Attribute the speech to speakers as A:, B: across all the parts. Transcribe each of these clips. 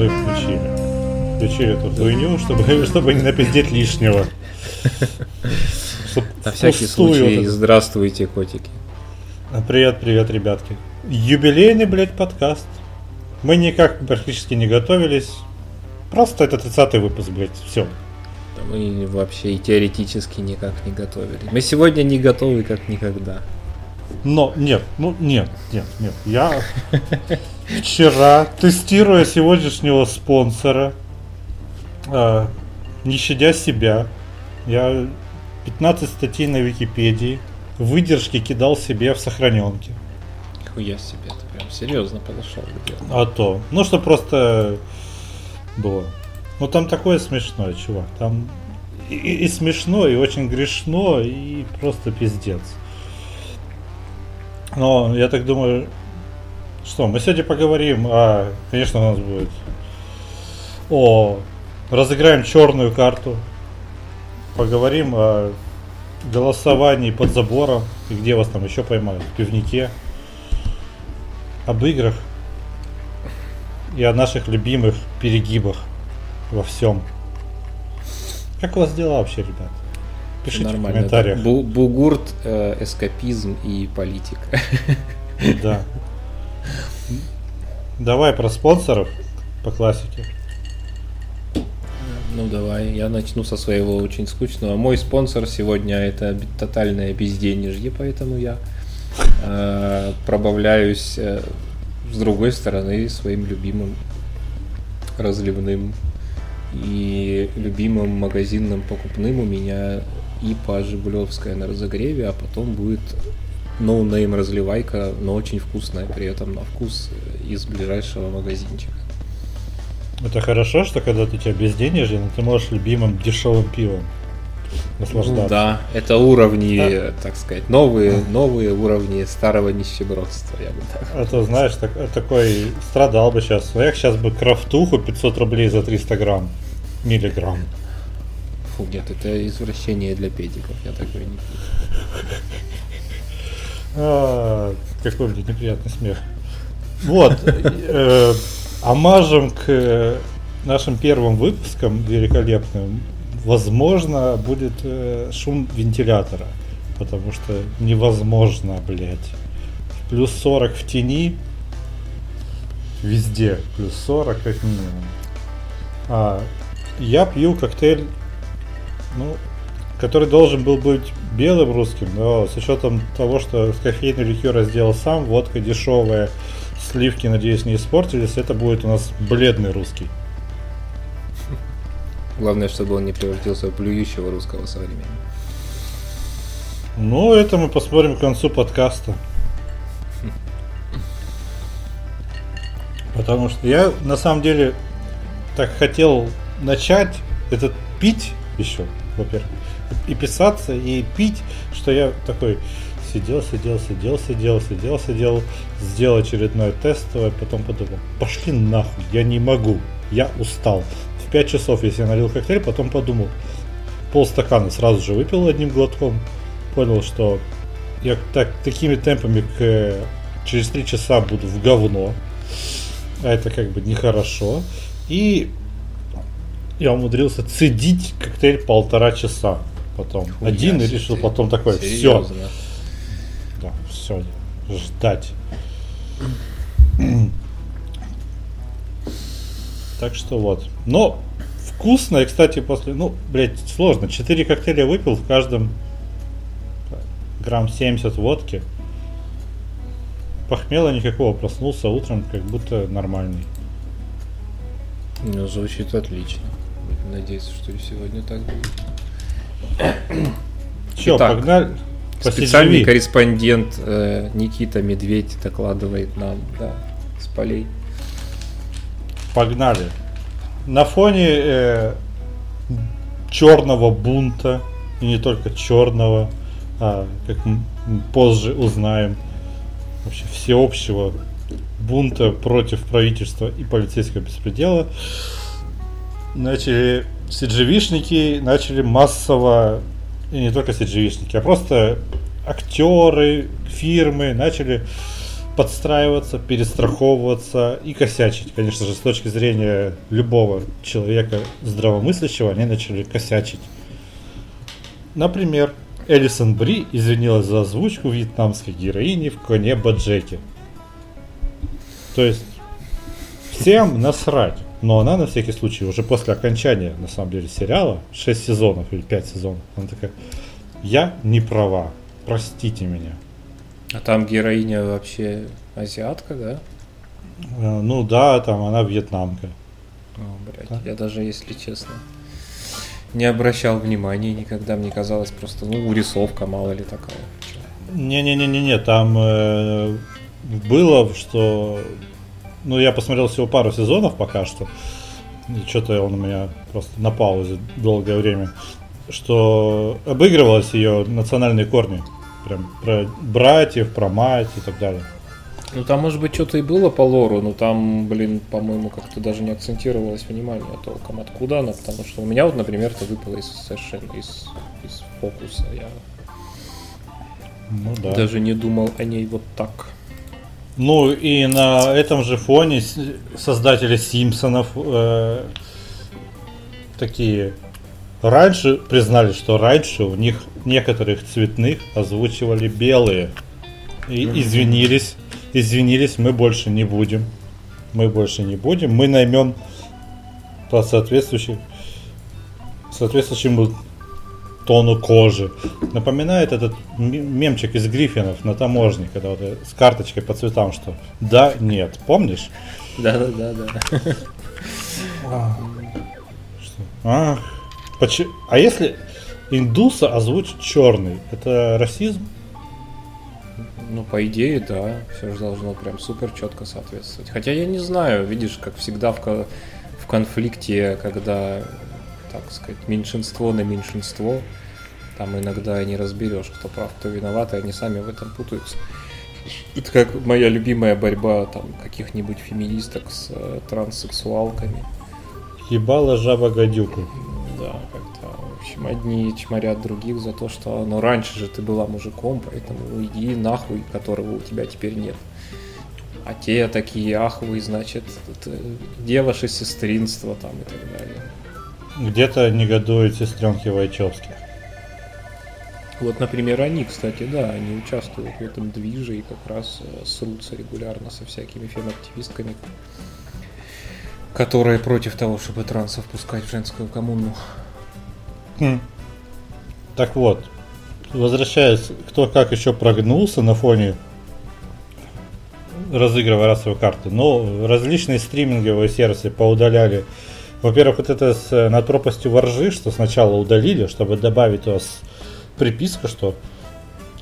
A: мы включили. Включили эту хуйню, чтобы, чтобы не напиздеть лишнего.
B: Чтоб На всякий случай, вот здравствуйте, котики.
A: Привет, привет, ребятки. Юбилейный, блядь, подкаст. Мы никак практически не готовились. Просто это 30-й выпуск, блядь, все.
B: Мы вообще и теоретически никак не готовили. Мы сегодня не готовы как никогда.
A: Но нет, ну нет, нет, нет. Я вчера, тестируя сегодняшнего спонсора, э, не щадя себя, я 15 статей на Википедии, выдержки кидал себе в сохраненке.
B: Хуя себе, ты прям серьезно подошел к делу.
A: А то. Ну, что просто было. Ну, там такое смешное, чувак. Там и, и смешно, и очень грешно, и просто пиздец. Но я так думаю, что мы сегодня поговорим о, конечно, у нас будет о разыграем черную карту, поговорим о голосовании под забором и где вас там еще поймают, в пивнике, об играх и о наших любимых перегибах во всем. Как у вас дела вообще, ребят?
B: Пишите Нормально, в комментариях. Бу бугурт, э, эскапизм и политика.
A: Да. Давай про спонсоров по классике.
B: Ну давай, я начну со своего очень скучного. Мой спонсор сегодня это тотальное безденежье, поэтому я э, пробавляюсь э, с другой стороны своим любимым разливным и любимым магазинным покупным у меня IPA Жигулевская на разогреве, а потом будет no name разливайка, но очень вкусная при этом на вкус из ближайшего магазинчика.
A: Это хорошо, что когда ты тебя безденежье, но ты можешь любимым дешевым пивом
B: наслаждаться. Да, это уровни, да. так сказать, новые, новые уровни старого нищебродства, я бы
A: так А то, знаешь, так, такой страдал бы сейчас. Я сейчас бы крафтуху 500 рублей за 300 грамм, миллиграмм.
B: Фу, нет, это извращение для педиков, я такой не пью.
A: А, какой у меня неприятный смех. Вот. Э, омажем к э, нашим первым выпускам великолепным, возможно, будет э, шум вентилятора. Потому что невозможно, блядь. Плюс 40 в тени. Везде плюс 40 как минимум. А, я пью коктейль, ну, который должен был быть белым русским, но с учетом того, что кофейный ликер я сделал сам, водка дешевая, сливки, надеюсь, не испортились. Это будет у нас бледный русский.
B: Главное, чтобы он не превратился в плюющего русского современника.
A: Ну, это мы посмотрим к концу подкаста. Потому что я на самом деле так хотел начать этот пить еще, во-первых, и писаться, и пить, что я такой, сидел, сидел, сидел, сидел, сидел, сидел, сделал очередное тестовое, потом подумал, пошли нахуй, я не могу, я устал. В 5 часов, если я налил коктейль, потом подумал, полстакана сразу же выпил одним глотком, понял, что я так, такими темпами к, через 3 часа буду в говно, а это как бы нехорошо. И я умудрился цедить коктейль полтора часа потом. Хуя Один и решил потом такой, все, да, все, ждать. Так что вот. Но вкусно, и, кстати, после, ну, блядь, сложно. Четыре коктейля выпил, в каждом грамм 70 водки. Похмела никакого, проснулся утром, как будто нормальный.
B: Ну, звучит отлично. Надеюсь, что и сегодня так будет.
A: Че, погнали?
B: Специальный корреспондент э, Никита Медведь докладывает нам да, с полей.
A: Погнали. На фоне э, черного бунта, и не только черного, а, как позже узнаем, вообще всеобщего бунта против правительства и полицейского беспредела, начали CGV-шники начали массово и не только CGV-шники, а просто актеры, фирмы начали подстраиваться, перестраховываться и косячить. Конечно же, с точки зрения любого человека здравомыслящего, они начали косячить. Например, Элисон Бри извинилась за озвучку вьетнамской героини в коне Баджеке. То есть всем насрать. Но она на всякий случай уже после окончания, на самом деле, сериала, 6 сезонов или 5 сезонов, она такая, я не права, простите меня.
B: А там героиня вообще азиатка, да?
A: Э, Ну да, там она вьетнамка.
B: О, блядь, я даже, если честно, не обращал внимания никогда. Мне казалось просто, ну, рисовка, мало ли такая.
A: Не-не-не-не-не, там э, было, что... Ну, я посмотрел всего пару сезонов пока что. Что-то он у меня просто на паузе долгое время. Что обыгрывалось ее национальные корни. Прям про братьев, про мать и так далее.
B: Ну, там, может быть, что-то и было по лору, но там, блин, по-моему, как-то даже не акцентировалось внимание толком, откуда она, потому что у меня вот, например, это выпало из совершенно из, из фокуса. Я
A: Ну да.
B: даже не думал о ней вот так.
A: Ну и на этом же фоне создатели Симпсонов э, такие раньше признали, что раньше у них некоторых цветных озвучивали белые. И извинились, извинились, мы больше не будем. Мы больше не будем. Мы наймем по соответствующей соответствующему тону кожи. Напоминает этот мемчик из Гриффинов на таможне, когда вот э, с карточкой по цветам, что да, нет. Помнишь?
B: Да-да-да-да.
A: Что? Ах, почи- А если индуса озвучит черный, это расизм?
B: Ну, по идее, да, все же должно прям супер четко соответствовать. Хотя я не знаю, видишь, как всегда в, в конфликте, когда, так сказать, меньшинство на меньшинство, там иногда не разберешь, кто прав, кто виноват, и они сами в этом путаются. Это как моя любимая борьба там каких-нибудь феминисток с э, транссексуалками.
A: Ебала жаба гадюку.
B: Да, как-то, в общем, одни чморят других за то, что, ну, раньше же ты была мужиком, поэтому иди нахуй, которого у тебя теперь нет. А те такие, ах вы, значит, это деваше сестринство там и так далее.
A: Где-то негодуют сестренки Вайчевских.
B: Вот, например, они, кстати, да, они участвуют в этом движе и как раз э, срутся регулярно со всякими фем-активистками, которые против того, чтобы трансов пускать в женскую коммуну.
A: Хм. Так вот, возвращаясь, кто как еще прогнулся на фоне разыгрывая расовые карты. Но различные стриминговые сервисы поудаляли. Во-первых, вот это с э, над пропастью воржи, что сначала удалили, чтобы добавить у вас приписку, что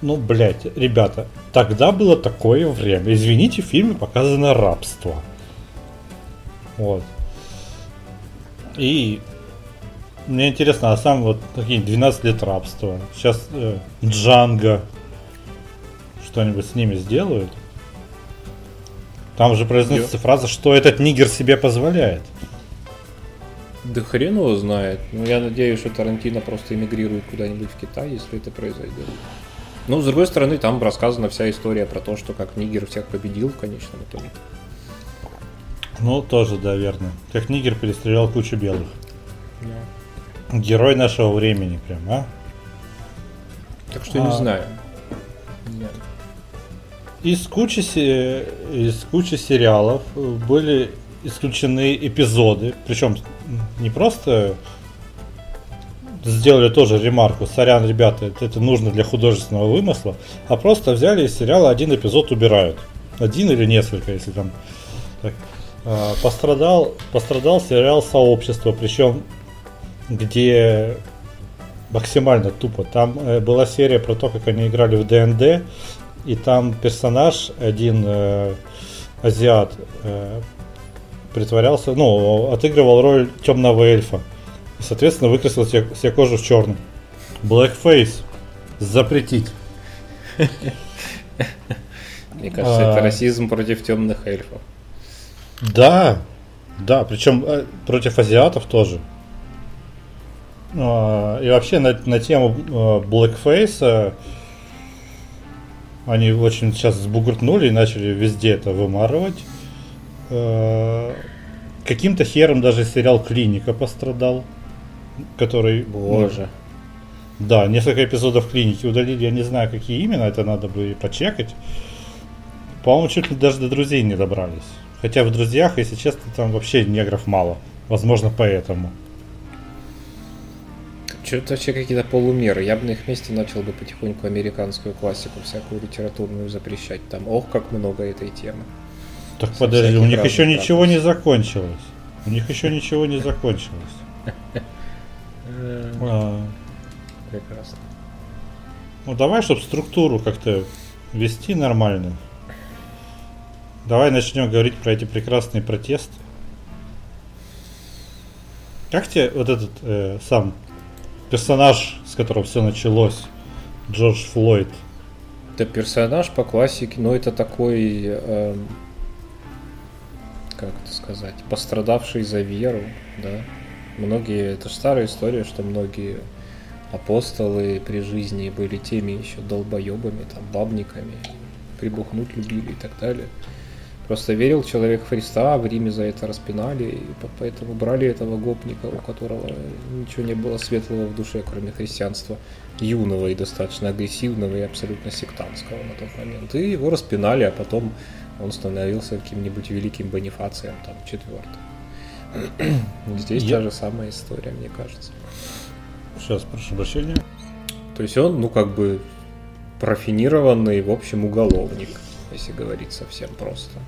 A: ну, блядь, ребята, тогда было такое время. Извините, в фильме показано рабство. Вот. И мне интересно, а сам вот такие 12 лет рабства. Сейчас э, Джанго что-нибудь с ними сделают. Там же произносится фраза, что этот нигер себе позволяет.
B: Да хрен его знает. Ну, я надеюсь, что Тарантино просто эмигрирует куда-нибудь в Китай, если это произойдет. Ну, с другой стороны, там рассказана вся история про то, что как Нигер всех победил в конечном итоге.
A: Ну, тоже, да, верно. Как нигер перестрелял кучу белых. Герой нашего времени, прям, а?
B: Так что не
A: А.
B: знаю. Нет.
A: Из кучи, се- из кучи сериалов были исключены эпизоды, причем не просто сделали тоже ремарку, сорян, ребята, это, нужно для художественного вымысла, а просто взяли из сериала один эпизод убирают. Один или несколько, если там. так. А, пострадал, пострадал сериал Сообщество, причем где максимально тупо. Там э, была серия про то, как они играли в ДНД, и там персонаж, один э, азиат, э, притворялся, ну, отыгрывал роль темного эльфа. И, соответственно, выкрасил себе, себе кожу в черный. Blackface. Запретить.
B: Мне кажется,
A: А.
B: это расизм против темных эльфов.
A: Да, да, причем э, против азиатов тоже. А, И вообще на, на тему э, blackface Они очень сейчас сбугуртнули и начали везде это вымарывать. Э, каким-то хером даже сериал Клиника пострадал. Который.
B: Боже.
A: Ну, да, несколько эпизодов клиники удалили. Я не знаю, какие именно, это надо бы почекать. По-моему, чуть ли даже до друзей не добрались. Хотя в друзьях, если честно, там вообще негров мало. Возможно, поэтому.
B: Что-то вообще какие-то полумеры. Я бы на их месте начал бы потихоньку американскую классику, всякую литературную запрещать. Там, ох, как много этой темы.
A: Так Со подожди, у них еще ничего не закончилось. У них еще ничего не закончилось. А.
B: Прекрасно.
A: Ну давай, чтобы структуру как-то вести нормально. Давай начнем говорить про эти прекрасные протесты. Как тебе вот этот э, сам персонаж, с которого все началось, Джордж Флойд?
B: Это персонаж по классике, но это такой, э, сказать, пострадавший за веру, да. Многие, это же старая история, что многие апостолы при жизни были теми еще долбоебами, там, бабниками, прибухнуть любили и так далее. Просто верил человек в Христа, в Риме за это распинали, и поэтому брали этого гопника, у которого ничего не было светлого в душе, кроме христианства, юного и достаточно агрессивного и абсолютно сектантского на тот момент. И его распинали, а потом он становился каким-нибудь великим бонифацием, там, четвертым. Здесь Я... та же самая история, мне кажется.
A: Сейчас, прошу прощения.
B: То есть он, ну, как бы профинированный, в общем, уголовник, если говорить совсем просто.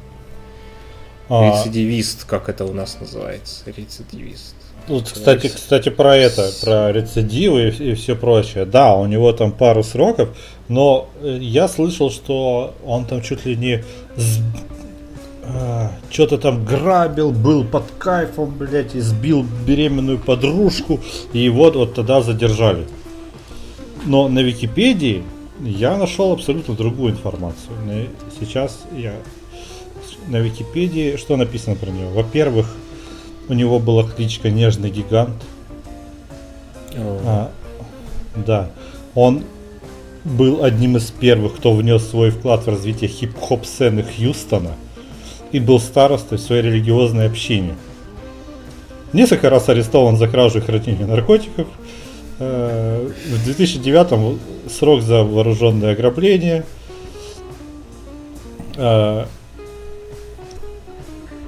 B: А... Рецидивист, как это у нас называется, рецидивист.
A: Вот, кстати, кстати, про это, про рецидивы и, и все прочее. Да, у него там пару сроков, но э, я слышал, что он там чуть ли не а, что-то там грабил, был под кайфом, блядь, избил беременную подружку, и вот вот тогда задержали. Но на Википедии я нашел абсолютно другую информацию. Сейчас я на Википедии, что написано про него? Во-первых, у него была кличка Нежный гигант. А, да. Он был одним из первых, кто внес свой вклад в развитие хип-хоп сцены Хьюстона и был старостой в своей религиозной общине. Несколько раз арестован за кражу и хранение наркотиков. Э, в 2009 срок за вооруженное ограбление. Э,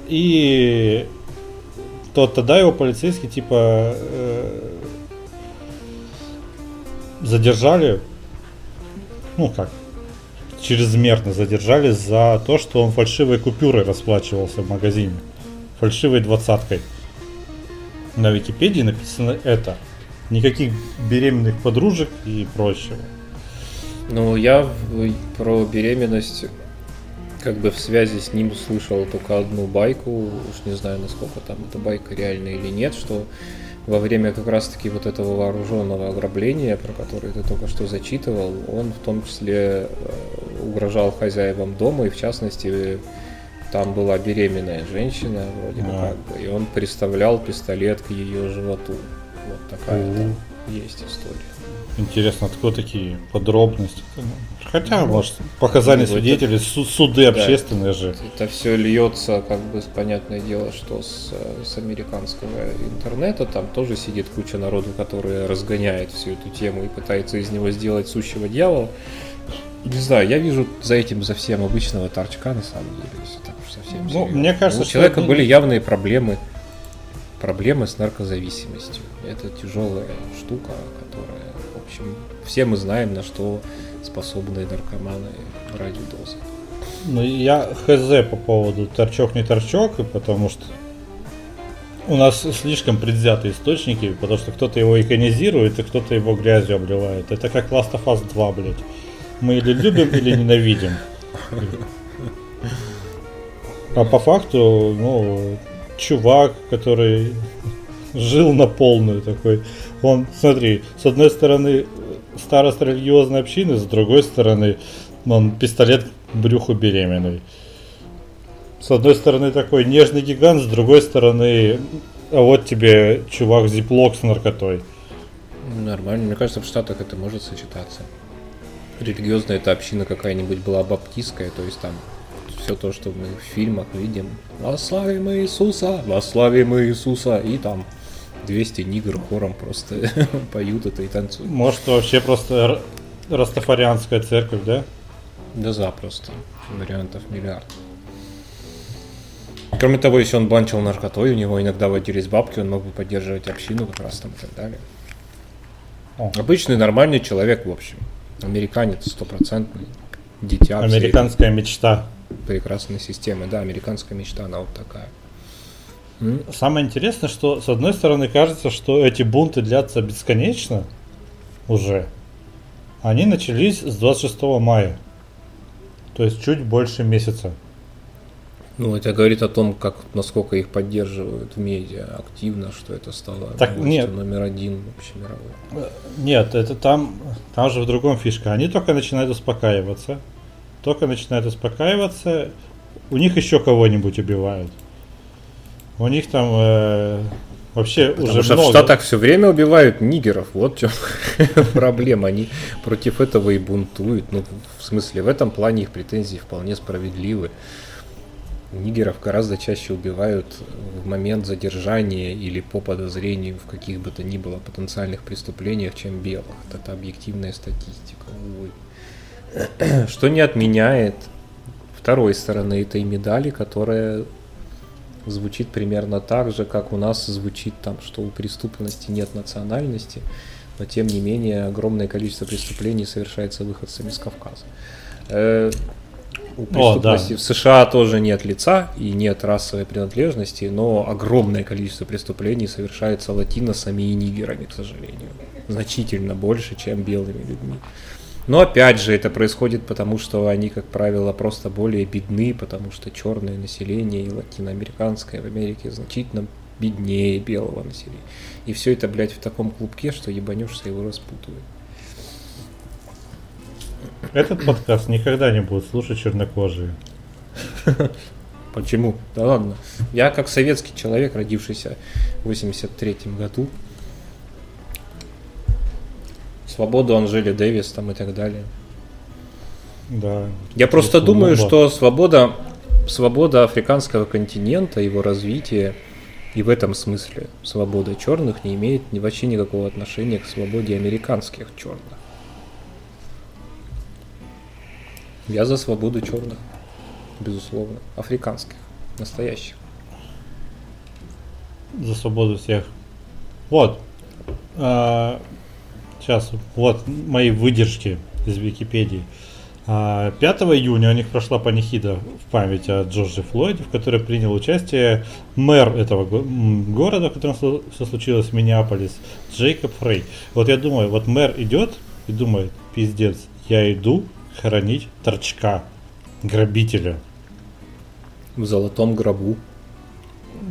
A: и то тогда его полицейские типа э, задержали, ну как, чрезмерно задержали за то, что он фальшивой купюрой расплачивался в магазине. Фальшивой двадцаткой. На Википедии написано это. Никаких беременных подружек и прочего.
B: Ну, я про беременность как бы в связи с ним слышал только одну байку, уж не знаю, насколько там эта байка реальная или нет, что во время как раз-таки вот этого вооруженного ограбления, про которое ты только что зачитывал, он в том числе э, угрожал хозяевам дома, и в частности там была беременная женщина, вроде бы как бы, и он приставлял пистолет к ее животу. Вот такая там есть история.
A: Интересно, откуда такие подробности? Хотя, может, показания ну, свидетелей, это, суды да, общественные же.
B: Это все льется, как бы, понятное дело, что с, с американского интернета там тоже сидит куча народу, который разгоняет всю эту тему и пытается из него сделать сущего дьявола. Не знаю, я вижу за этим, за всем обычного торчка, на самом деле, если так уж совсем
A: Ну, мне кажется,
B: У человека это... были явные проблемы, проблемы с наркозависимостью. Это тяжелая штука, которая общем, все мы знаем, на что способны наркоманы ради дозы.
A: Ну, я хз по поводу торчок не торчок, потому что у нас слишком предвзятые источники, потому что кто-то его иконизирует, и кто-то его грязью обливает. Это как Last of Us 2, блядь. Мы или любим, или ненавидим. А по факту, ну, чувак, который жил на полную такой. Он, смотри, с одной стороны старость религиозной общины, с другой стороны он пистолет к брюху беременной. С одной стороны такой нежный гигант, с другой стороны, а вот тебе чувак зиплок с наркотой.
B: Нормально, мне кажется, в Штатах это может сочетаться. религиозная эта община какая-нибудь была баптистская, то есть там все то, что мы в фильмах видим. Восславим Иисуса, восславим Иисуса, и там 200 нигр хором просто поют это и танцуют.
A: Может, вообще просто растафарианская церковь, да?
B: Да запросто. Вариантов миллиард. Кроме того, если он банчил наркотой, у него иногда водились бабки, он мог бы поддерживать общину как раз там и так далее. О. Обычный нормальный человек, в общем. Американец стопроцентный. Дитя.
A: Американская мечта.
B: Прекрасной системы. Да, американская мечта, она вот такая.
A: Самое интересное, что с одной стороны кажется, что эти бунты длятся бесконечно уже. Они начались с 26 мая. То есть чуть больше месяца.
B: Ну, это говорит о том, как, насколько их поддерживают в медиа активно, что это стало
A: так, нет.
B: номер один вообще мировой.
A: Нет, это там, там же в другом фишка. Они только начинают успокаиваться. Только начинают успокаиваться, у них еще кого-нибудь убивают. У них там э, вообще
B: Потому
A: уже
B: что
A: много.
B: в Штатах все время убивают нигеров. Вот в чем проблема. Они против этого и бунтуют. Ну, в смысле, в этом плане их претензии вполне справедливы. Нигеров гораздо чаще убивают в момент задержания или по подозрению в каких бы то ни было потенциальных преступлениях, чем белых. Это объективная статистика, увы. Что не отменяет второй стороны этой медали, которая звучит примерно так же, как у нас звучит там, что у преступности нет национальности, но тем не менее огромное количество преступлений совершается выходцами с Кавказа. Э, у преступности О, да. в США тоже нет лица и нет расовой принадлежности, но огромное количество преступлений совершается латиносами и нигерами, к сожалению. Значительно больше, чем белыми людьми. Но опять же, это происходит потому, что они, как правило, просто более бедны, потому что черное население и латиноамериканское в Америке значительно беднее белого населения. И все это, блядь, в таком клубке, что ебанешься его распутывает.
A: Этот подкаст никогда не будут слушать чернокожие.
B: Почему? Да ладно. Я как советский человек, родившийся в 83 году, свободу Анжели Дэвис там и так далее.
A: Да.
B: Я просто думаю, бомба. что свобода, свобода африканского континента, его развитие и в этом смысле свобода черных не имеет вообще никакого отношения к свободе американских черных. Я за свободу черных, безусловно, африканских, настоящих.
A: За свободу всех. Вот. А, сейчас, вот мои выдержки из Википедии. 5 а, июня у них прошла панихида в память о Джорджи Флойде, в которой принял участие мэр этого города, в котором все случилось, Миннеаполис, Джейкоб Фрей. Вот я думаю, вот мэр идет и думает, пиздец, я иду хоронить торчка, грабителя.
B: В золотом гробу.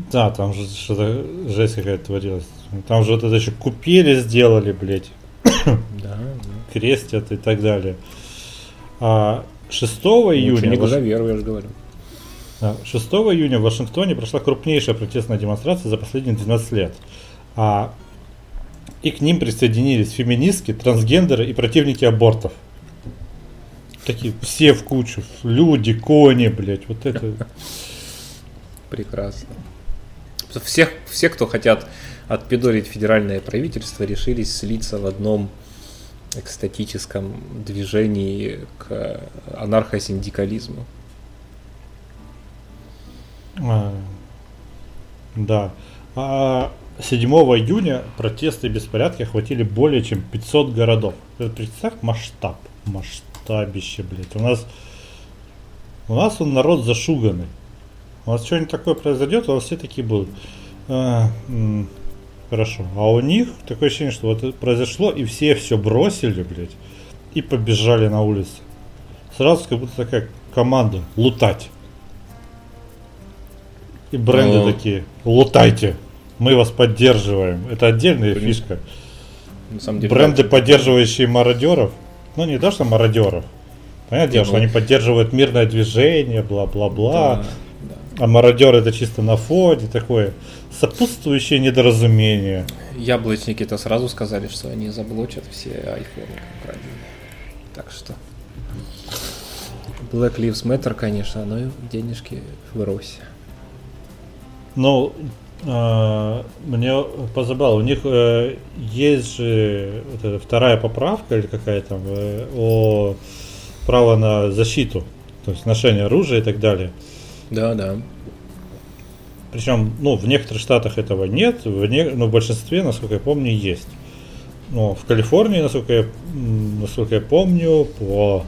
A: Да, там же что-то жесть какая-то творилась. Там же вот это еще купели сделали, блядь. Да. Крестят и так далее. А 6 июня...
B: Не глаза веру, я же говорю.
A: 6 июня в Вашингтоне прошла крупнейшая протестная демонстрация за последние 12 лет. А, и к ним присоединились феминистки, трансгендеры и противники абортов. Такие все в кучу. Люди, кони, блядь, вот это.
B: Прекрасно. Всех, все, кто хотят отпидорить федеральное правительство, решились слиться в одном экстатическом движении к анархосиндикализму.
A: А, да. А 7 июня протесты и беспорядки охватили более чем 500 городов. Представь масштаб. Масштаб штабище, блядь. У нас, у нас он народ зашуганный. У нас что-нибудь такое произойдет, у нас все такие будут. А, хорошо. А у них такое ощущение, что вот это произошло, и все все бросили, блядь, и побежали на улицу. Сразу как будто такая команда лутать. И бренды Но... такие, лутайте, мы вас поддерживаем. Это отдельная фишка. На самом деле, Бренды, поддерживающие мародеров, ну, не то, что мародеров. Понятное дело, что они поддерживают мирное движение, бла-бла-бла. Да, да. А мародеры это чисто на фоне, такое сопутствующее недоразумение.
B: Яблочники-то сразу сказали, что они заблочат все айфоны, как Так что Black Lives Matter, конечно, но денежки в росе.
A: Ну, э, мне позабавило, у них э, есть же вот эта вторая поправка или какая там э, о право на защиту, то есть ношение оружия и так далее.
B: Да, да.
A: Причем, ну, в некоторых штатах этого нет, в, не, но в большинстве, насколько я помню, есть. Но в Калифорнии, насколько я, насколько я помню, по,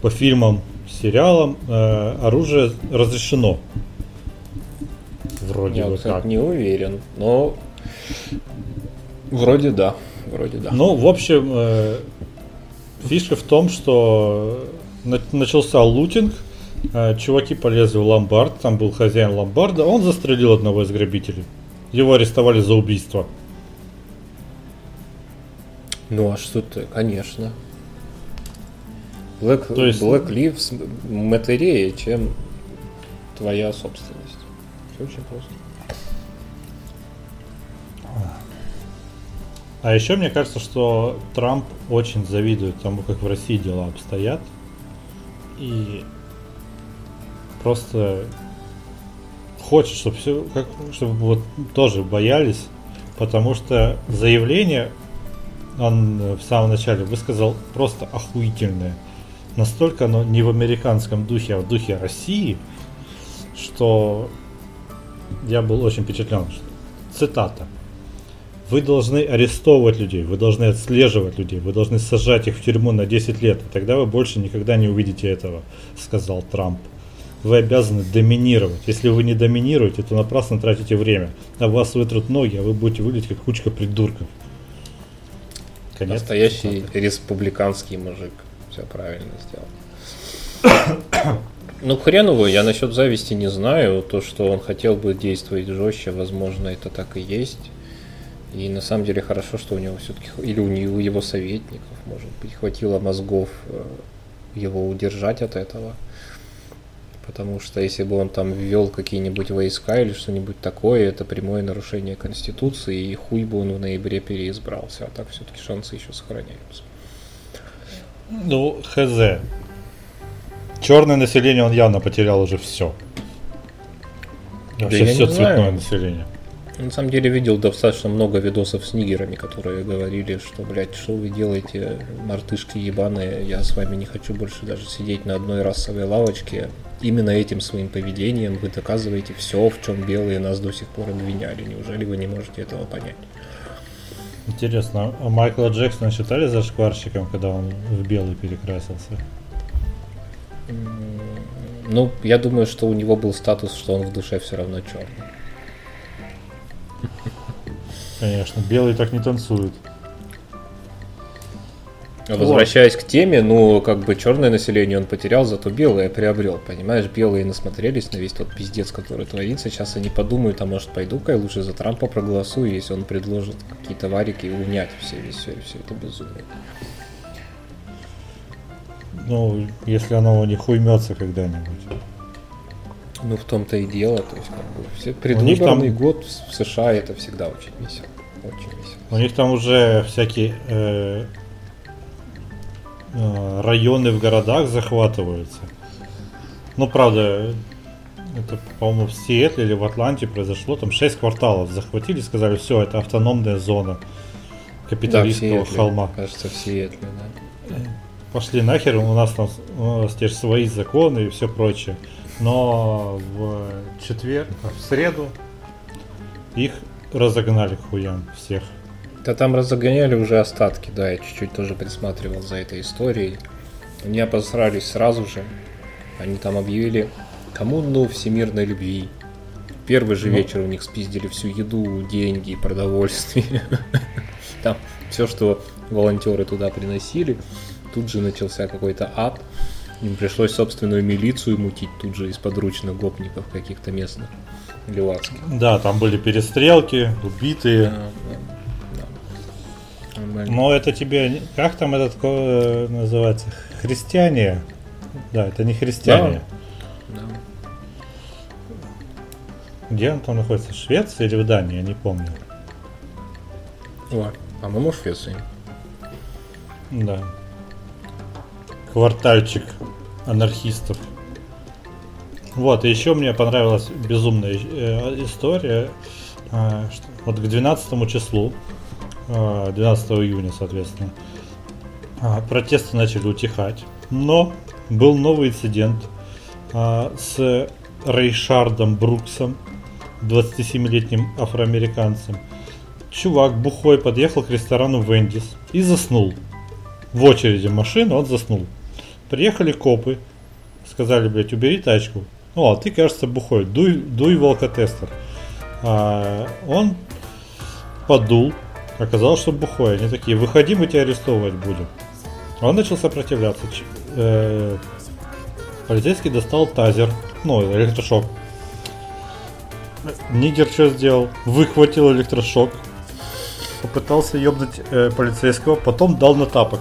A: по фильмам, сериалам э, оружие разрешено.
B: Вроде я, бы кстати, так. не уверен, но вроде да. Вроде да.
A: Ну, в общем, э, фишка в том, что начался лутинг, э, чуваки полезли в ломбард, там был хозяин ломбарда, он застрелил одного из грабителей. Его арестовали за убийство.
B: Ну а что ты, конечно. Black, То есть... Black Lives матерее, чем твоя собственность. Все очень просто.
A: А еще мне кажется, что Трамп очень завидует тому, как в России дела обстоят. И просто хочет, чтобы все, как, чтобы вот тоже боялись, потому что заявление он в самом начале высказал просто охуительное. Настолько оно не в американском духе, а в духе России, что я был очень впечатлен. Цитата. Вы должны арестовывать людей, вы должны отслеживать людей, вы должны сажать их в тюрьму на 10 лет, и тогда вы больше никогда не увидите этого, сказал Трамп вы обязаны доминировать. Если вы не доминируете, то напрасно тратите время. А вас вытрут ноги, а вы будете выглядеть как кучка придурков.
B: Конец. Настоящий республиканский мужик. Все правильно сделал. Ну, хрен его, я насчет зависти не знаю. То, что он хотел бы действовать жестче, возможно, это так и есть. И на самом деле хорошо, что у него все-таки, или у него его советников, может быть, хватило мозгов э, его удержать от этого. Потому что если бы он там ввел какие-нибудь войска или что-нибудь такое, это прямое нарушение Конституции, и хуй бы он в ноябре переизбрался. А так все-таки шансы еще сохраняются.
A: Ну, хз. Черное население он явно потерял уже все. Вообще да все цветное знаю. население.
B: На самом деле видел достаточно много видосов с нигерами, которые говорили, что, блядь, что вы делаете, мартышки ебаные, я с вами не хочу больше даже сидеть на одной расовой лавочке. Именно этим своим поведением вы доказываете все, в чем белые нас до сих пор обвиняли. Неужели вы не можете этого понять?
A: Интересно, а Майкла Джексона считали зашкварщиком, когда он в белый перекрасился?
B: Ну, я думаю, что у него был статус, что он в душе все равно черный.
A: Конечно, белый так не танцует.
B: Возвращаясь вот. к теме, ну, как бы черное население он потерял, зато белое приобрел. Понимаешь, белые насмотрелись на весь тот пиздец, который творится. Сейчас они подумают, а может пойду-ка я лучше за Трампа проголосую, если он предложит какие-то варики и унять все, все, все это безумие.
A: Ну, если оно у них уймется когда-нибудь.
B: Ну, в том-то и дело. То есть, как бы, все, предвыборный там... год в США это всегда очень весело. Очень весело.
A: У них там уже всякие э, э, районы в городах захватываются. Ну, правда, это, по-моему, в Сиэтле или в Атланте произошло. Там 6 кварталов захватили, сказали, все, это автономная зона капиталистского да, холма.
B: Кажется, в Сиэтле, да.
A: Пошли нахер, у нас там у нас теперь свои законы и все прочее но в четверг, в среду их разогнали хуям всех.
B: Да там разогоняли уже остатки, да, я чуть-чуть тоже присматривал за этой историей. Они обосрались сразу же. Они там объявили коммуну всемирной любви. Первый же ну. вечер у них спиздили всю еду, деньги, продовольствие. Там все, что волонтеры туда приносили. Тут же начался какой-то ад. Им пришлось собственную милицию мутить тут же из подручных гопников каких-то местных левацких.
A: Да, там были перестрелки, убитые. Да, да, да. Но это тебе... Как там этот э, называется? Христиане? Да, это не христиане. Да. да. Где он там находится? В Швеции или в Дании? Я не помню.
B: О, по-моему, в Швеции.
A: Да. Квартальчик анархистов. Вот, и еще мне понравилась безумная э, история. Э, что, вот к 12 числу, э, 12 июня, соответственно, э, протесты начали утихать. Но был новый инцидент э, с Рейшардом Бруксом, 27-летним афроамериканцем. Чувак бухой подъехал к ресторану Вендис и заснул. В очереди машины он заснул. Приехали копы, сказали, блядь, убери тачку. О, а ты, кажется, бухой, дуй, дуй в алкотестер. А, он подул, оказалось, что бухой. Они такие, выходи, мы тебя арестовывать будем. Он начал сопротивляться. Ч- э, полицейский достал тазер, ну, электрошок. Нигер что сделал? Выхватил электрошок, попытался ебнуть э, полицейского, потом дал на тапок.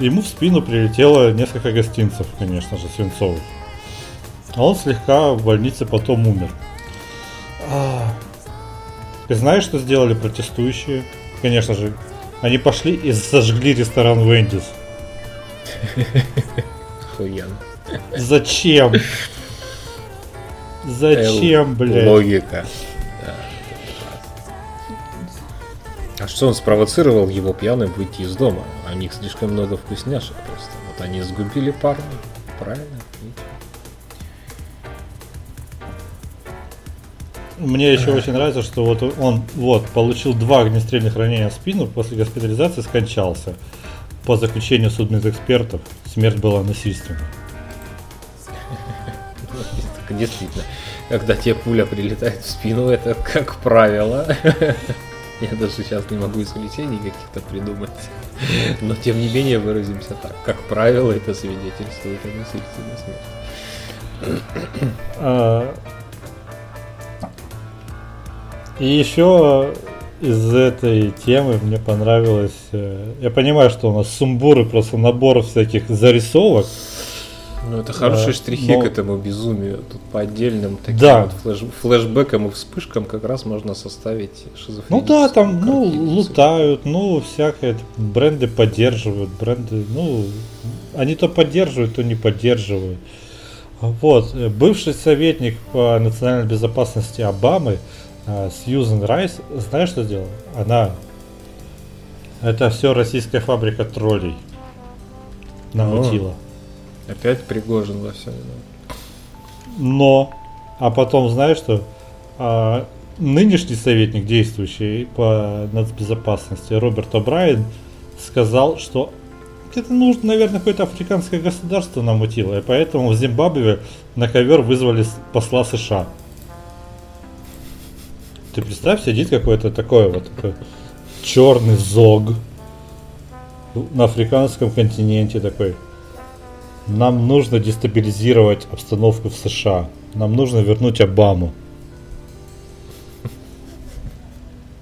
A: Ему в спину прилетело несколько гостинцев, конечно же, свинцовых. А он слегка в больнице потом умер. А, Ты знаешь, что сделали протестующие? Конечно же, они пошли и сожгли ресторан Вендис.
B: Охуенно.
A: Зачем? Зачем, блядь?
B: Логика. А что он спровоцировал его пьяным выйти из дома? У них слишком много вкусняшек просто. Вот они сгубили парня. Правильно?
A: Мне еще очень нравится, что вот он вот получил два огнестрельных ранения в спину, после госпитализации скончался. По заключению судмедэкспертов, смерть была насильственной.
B: Действительно, когда тебе пуля прилетает в спину, это как правило. Я даже сейчас не могу исключений каких-то придумать. Но тем не менее выразимся так. Как правило, это свидетельствует о насильственной смерти.
A: А, И еще из этой темы мне понравилось... э, Я понимаю, что у нас сумбуры, просто набор всяких зарисовок.
B: Ну, это хорошие штрихи
A: но-
B: к этому безумию. Тут по отдельным таким
A: Да.
B: вот флеш- флешбекам и вспышкам как раз можно составить шизофреническую
A: Ну да, там, ну, лутают, ну, всякое, бренды поддерживают, бренды, ну, они то поддерживают, то не поддерживают. Вот, э, бывший советник по национальной безопасности Обамы, э, Сьюзен Райс, знаешь, что сделала? Она, это все российская фабрика троллей намутила.
B: Опять Пригожин во всем.
A: Но, а потом, знаешь что, а, нынешний советник, действующий по нацбезопасности, Роберт О'Брайен, сказал, что это нужно, наверное, какое-то африканское государство намутило, и поэтому в Зимбабве на ковер вызвали посла США. Ты представь, сидит какой-то такой вот такой черный зог на африканском континенте такой. Нам нужно дестабилизировать обстановку в США. Нам нужно вернуть Обаму.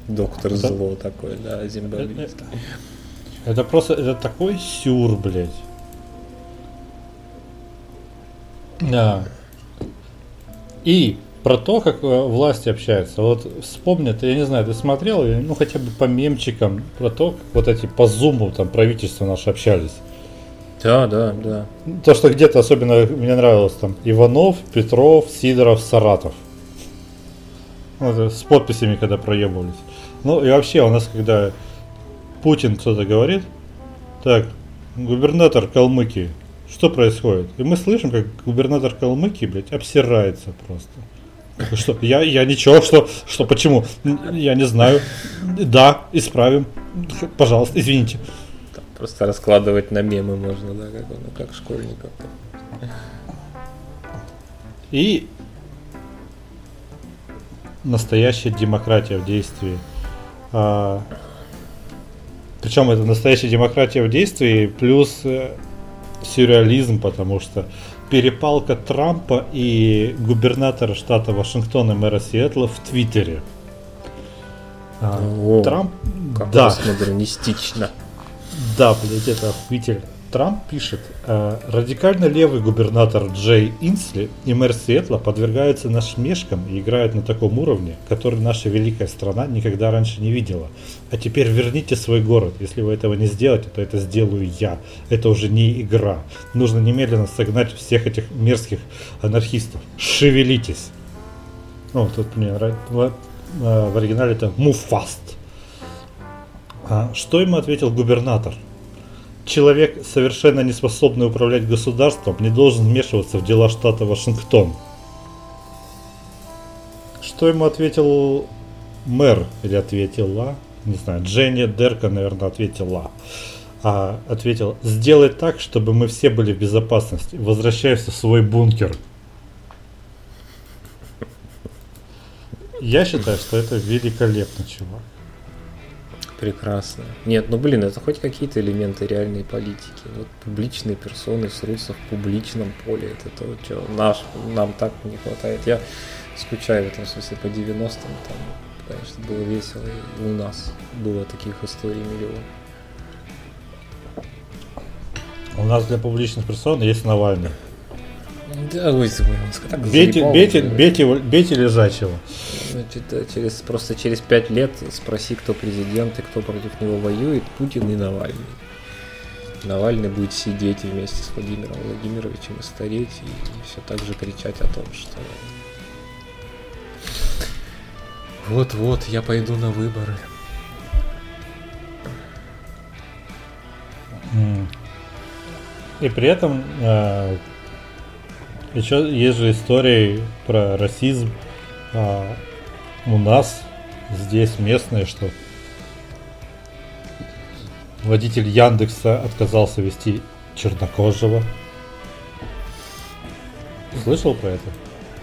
B: Доктор
A: Да.
B: зло такой, да, зимбабвийский.
A: Это просто, это такой сюр, блядь. Да. И про то, как э, власти общаются. Вот вспомни, ты, я не знаю, ты смотрел, ну хотя бы по мемчикам, про то, как вот эти по зуму там правительства наши общались.
B: Да, да, да.
A: То, что где-то особенно мне нравилось там Иванов, Петров, Сидоров, Саратов. Вот, с подписями, когда проебывались. Ну и вообще у нас, когда Путин что-то говорит, так, губернатор Калмыкии, что происходит? И мы слышим, как губернатор Калмыкии, блядь, обсирается просто. Что? Я, я ничего, что, что, почему? Я не знаю. Да, исправим. Пожалуйста, извините.
B: Просто раскладывать на мемы можно, да, как, он, как школьников.
A: И настоящая демократия в действии. А, причем это настоящая демократия в действии плюс э, сюрреализм, потому что перепалка Трампа и губернатора штата Вашингтона мэра Сиэтла в Твиттере. А,
B: О,
A: Трамп,
B: Как
A: да,
B: постмодернистично.
A: Да, блядь, это охуительно. Трамп пишет, э, радикально левый губернатор Джей Инсли и мэр Сиэтла подвергаются насмешкам и играют на таком уровне, который наша великая страна никогда раньше не видела. А теперь верните свой город. Если вы этого не сделаете, то это сделаю я. Это уже не игра. Нужно немедленно согнать всех этих мерзких анархистов. Шевелитесь. Ну, тут мне нравится. Э, в оригинале это move. А что ему ответил губернатор? Человек, совершенно не способный управлять государством, не должен вмешиваться в дела штата Вашингтон. Что ему ответил мэр или ответила? Не знаю, Дженни Дерка, наверное, ответила. А ответил, сделай так, чтобы мы все были в безопасности. Возвращайся в свой бункер. Я считаю, что это великолепно, чувак.
B: Прекрасно. Нет, ну блин, это хоть какие-то элементы реальной политики. Вот публичные персоны срутся в публичном поле. Это то, что наш, нам так не хватает. Я скучаю в этом смысле по 90-м. Там, конечно, было весело. И у нас было таких историй миллион.
A: У нас для публичных персон есть Навальный.
B: Да, ой,
A: так бейте, бейте, бейте, бейте лежачего.
B: Да, через, просто через пять лет спроси, кто президент и кто против него воюет, Путин и Навальный. Навальный будет сидеть вместе с Владимиром Владимировичем и стареть, и все так же кричать о том, что вот-вот, я пойду на выборы.
A: И при этом э, еще есть же истории про расизм а, у нас здесь местные, что водитель Яндекса отказался вести чернокожего. Слышал про это?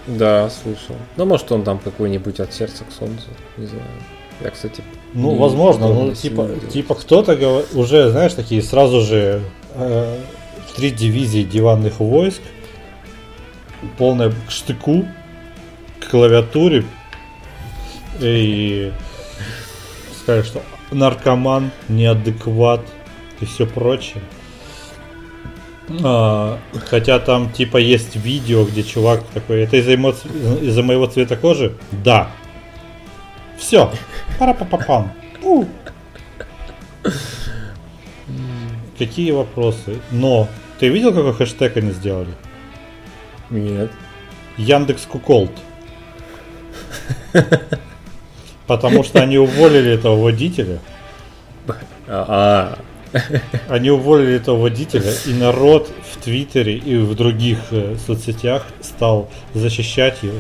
B: Да, слышал. Ну, может, он там какой-нибудь от сердца к солнцу, не знаю. Я, кстати,
A: ну, возможно, ну, типа, типа кто-то уже, знаешь, такие сразу же э, три дивизии диванных войск полное к штыку, к клавиатуре. И сказать, что наркоман, неадекват и все прочее. А, хотя там типа есть видео, где чувак такой, это из-за эмоций, из-за моего цвета кожи? Да. Все. пара па пам Какие вопросы? Но ты видел, какой хэштег они сделали?
B: Нет.
A: Яндекс Куколд. Потому что они уволили этого водителя. А. Они уволили этого водителя, и народ в Твиттере и в других э, соцсетях стал защищать его.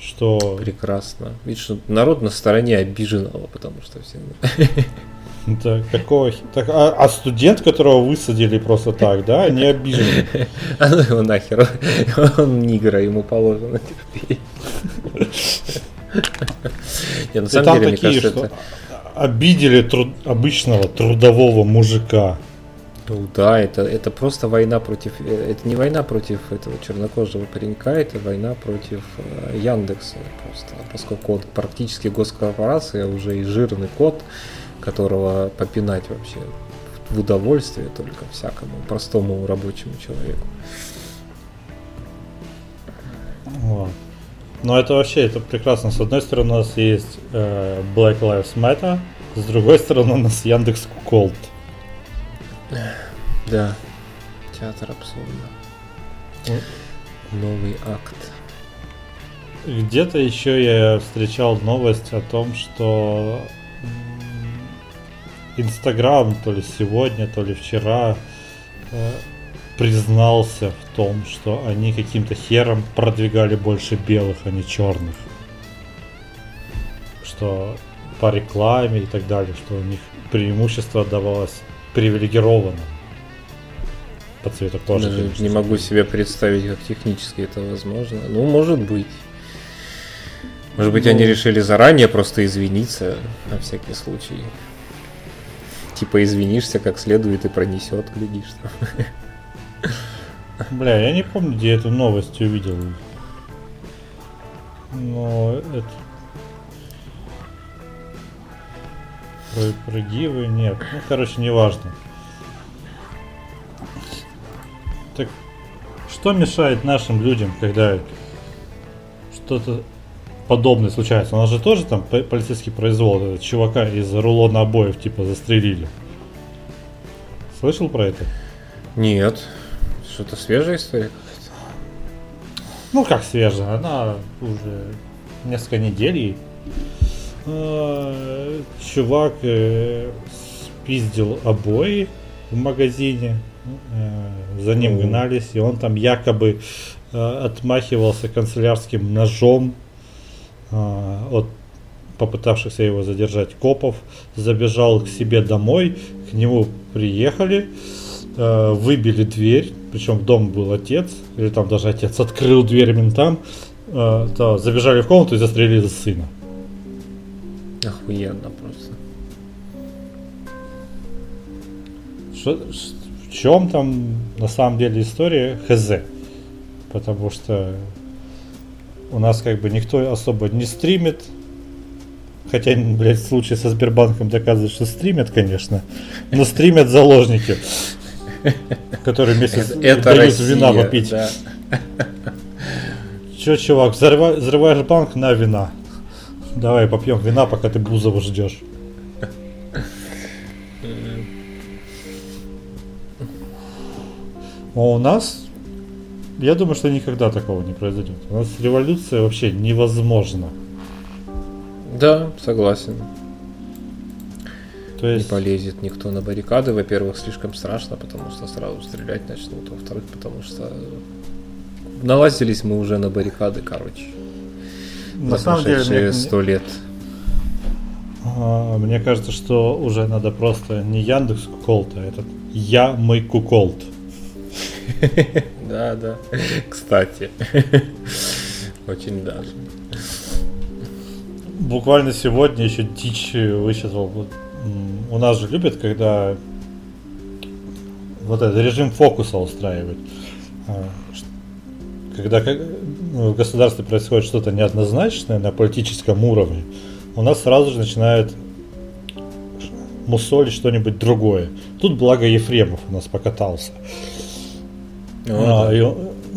A: Что...
B: Прекрасно. Видишь, народ на стороне обиженного, потому что все...
A: Да, какого... Так, а, а студент, которого высадили просто так, да, не обижен.
B: А ну его нахер, он нигра, ему положено терпеть.
A: Не, на самом деле, мне кажется, это... обидели труд... обычного трудового мужика.
B: Ну да, это, это просто война против... Э, это не война против этого чернокожего паренька, это война против э, Яндекса просто. Поскольку он практически госкорпорация, уже и жирный код, которого попинать вообще в удовольствие только всякому простому рабочему человеку.
A: Вот. Но это вообще это прекрасно. С одной стороны у нас есть э, Black Lives Matter, с другой стороны у нас Яндекс Куколд.
B: Да. Театр абсурда. Новый акт.
A: Где-то еще я встречал новость о том, что Инстаграм то ли сегодня, то ли вчера э, признался в том, что они каким-то хером продвигали больше белых, а не черных. Что по рекламе и так далее, что у них преимущество давалось привилегированно
B: по цвету кожи. Даже не могу себе представить, как технически это возможно. Ну, может быть. Может быть, ну, они решили заранее просто извиниться на всякий случай типа извинишься как следует и пронесет, глядишь там.
A: Бля, я не помню, где эту новость увидел. Но это... Про, про Гивы нет. Ну, короче, неважно. Так что мешает нашим людям, когда что-то подобное случается? У нас же тоже там полицейский произвол, этот чувака из рулона обоев типа застрелили. Слышал про это?
B: Нет. Что-то свежая история
A: Ну как свежая, она уже несколько недель. А, чувак э, спиздил обои в магазине, э, за ним гнались, и он там якобы э, отмахивался канцелярским ножом от попытавшихся его задержать копов, забежал к себе домой, к нему приехали, выбили дверь, причем в дом был отец, или там даже отец открыл дверь ментам, то забежали в комнату и застрелили сына.
B: Охуенно просто.
A: Что, в чем там на самом деле история хз? Потому что у нас как бы никто особо не стримит. Хотя, блядь, случай со Сбербанком доказывает, что стримят, конечно. Но стримят заложники, которые месяц
B: это дают Россия, вина попить. Да.
A: Че, чувак, взрываешь банк на вина. Давай попьем вина, пока ты Бузова ждешь. А у нас, я думаю, что никогда такого не произойдет. У нас революция вообще невозможна.
B: Да, согласен.
A: То есть...
B: Не полезет никто на баррикады. Во-первых, слишком страшно, потому что сразу стрелять начнут. Во-вторых, потому что налазились мы уже на баррикады, короче
A: на самом деле
B: сто лет.
A: А, мне кажется, что уже надо просто не Яндекс Куколт, а этот Я мой Куколт.
B: Да, да. Кстати. Очень даже.
A: Буквально сегодня еще дичь высчитал. У нас же любят, когда вот этот режим фокуса устраивать. А, когда в государстве происходит что-то неоднозначное на политическом уровне, у нас сразу же начинают мусолить что-нибудь другое. Тут благо Ефремов у нас покатался. А, и,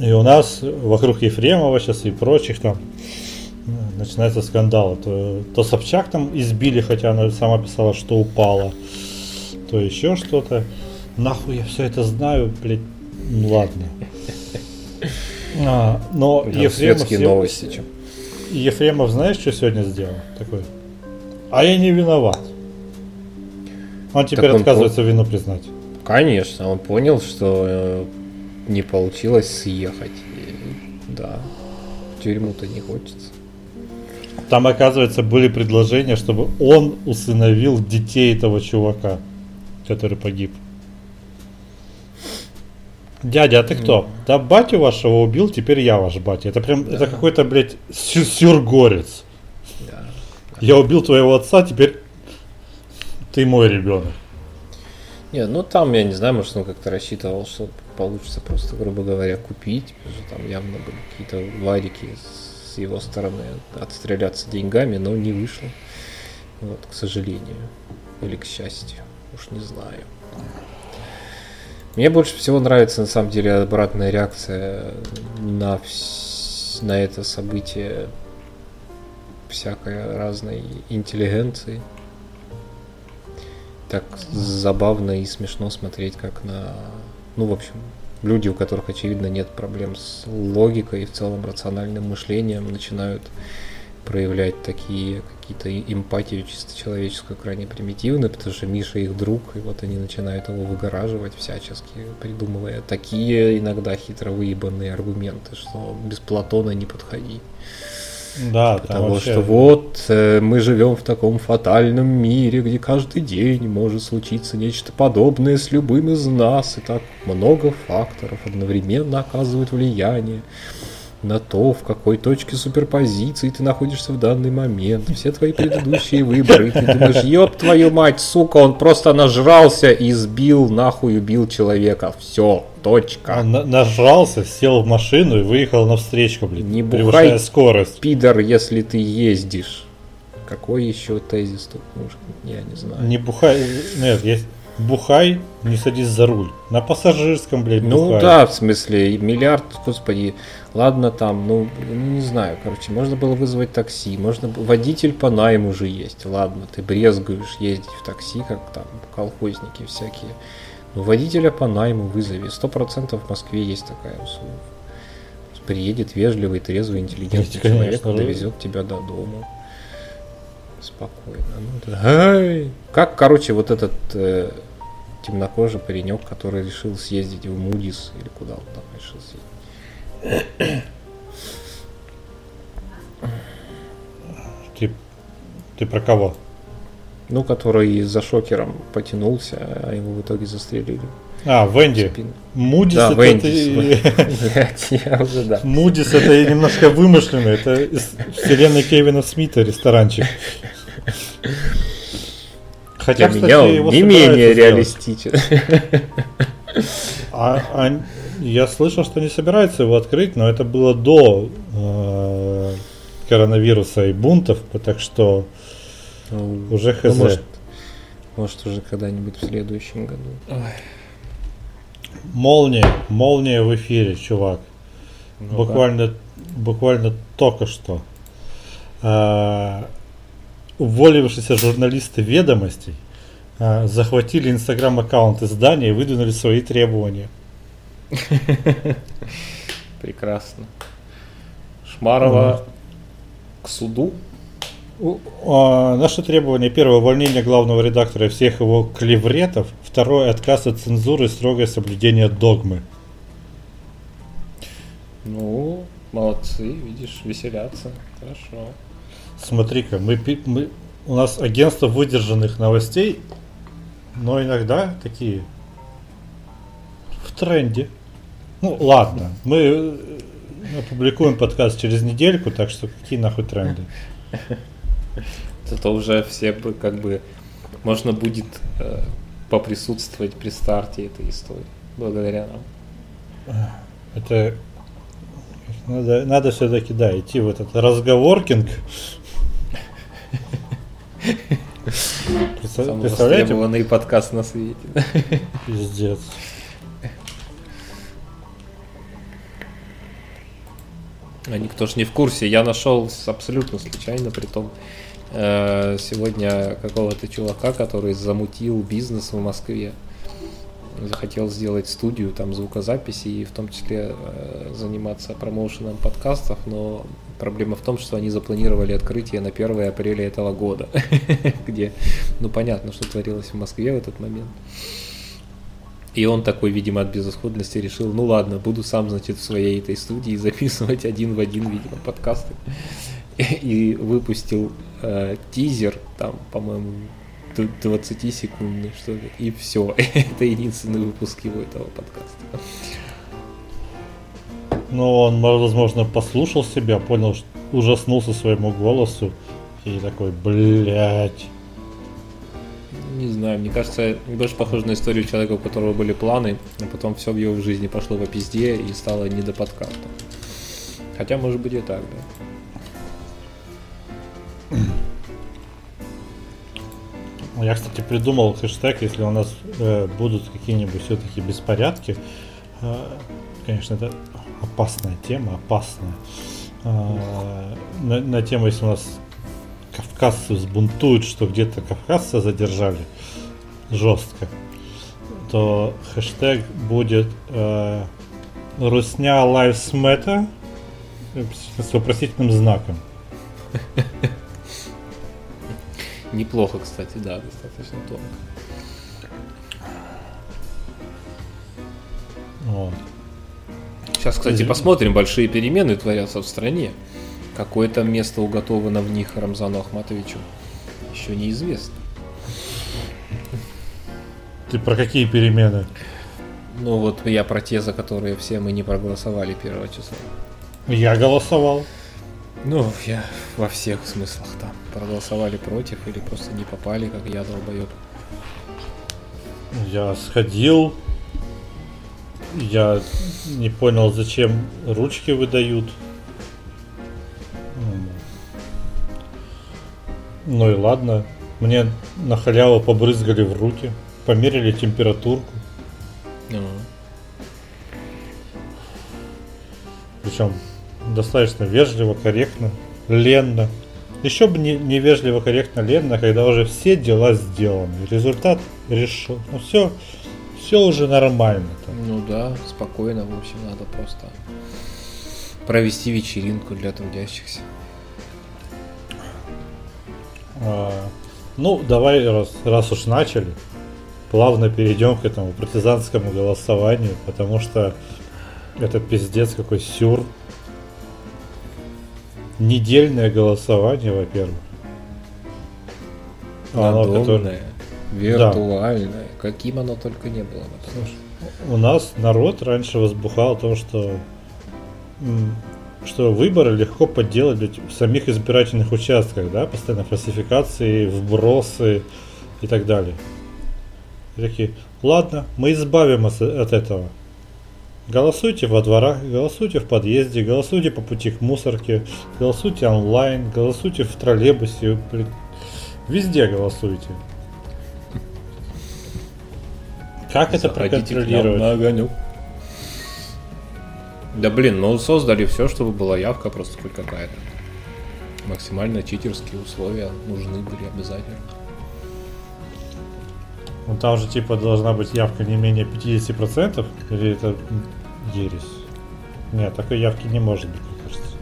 A: и у нас вокруг Ефремова сейчас и прочих там начинается скандал. То, то Собчак там избили, хотя она сама писала, что упала, то еще что-то. Нахуй я все это знаю, блядь, ну ладно. А, но
B: Ефремов, светские новости. Чем.
A: Ефремов, знаешь, что сегодня сделал? Такой. А я не виноват. Он теперь так отказывается он... вину признать.
B: Конечно, он понял, что э, не получилось съехать. И, да, в тюрьму-то не хочется.
A: Там, оказывается, были предложения, чтобы он усыновил детей этого чувака, который погиб. Дядя, а ты кто? Да батю вашего убил, теперь я ваш батя. Это прям, да. это какой-то, блядь, сю сюргорец. Да. Я убил твоего отца, теперь ты мой ребенок.
B: Не, ну там, я не знаю, может он как-то рассчитывал, что получится просто, грубо говоря, купить. Потому что там явно были какие-то варики с его стороны отстреляться деньгами, но не вышло. Вот, к сожалению. Или к счастью. Уж не знаю. Мне больше всего нравится на самом деле обратная реакция на, вс... на это событие всякой разной интеллигенции. Так забавно и смешно смотреть, как на... Ну, в общем, люди, у которых, очевидно, нет проблем с логикой и в целом рациональным мышлением, начинают проявлять такие какие-то эмпатию чисто человеческую крайне примитивно, потому что Миша их друг, и вот они начинают его выгораживать всячески, придумывая такие иногда хитро выебанные аргументы, что без Платона не подходи.
A: Да,
B: потому вообще... что вот э, мы живем в таком фатальном мире, где каждый день может случиться нечто подобное с любым из нас, и так много факторов одновременно оказывают влияние на то, в какой точке суперпозиции ты находишься в данный момент, все твои предыдущие выборы, и ты думаешь, ёб твою мать, сука, он просто нажрался и сбил, нахуй убил человека, все, точка.
A: Он нажрался, сел в машину и выехал на встречку, блин,
B: Не бухай, скорость. пидор, если ты ездишь. Какой еще тезис тут нужен? Я не знаю.
A: Не бухай, нет, есть бухай, не садись за руль. На пассажирском, блядь,
B: Ну
A: бухай.
B: да, в смысле, миллиард, господи, ладно там, ну, ну, не знаю, короче, можно было вызвать такси, можно водитель по найму же есть, ладно, ты брезгуешь ездить в такси, как там колхозники всякие. Ну, водителя по найму вызови, сто процентов в Москве есть такая услуга. Приедет вежливый, трезвый, интеллигентный
A: Есть,
B: человек,
A: конечно,
B: довезет тебя до дома. Спокойно. Ну, да. Как, короче, вот этот э, темнокожий паренек, который решил съездить в Мудис или куда он там решил съездить.
A: Ты, ты про кого?
B: Ну, который за шокером потянулся, а его в итоге застрелили.
A: А, Венди. Мудис
B: Да,
A: это,
B: Вендис. уже, да.
A: Мудис это немножко вымышленно. Это из вселенной Кевина Смита ресторанчик. Хотя,
B: Для
A: кстати,
B: меня он
A: его
B: не менее реалистичен.
A: А, а я слышал, что не собираются его открыть, но это было до э, коронавируса и бунтов, так что
B: Ну,
A: уже
B: ну,
A: хз.
B: может, может, уже когда-нибудь в следующем году.
A: Молния, молния в эфире, чувак.
B: Ну,
A: буквально, буквально только что. А, уволившиеся журналисты ведомостей а, захватили инстаграм-аккаунт издания и выдвинули свои требования.
B: Прекрасно. Шмарова к суду.
A: А, Наши требования. Первое, увольнение главного редактора и всех его клевретов. Второе, отказ от цензуры и строгое соблюдение догмы.
B: Ну, молодцы, видишь, веселятся. Хорошо.
A: Смотри-ка, мы, мы, у нас агентство выдержанных новостей, но иногда такие в тренде. Ну, ладно, мы э, опубликуем подкаст через недельку, так что какие нахуй тренды?
B: Зато уже все бы как бы можно будет э, поприсутствовать при старте этой истории. Благодаря нам.
A: Это надо, надо все-таки, да, идти в этот разговоркинг. Представ-
B: Самый
A: Представляете?
B: востребованный подкаст на свете.
A: Пиздец.
B: Никто ж не в курсе. Я нашел абсолютно случайно, при том э, сегодня какого-то чувака, который замутил бизнес в Москве. Захотел сделать студию там звукозаписи и в том числе э, заниматься промоушеном подкастов, но проблема в том, что они запланировали открытие на 1 апреля этого года, где, ну понятно, что творилось в Москве в этот момент. И он такой, видимо, от безысходности решил, ну ладно, буду сам, значит, в своей этой студии записывать один в один, видимо, подкасты. И выпустил э, тизер, там, по-моему, 20 секундный, что ли, и все. Это единственный выпуск его этого подкаста.
A: Ну, он, возможно, послушал себя, понял, что ужаснулся своему голосу и такой, блядь.
B: Не знаю, мне кажется, больше похоже на историю человека, у которого были планы, а потом все в его жизни пошло по пизде и стало не до подкаста. Хотя, может быть, и так, да.
A: Я, кстати, придумал хэштег, если у нас э, будут какие-нибудь все-таки беспорядки. Э, конечно, это опасная тема, опасная. Э, на, на тему, если у нас кавказцы взбунтуют, что где-то кавказца задержали жестко, то хэштег будет э, Русня Lives Matter с вопросительным знаком.
B: Неплохо, кстати, да, достаточно тонко.
A: Вот.
B: Сейчас, кстати, посмотрим, большие перемены творятся в стране. Какое там место уготовано в них Рамзану Ахматовичу, еще неизвестно.
A: Ты про какие перемены?
B: Ну вот я про те, за которые все мы не проголосовали первого числа.
A: Я голосовал.
B: Ну, я во всех смыслах там. Проголосовали против или просто не попали, как я долбоеб.
A: Я сходил. Я не понял, зачем ручки выдают. Ну и ладно. Мне на халяву побрызгали в руки. померили температурку.
B: Ну,
A: Причем достаточно вежливо, корректно, ленно. Еще бы не, не вежливо, корректно, ленно, когда уже все дела сделаны. Результат решен. Ну все, все уже нормально. Там.
B: ну да, спокойно, в общем, надо просто провести вечеринку для трудящихся.
A: А, ну, давай, раз, раз уж начали, плавно перейдем к этому партизанскому голосованию, потому что это пиздец какой сюр. Недельное голосование, во-первых. Оно, которое-
B: Надомное, виртуальное, каким оно только не было. что-
A: У нас народ раньше возбухал то, что что выборы легко подделать в самих избирательных участках, да, постоянно фальсификации, вбросы и так далее. И такие, ладно, мы избавим от, этого. Голосуйте во дворах, голосуйте в подъезде, голосуйте по пути к мусорке, голосуйте онлайн, голосуйте в троллейбусе, везде голосуйте. Как это проконтролировать?
B: на огонек. Да блин, ну создали все, чтобы была явка просто хоть какая-то. Максимально читерские условия нужны были обязательно.
A: Ну там же типа должна быть явка не менее 50%, или это ересь? Нет, такой явки не может быть, мне кажется.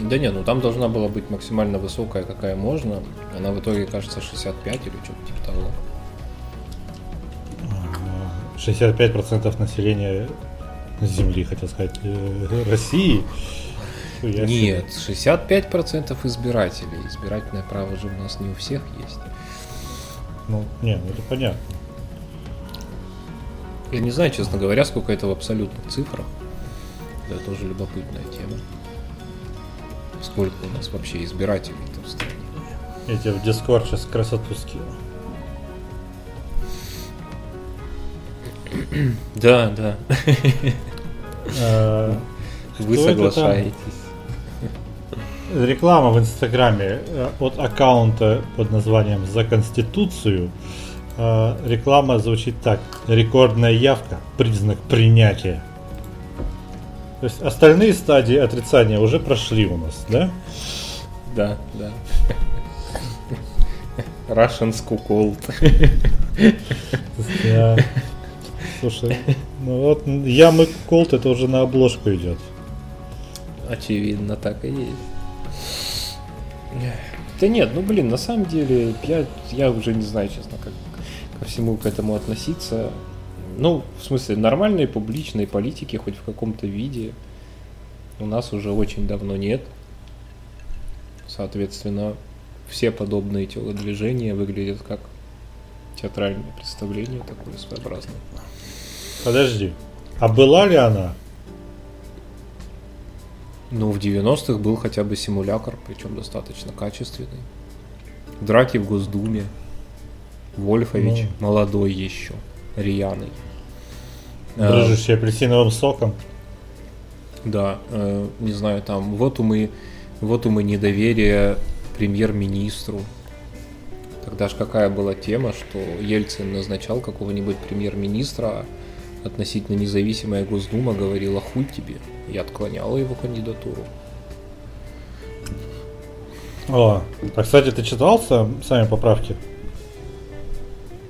B: Да не, ну там должна была быть максимально высокая, какая можно. Она в итоге, кажется, 65 или что-то типа того.
A: 65% населения Земли, хотел сказать, э, России. Себе.
B: Нет, 65% избирателей. Избирательное право же у нас не у всех есть.
A: Ну, не, ну это понятно.
B: Я не знаю, честно говоря, сколько это в абсолютных цифрах. Это тоже любопытная тема. Сколько у нас вообще избирателей-то в стране?
A: Я тебе в Дискорд сейчас красоту скину.
B: Да, да.
A: Э,
B: Вы соглашаетесь.
A: Реклама в Инстаграме э, от аккаунта под названием «За Конституцию». Э, Реклама звучит так. Рекордная явка. Признак принятия. То есть остальные стадии отрицания уже прошли у нас, да?
B: Да, да. Russian School
A: Слушай, ну вот ямы колт это уже на обложку идет.
B: Очевидно, так и есть. Да нет, ну блин, на самом деле, я, я уже не знаю, честно, как ко всему к этому относиться. Ну, в смысле, нормальной публичной политики хоть в каком-то виде у нас уже очень давно нет. Соответственно, все подобные телодвижения выглядят как театральное представление такое своеобразное.
A: Подожди. А была ли она?
B: Ну, в 90-х был хотя бы симулятор, причем достаточно качественный. Драки в Госдуме. Вольфович,
A: Ну.
B: молодой еще, рьяный. Э,
A: Брыжущий апельсиновым соком?
B: Да, э, не знаю, там, вот мы, вот мы недоверие премьер-министру. Тогда же какая была тема, что Ельцин назначал какого-нибудь премьер-министра, относительно независимая Госдума говорила хуй тебе, и отклоняла его кандидатуру.
A: О, а кстати, ты читал сам- сами поправки?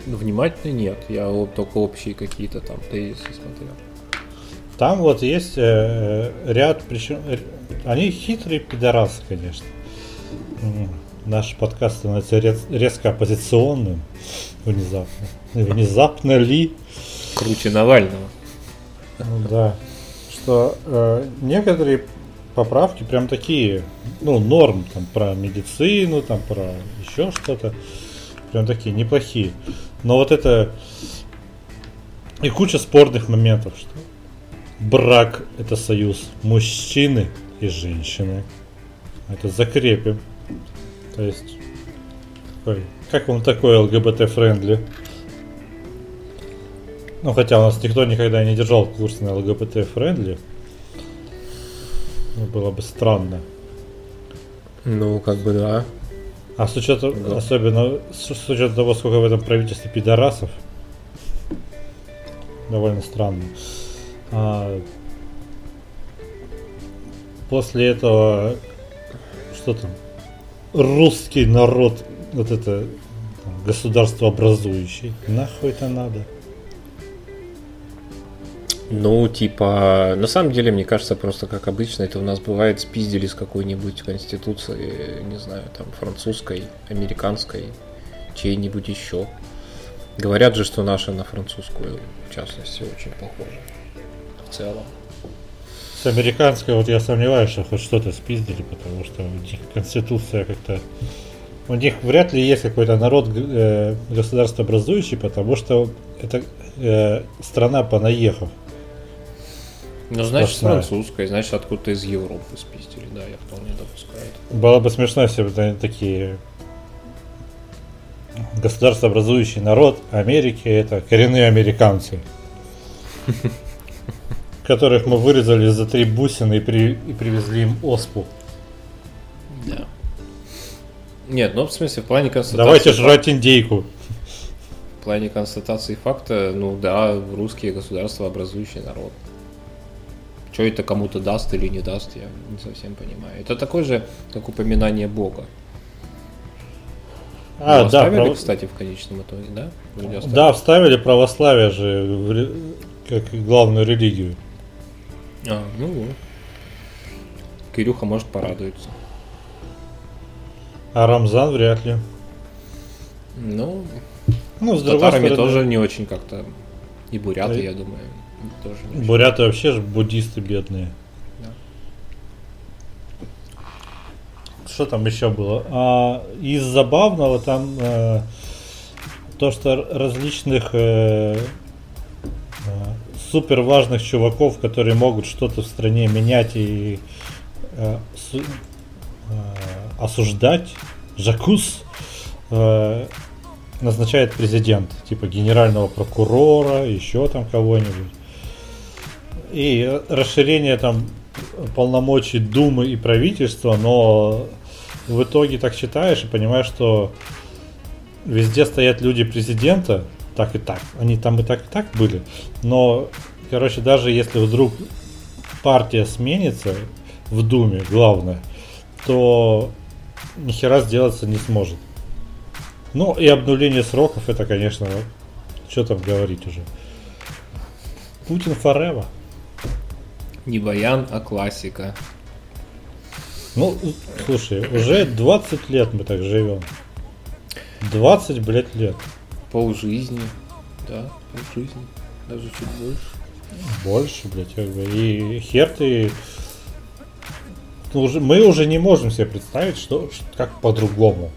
B: Ну, Внимательно нет, я вот только общие какие-то там тезисы смотрел.
A: Там вот есть э, ряд, причем э, они хитрые пидорасы, конечно. Наш подкаст становится рез- резко оппозиционным внезапно. Внезапно ли?
B: Круче Навального.
A: Ну да. Что э, некоторые поправки прям такие, ну, норм, там, про медицину, там, про еще что-то. Прям такие неплохие. Но вот это и куча спорных моментов, что брак это союз мужчины и женщины. Это закрепим. То есть, как вам такой ЛГБТ-friendly? Ну, хотя у нас никто никогда не держал курс на ЛГБТ-friendly. Ну, Было бы странно.
B: Ну, как бы да.
A: А с учетом,
B: Да.
A: особенно с, с учетом того, сколько в этом правительстве пидорасов, довольно странно. А, после этого что там? Русский народ, вот это там, государство образующий. Нахуй это надо?
B: Ну, типа, на самом деле, мне кажется, просто как обычно, это у нас бывает, спиздили с какой-нибудь конституции, не знаю, там, французской, американской, чьей-нибудь еще. Говорят же, что наша на французскую, в частности, очень похожа. В целом.
A: С американской вот я сомневаюсь, что хоть что-то спиздили, потому что у них конституция как-то... У них вряд ли есть какой-то народ э, государство образующий, потому что это э, страна понаехав.
B: Ну, значит,
A: Сплошная.
B: французской, значит, откуда-то из Европы спиздили, да, я вполне допускаю.
A: Было бы смешно, если бы они такие государство образующий народ Америки это коренные американцы, которых мы вырезали за три бусины и, при- и привезли им оспу.
B: Да. Нет, ну, в смысле, в плане констатации...
A: Давайте жрать индейку.
B: В плане констатации факта, ну да, русские государства образующий народ. Что это кому-то даст или не даст, я не совсем понимаю. Это такое же, как упоминание Бога.
A: А,
B: Ну,
A: да,
B: оставили,
A: право-
B: кстати, в конечном итоге, да?
A: Да, вставили православие же в как главную религию.
B: А, ну вот. Кирюха может порадуется.
A: А Рамзан вряд ли.
B: Ну,
A: Ну, с
B: с татарами
A: стороны,
B: тоже не очень как-то. И буряты,
A: Да.
B: я думаю, тоже не очень.
A: буряты вообще же буддисты бедные.
B: Да.
A: Что там еще было? А, из забавного там э, то, что различных э, э, супер важных чуваков, которые могут что-то в стране менять и э, су- э, осуждать, Жакус назначает президент, типа генерального прокурора, еще там кого-нибудь. И расширение там полномочий Думы и правительства, но в итоге так считаешь и понимаешь, что везде стоят люди президента, так и так. Они там и так и так были. Но, короче, даже если вдруг партия сменится в Думе, главное, то ни хера сделаться не сможет. Ну и обнуление сроков, это, конечно, что там говорить уже. Путин forever.
B: Не баян, а классика.
A: Ну, слушай, уже 20 лет мы так живем. 20, блядь, лет.
B: Пол жизни. Да, пол жизни. Даже чуть больше.
A: Больше, блядь, как бы. И хер ты... Ну, уже, мы уже не можем себе представить, что, как по-другому.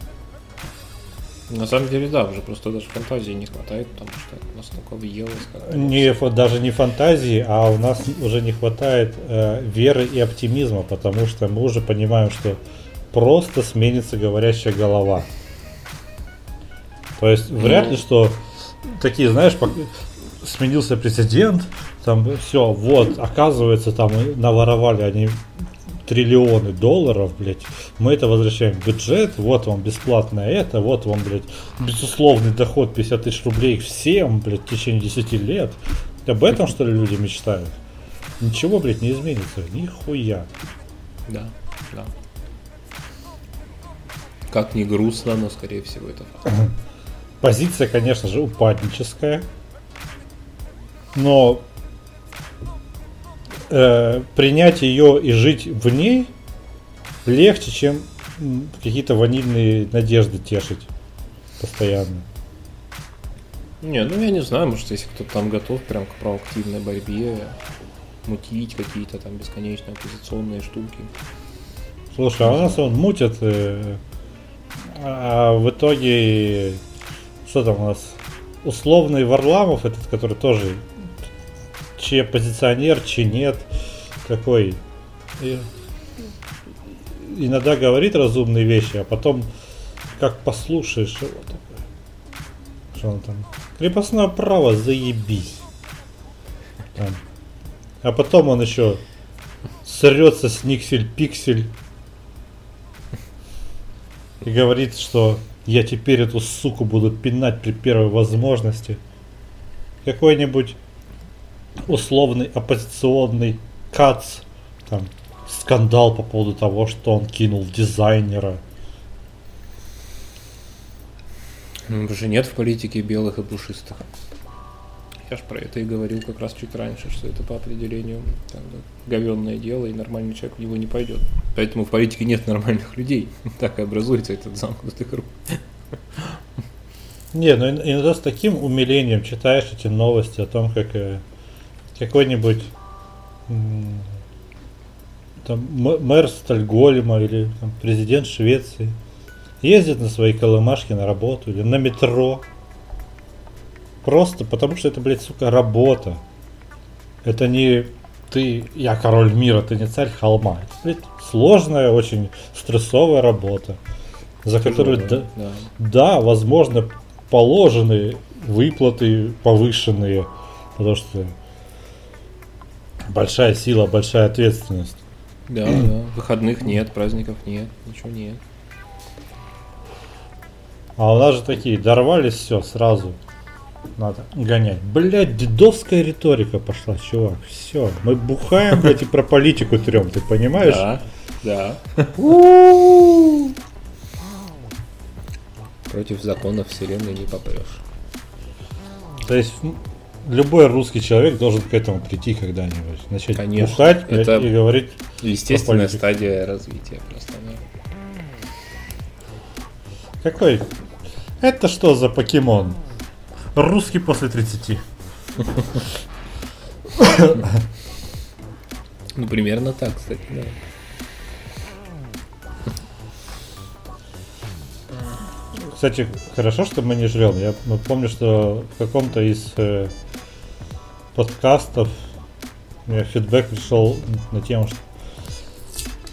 B: На самом деле, да, уже просто даже фантазии не хватает, потому что настолько въелось как
A: Не, фа- даже не фантазии, а у нас уже не хватает э, веры и оптимизма, потому что мы уже понимаем, что просто сменится говорящая голова. То есть вряд ли, что такие, знаешь, сменился президент, там все, вот, оказывается, там наворовали они триллионы долларов, блядь, мы это возвращаем в бюджет, вот вам бесплатно это, вот вам, блядь, безусловный доход 50 тысяч рублей всем, блядь, в течение 10 лет. Об этом, что ли, люди мечтают? Ничего, блядь, не изменится, нихуя.
B: Да, да. Как ни грустно, но скорее всего это факт.
A: Позиция, конечно же, упадническая. Но э, принять ее и жить в ней легче, чем какие-то ванильные надежды тешить постоянно.
B: Не, ну я не знаю, может, если кто-то там готов прям к проактивной борьбе, мутить какие-то там бесконечно оппозиционные штуки.
A: Слушай, а у нас он мутят, э, а в итоге что там у нас? Условный Варламов, этот, который тоже че позиционер, че нет, такой и- иногда говорит разумные вещи, а потом как послушаешь его такой. Что он там? Крепостное право, заебись. Там. А потом он еще срется с Никсель Пиксель и говорит, что я теперь эту суку буду пинать при первой возможности. Какой-нибудь условный оппозиционный Кац, там, скандал по поводу того, что он кинул дизайнера.
B: Ну, уже нет в политике белых и пушистых. Я ж про это и говорил как раз чуть раньше, что это по определению там, да, говенное дело, и нормальный человек в него не пойдет. Поэтому в политике нет нормальных людей. Так и образуется этот замкнутый круг.
A: Не, ну иногда с таким умилением читаешь эти новости о том, как э, какой-нибудь там, мэр Стальгольма или там, президент Швеции ездит на своей колымашке на работу или на метро. Просто потому что это, блядь, сука, работа. Это не ты, я король мира, ты не царь холма. Это, блядь, сложная, очень стрессовая работа, за которую, да, да. да, возможно, положены выплаты повышенные, потому что большая сила, большая ответственность.
B: Да, да. Выходных нет, праздников нет, ничего нет.
A: А у нас же такие, дорвались все сразу. Надо гонять. Блять, дедовская риторика пошла, чувак. Все, мы бухаем, блядь, и про политику трем, ты понимаешь?
B: Да, да. Против законов вселенной не попрешь.
A: То есть любой русский человек должен к этому прийти когда-нибудь. Начать
B: Конечно,
A: бухать это и говорить.
B: Естественная стадия развития просто. Да.
A: Какой? Это что за покемон? Русский после 30.
B: Ну, примерно так, кстати, да.
A: Кстати, хорошо, что мы не жрем. Я помню, что в каком-то из э, подкастов меня фидбэк пришел на тему, что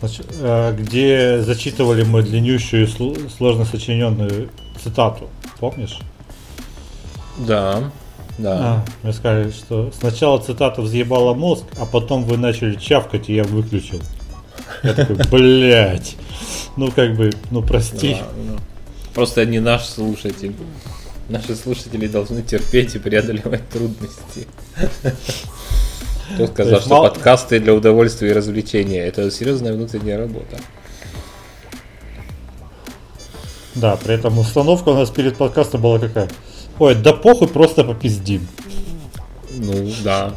A: значит, э, где зачитывали мы длиннющую сложно сочиненную цитату. Помнишь?
B: Да, да. А,
A: мне сказали, что сначала цитата взъебала мозг, а потом вы начали чавкать, и я выключил. Я такой, блядь. Ну, как бы, ну, прости. Да, ну,
B: просто не наш слушатель. Наши слушатели должны терпеть и преодолевать трудности. Кто сказал, что мало... подкасты для удовольствия и развлечения? Это серьезная внутренняя работа.
A: Да, при этом установка у нас перед подкастом была какая? Ой, да похуй, просто попиздим.
B: Ну, да.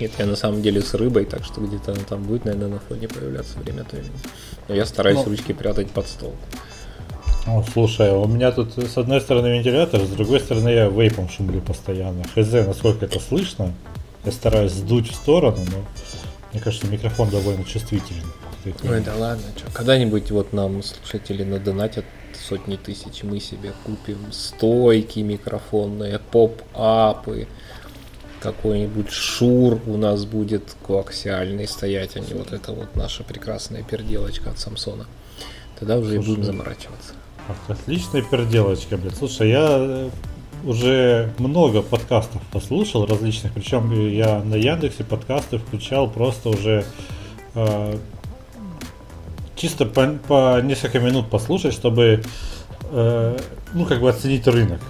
B: Нет, я на самом деле с рыбой, так что где-то она там будет, наверное, на фоне появляться время от времени. Но я стараюсь Но... Ну. ручки прятать под стол.
A: О, слушай, у меня тут с одной стороны вентилятор, с другой стороны я вейпом шумлю постоянно. Хз, насколько это слышно. Я стараюсь сдуть в сторону, но мне кажется, микрофон довольно чувствительный.
B: Ой, да ладно, что, когда-нибудь вот нам слушатели надонатят сотни тысяч, мы себе купим стойки микрофонные, поп-апы, какой-нибудь шур у нас будет коаксиальный стоять, а не вот это вот наша прекрасная перделочка от Самсона. Тогда уже Слушай, и будем заморачиваться.
A: Отличная переделочка, блядь. Слушай, я э, уже много подкастов послушал различных, причем я на Яндексе подкасты включал просто уже э, чисто по, по несколько минут послушать, чтобы э, ну как бы оценить рынок.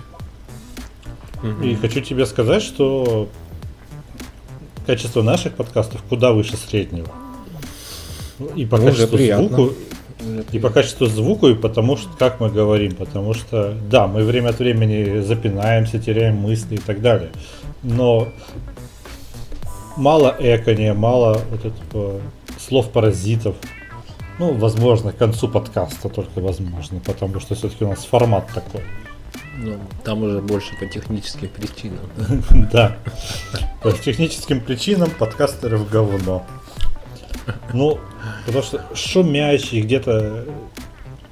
A: Mm-hmm. И хочу тебе сказать, что качество наших подкастов куда выше среднего. И по ну, качеству звука, и по качеству звука, и потому что, как мы говорим, потому что, да, мы время от времени запинаемся, теряем мысли и так далее. Но мало экония, мало вот этого слов паразитов. Ну, возможно, к концу подкаста только возможно, потому что все-таки у нас формат такой.
B: Ну, там уже больше по техническим причинам.
A: Да. По техническим причинам подкастеров говно. Ну, потому что шумящий где-то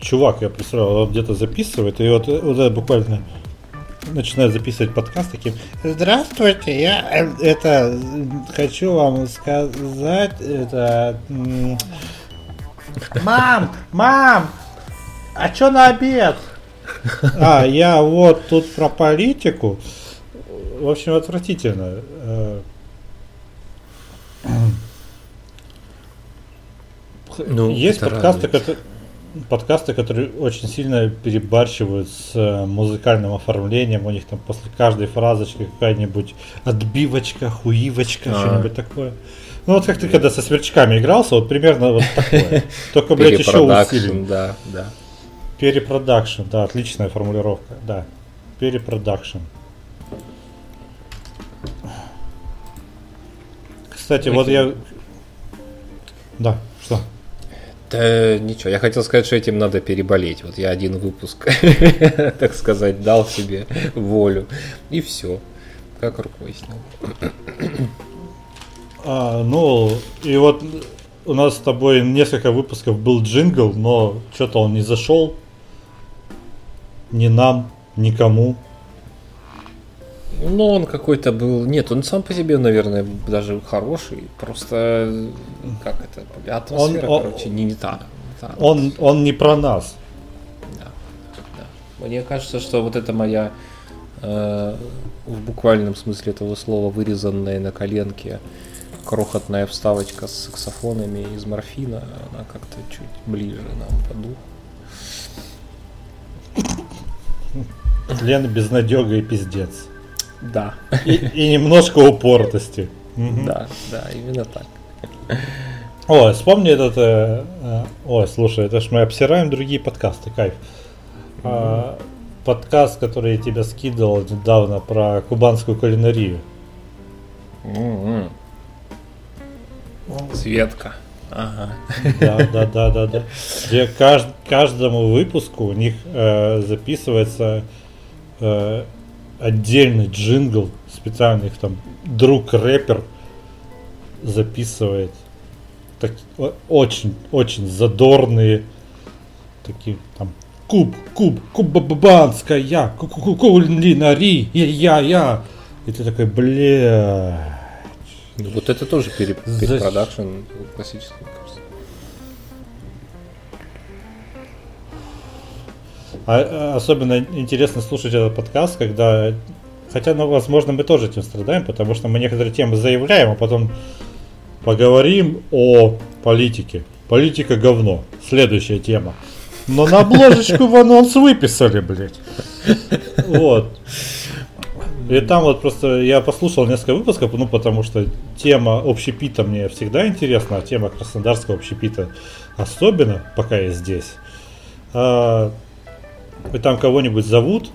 A: чувак, я представляю, он где-то записывает, и вот, вот буквально начинает записывать подкаст таким Здравствуйте, я э, это хочу вам сказать это Мам, мам, а что на обед? А, я вот тут про политику. В общем, отвратительно. Ну, Есть подкасты, которые... подкасты, которые очень сильно перебарщивают с э, музыкальным оформлением. У них там после каждой фразочки какая-нибудь отбивочка, хуивочка,
B: А.
A: что-нибудь такое. Ну вот как ты когда со сверчками игрался, вот примерно вот такое. Только, блядь, еще усилен.
B: да, да.
A: Пере production, да, отличная формулировка, да. Пере production. Кстати, вот я... Да, что?
B: Да ничего, я хотел сказать, что этим надо переболеть. Вот я один выпуск, так сказать, дал себе волю. И все. Как рукой снял.
A: А, ну, и вот у нас с тобой несколько выпусков был джингл, но что-то он не зашел. Ни нам, никому.
B: Ну, он какой-то был... Нет, он сам по себе, наверное, даже хороший. Просто, как это, атмосфера,
A: Он- он-
B: короче, не, не та. та.
A: Он, он не про нас.
B: Да, да. Мне кажется, что вот эта моя э, в буквальном смысле этого слова вырезанная на коленке крохотная вставочка с саксофонами из морфина, она как-то чуть ближе нам по духу.
A: Лен безнадега и пиздец.
B: Да,
A: И, и немножко упортости.
B: Да, да, именно так.
A: Ой, вспомни этот... э, э, ой, слушай, это ж мы обсираем другие подкасты, кайф. А, подкаст, который я тебе скидывал недавно про кубанскую кулинарию.
B: М-м. Светка. Ага.
A: Да, да, да, да, да. Где кажд- каждому выпуску у них э, записывается э, отдельный джингл, специальный их там друг рэпер записывает. Так, очень, очень задорные такие там куб, куб, кубабанская, кулинария, я, я. И ты такой, бля.
B: Вот это тоже перепродакшн классический,
A: А, а, особенно интересно слушать этот подкаст, когда... Хотя, ну, возможно, мы тоже этим страдаем, потому что мы некоторые темы заявляем, а потом поговорим о политике. Политика говно. Следующая тема. Но на обложечку в анонс выписали, блядь. Вот. И там вот просто я послушал несколько выпусков, ну потому что тема общепита мне всегда интересна, а тема краснодарского общепита особенно, пока я здесь. А, и там кого-нибудь зовут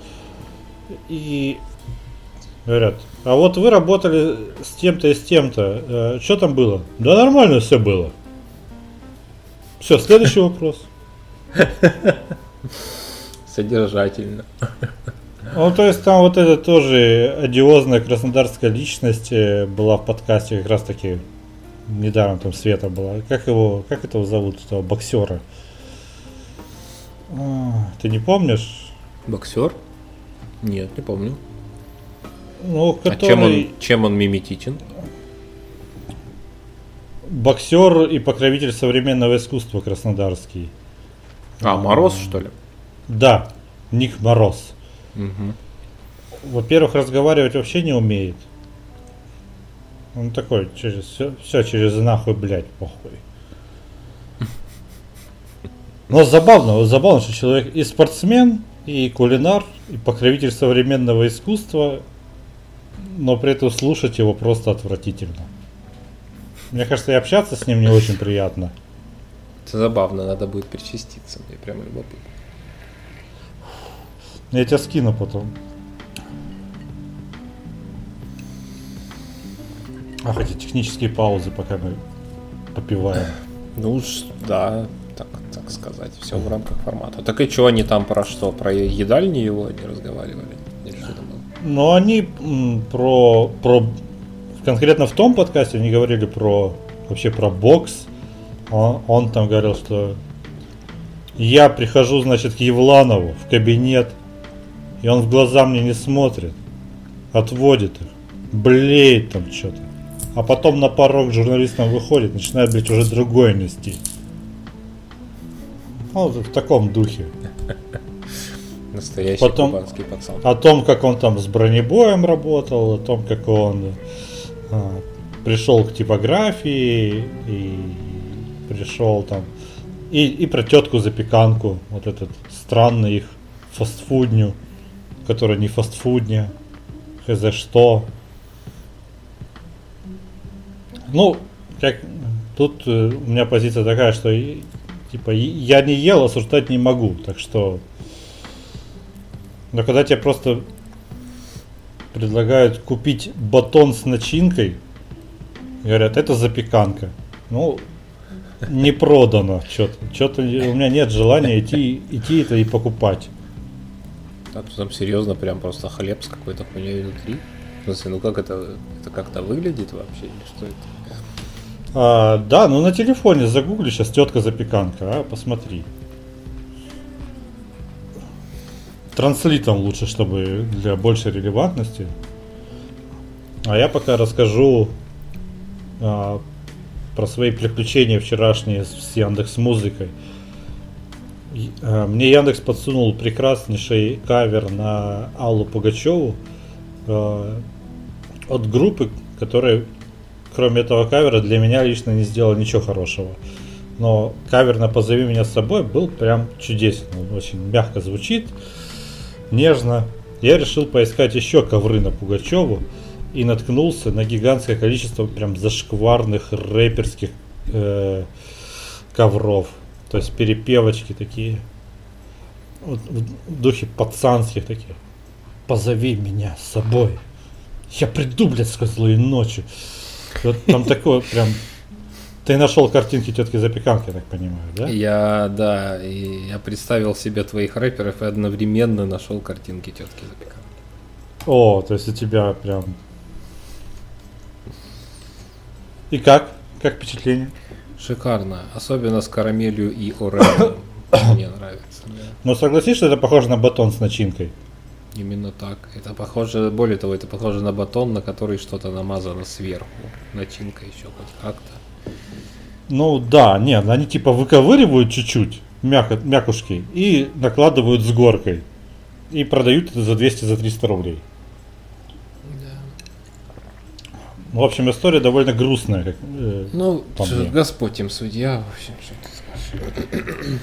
A: и говорят, а вот вы работали с тем-то и с тем-то, что там было? Да нормально все было. Все, следующий вопрос.
B: Содержательно.
A: Ну, то есть там вот эта тоже одиозная краснодарская личность э, была в подкасте как раз таки недавно там Света была. Как его, как этого зовут, этого боксера? А, Ты не помнишь?
B: Боксер? Нет, не помню.
A: Ну,
B: А чем он,
A: который
B: чем он миметичен?
A: боксер и покровитель современного искусства краснодарский.
B: А, Мороз, что ли?
A: Да, Ник Мороз.
B: Мгм.
A: Во-первых, разговаривать вообще не умеет. Он такой, через все, все через нахуй, блядь, похуй. Но забавно, вот забавно, что человек и спортсмен, и кулинар, и покровитель современного искусства, но при этом слушать его просто отвратительно. Мне кажется, и общаться с ним не очень приятно.
B: Это забавно, надо будет причаститься. Мне прямо любопытно.
A: Я тебя скину потом. Ах, эти технические паузы, пока мы попиваем.
B: Ну уж, да, так, сказать, все в рамках формата. Так и что они там про что? Про едальни его не разговаривали?
A: Но они про, про конкретно в том подкасте они говорили про вообще про бокс. Он, он там говорил, что я прихожу, значит, к Евланову в кабинет, и он в глаза мне не смотрит, отводит их, блеет там что-то. А потом на порог журналистам выходит, начинает, блядь, уже другое нести. Ну, в таком духе.
B: Настоящий
A: Потом-
B: кубанский пацан.
A: о том, как он там с бронебоем работал, о том, как он а, пришел к типографии и пришел там И, и про тетку запеканку, вот этот странный их фастфудню, которая не фастфудня, хз что. Ну, как тут э, у меня позиция такая, что типа я не ел, осуждать не могу, так что. Но когда тебе просто предлагают купить батон с начинкой, говорят, это запеканка. Ну, не продано что-то. Что-то у меня нет желания идти, идти это и покупать.
B: А там серьезно прям просто хлеб с какой-то хуйней внутри. В смысле, ну как это, это как-то выглядит вообще или что это?
A: А, да, ну на телефоне загугли сейчас тетка запеканка, а посмотри. Транслитом лучше, чтобы для большей релевантности. А я пока расскажу а, про свои приключения вчерашние с Яндекс Музыкой. А, мне Яндекс подсунул прекраснейший кавер на Аллу Пугачеву а, от группы, которая, кроме этого кавера, для меня лично не сделала ничего хорошего. Но кавер на «Позови меня с собой» был прям чудесен. Он очень мягко звучит, нежно. Я решил поискать еще ковры на Пугачеву и наткнулся на гигантское количество прям зашкварных рэперских э, ковров. То есть перепевочки такие. В духе пацанских таких. Позови меня с собой. Я приду, блядь, сквозь злые ночи. Вот там такое прям ты нашел картинки тетки запеканки, я так понимаю, да?
B: Я, да, и я представил себе твоих рэперов и одновременно нашел картинки тетки запеканки.
A: О, то есть у тебя прям и как? Как впечатление?
B: Шикарно. Особенно с карамелью и орехом. Мне нравится. Да.
A: Но согласись, что это похоже на батон с начинкой?
B: Именно так. Это похоже, более того, это похоже на батон, на который что-то намазано сверху. Начинка еще хоть как-то.
A: Ну да, нет, они типа выковыривают чуть-чуть мяко, мякушки и накладывают с горкой. И продают это за 200-300 за рублей. В общем, история довольно грустная. Как,
B: э, ну, Господь им судья, в общем, что ты скажешь.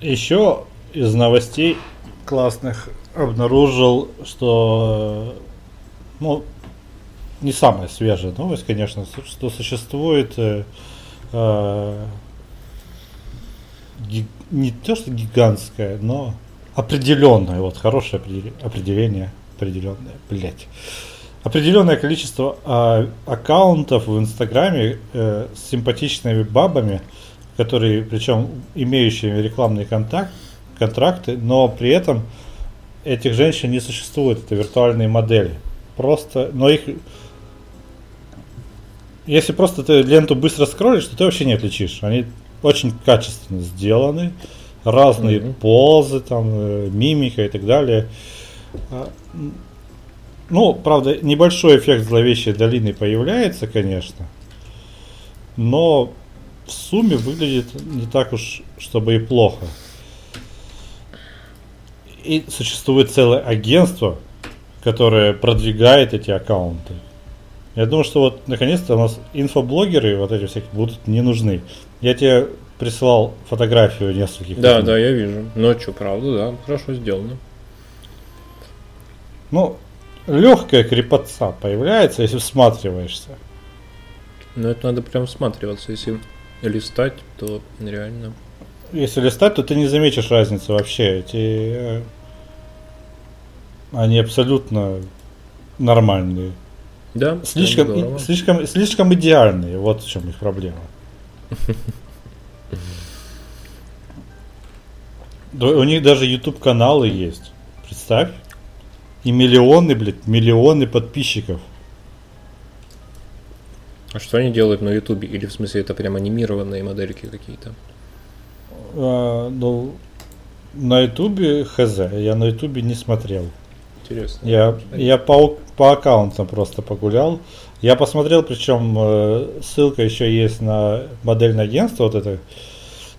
A: Еще из новостей классных обнаружил, что ну, не самая свежая новость, конечно, что существует э, э, не то что гигантское, но определенное, вот хорошее определение, определенное, блять. Определенное количество э, аккаунтов в Инстаграме э, с симпатичными бабами, которые, причем имеющими рекламные контакт, контракты, но при этом этих женщин не существует, это виртуальные модели. Просто, но их если просто ты ленту быстро скроллишь, то ты вообще не отличишь. Они очень качественно сделаны, разные mm-hmm. позы, там, э, мимика и так далее. А, ну, правда, небольшой эффект зловещей долины появляется, конечно, но в сумме выглядит не так уж, чтобы и плохо. И существует целое агентство, которое продвигает эти аккаунты. Я думаю, что вот наконец-то у нас инфоблогеры вот эти всякие будут не нужны. Я тебе прислал фотографию нескольких.
B: Да, да, я вижу. Ночью, правда, да, хорошо сделано.
A: Ну, легкая крепотца появляется, если всматриваешься.
B: Ну, это надо прям всматриваться. Если листать, то реально.
A: Если листать, то ты не заметишь разницы вообще. Эти э, они абсолютно нормальные.
B: Да.
A: Слишком, слишком, слишком идеальные. Вот в чем их проблема. У них даже YouTube каналы есть. Представь. И миллионы, блядь, миллионы подписчиков.
B: А что они делают на Ютубе? Или в смысле это прям анимированные модельки какие-то?
A: А, ну, на Ютубе хз. Я на Ютубе не смотрел.
B: Интересно.
A: Я, я по, по аккаунтам просто погулял. Я посмотрел, причем э, ссылка еще есть на модельное агентство, вот это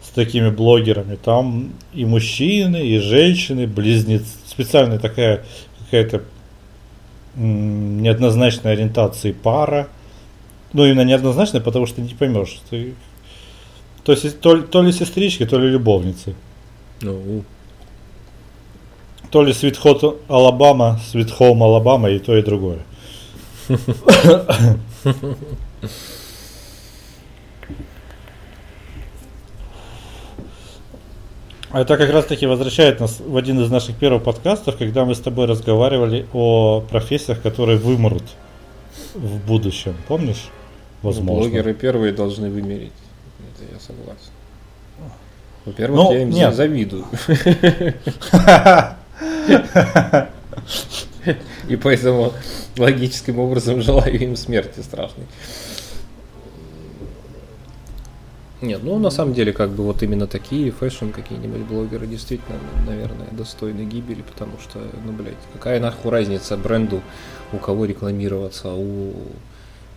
A: с такими блогерами. Там и мужчины, и женщины, близнецы. Специальная такая какая-то неоднозначной ориентации пара. Ну, именно неоднозначной, потому что не поймешь. Ты... То, есть, то, то ли сестрички, то ли любовницы.
B: Ну,
A: То ли Hot Алабама, Home Алабама и то, и другое. Это как раз таки возвращает нас в один из наших первых подкастов, когда мы с тобой разговаривали о профессиях, которые вымрут в будущем. Помнишь? Возможно.
B: блогеры первые должны вымереть. Это я согласен. Во-первых,
A: Ну,
B: я им
A: нет.
B: завидую. И поэтому логическим образом желаю им смерти страшной. Нет, ну на самом деле, как бы вот именно такие fashion какие-нибудь блогеры действительно, наверное, достойны гибели, потому что, ну, блядь, какая нахуй разница бренду, у кого рекламироваться, у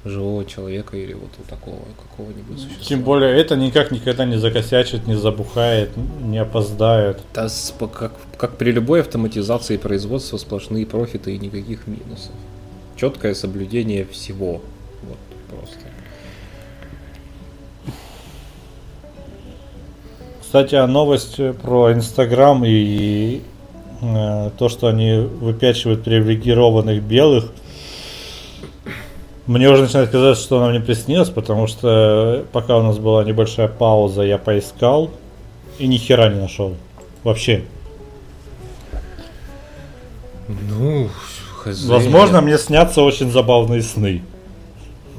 B: живого человека или вот у такого какого-нибудь существа.
A: Тем более это никак никогда не закосячит, не забухает, не опоздает.
B: Да, как, как при любой автоматизации производства сплошные профиты и никаких минусов. Четкое соблюдение всего.
A: Кстати, а новость э, про Инстаграм и э, то, что они выпячивают привилегированных белых, мне уже начинает казаться, что она мне приснилась, потому что пока у нас была небольшая пауза, я поискал и ни хера не нашел. Вообще.
B: Ну, хз.
A: Возможно, мне снятся очень забавные сны.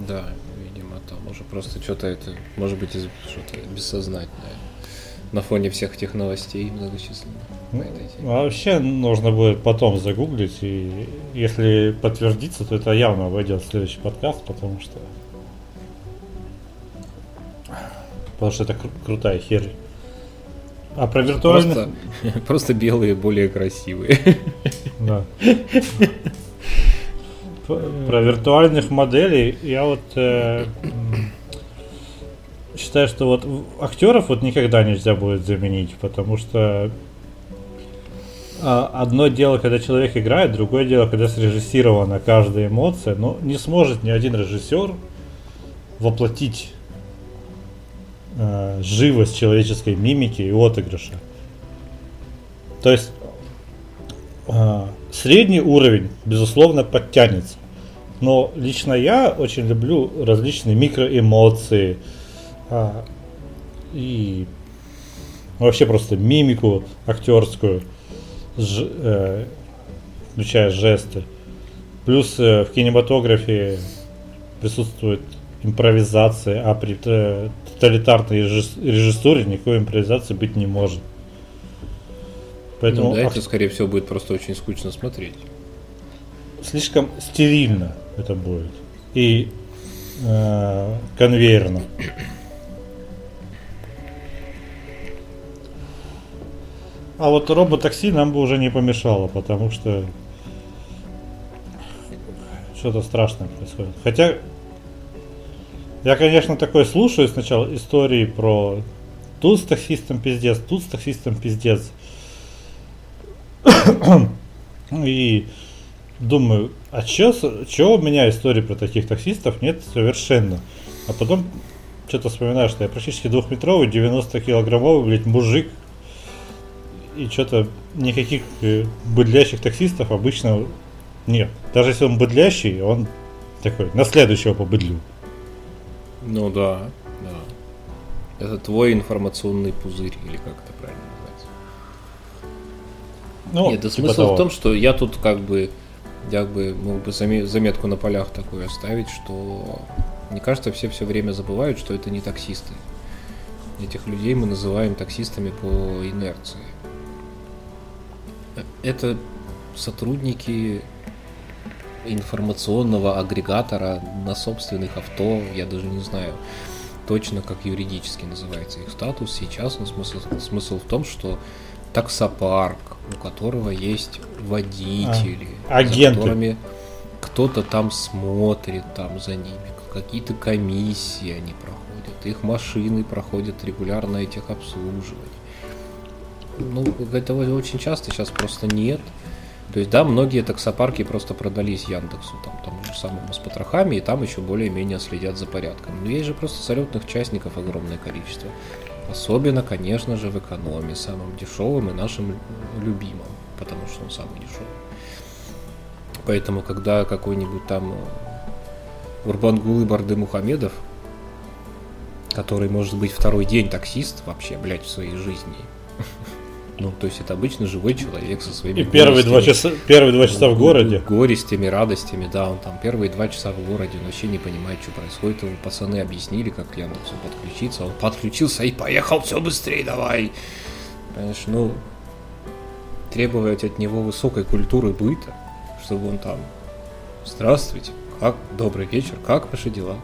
B: Да, видимо, там уже просто что-то это, может быть, что-то бессознательное. На фоне всех этих новостей многочисленных.
A: А Вообще нужно будет потом загуглить, и если подтвердится, то это явно войдет в следующий подкаст, потому что... Потому что это кру- крутая херь. А про виртуальных...
B: Просто, просто белые более красивые.
A: Да. Про виртуальных моделей я вот э, считаю, что вот актеров вот никогда нельзя будет заменить, потому что а, одно дело, когда человек играет, другое дело, когда срежиссирована каждая эмоция, но не сможет ни один режиссер воплотить э, живость человеческой мимики и отыгрыша. То есть а, средний уровень, безусловно, подтянется. Но лично я очень люблю различные микроэмоции а, и вообще просто мимику актерскую, ж- э, включая жесты. Плюс э, в кинематографе присутствует импровизация, а при э, тоталитарной режисс- режиссуре никакой импровизации быть не может. Поэтому
B: ну, да,
A: ак-
B: это, скорее всего, будет просто очень скучно смотреть.
A: слишком стерильно это будет. И э, конвейерно. А вот роботакси нам бы уже не помешало, потому что что-то страшное происходит. Хотя я, конечно, такое слушаю сначала истории про тут с таксистом пиздец, тут с таксистом пиздец. И думаю, а чё, чё у меня истории про таких таксистов нет совершенно. А потом что-то вспоминаю, что я практически двухметровый, 90-килограммовый, блядь, мужик. И что-то никаких э, быдлящих таксистов обычно нет. Даже если он быдлящий, он такой, на следующего по быдлю.
B: Ну да, да. Это твой информационный пузырь, или как это правильно называется?
A: Ну,
B: Нет, да
A: типа
B: смысл
A: того.
B: в том, что я тут как бы, я бы мог бы заме- заметку на полях такую оставить, что мне кажется, все все время забывают, что это не таксисты. Этих людей мы называем таксистами по инерции. Это сотрудники информационного агрегатора на собственных авто, я даже не знаю точно, как юридически называется их статус сейчас, но смысл, смысл в том, что таксопарк, у которого есть водители,
A: А, агенты.
B: за которыми кто-то там смотрит там за ними, какие-то комиссии они проходят, их машины проходят регулярное техобслуживание. Ну, этого очень часто сейчас просто нет. То есть, да, многие таксопарки просто продались Яндексу, там, тому же самому с потрохами, и там еще более-менее следят за порядком. Но есть же просто салютных частников огромное количество. Особенно, конечно же, в экономе, самым дешевым и нашим любимым, потому что он самый дешевый. Поэтому, когда какой-нибудь там э, Урбангулы Барды Мухамедов, который может быть второй день таксист вообще, блядь, в своей жизни, ну, то есть это обычно живой человек со своими
A: И первые два часа, первые два часа в городе.
B: Горестями, радостями, да, он там первые два часа в городе, он вообще не понимает, что происходит. Ему пацаны объяснили, как к Яндексу подключиться. Он подключился и поехал, все быстрее давай. Понимаешь, ну, требовать от него высокой культуры быта, чтобы он там, здравствуйте, как, добрый вечер, как ваши дела?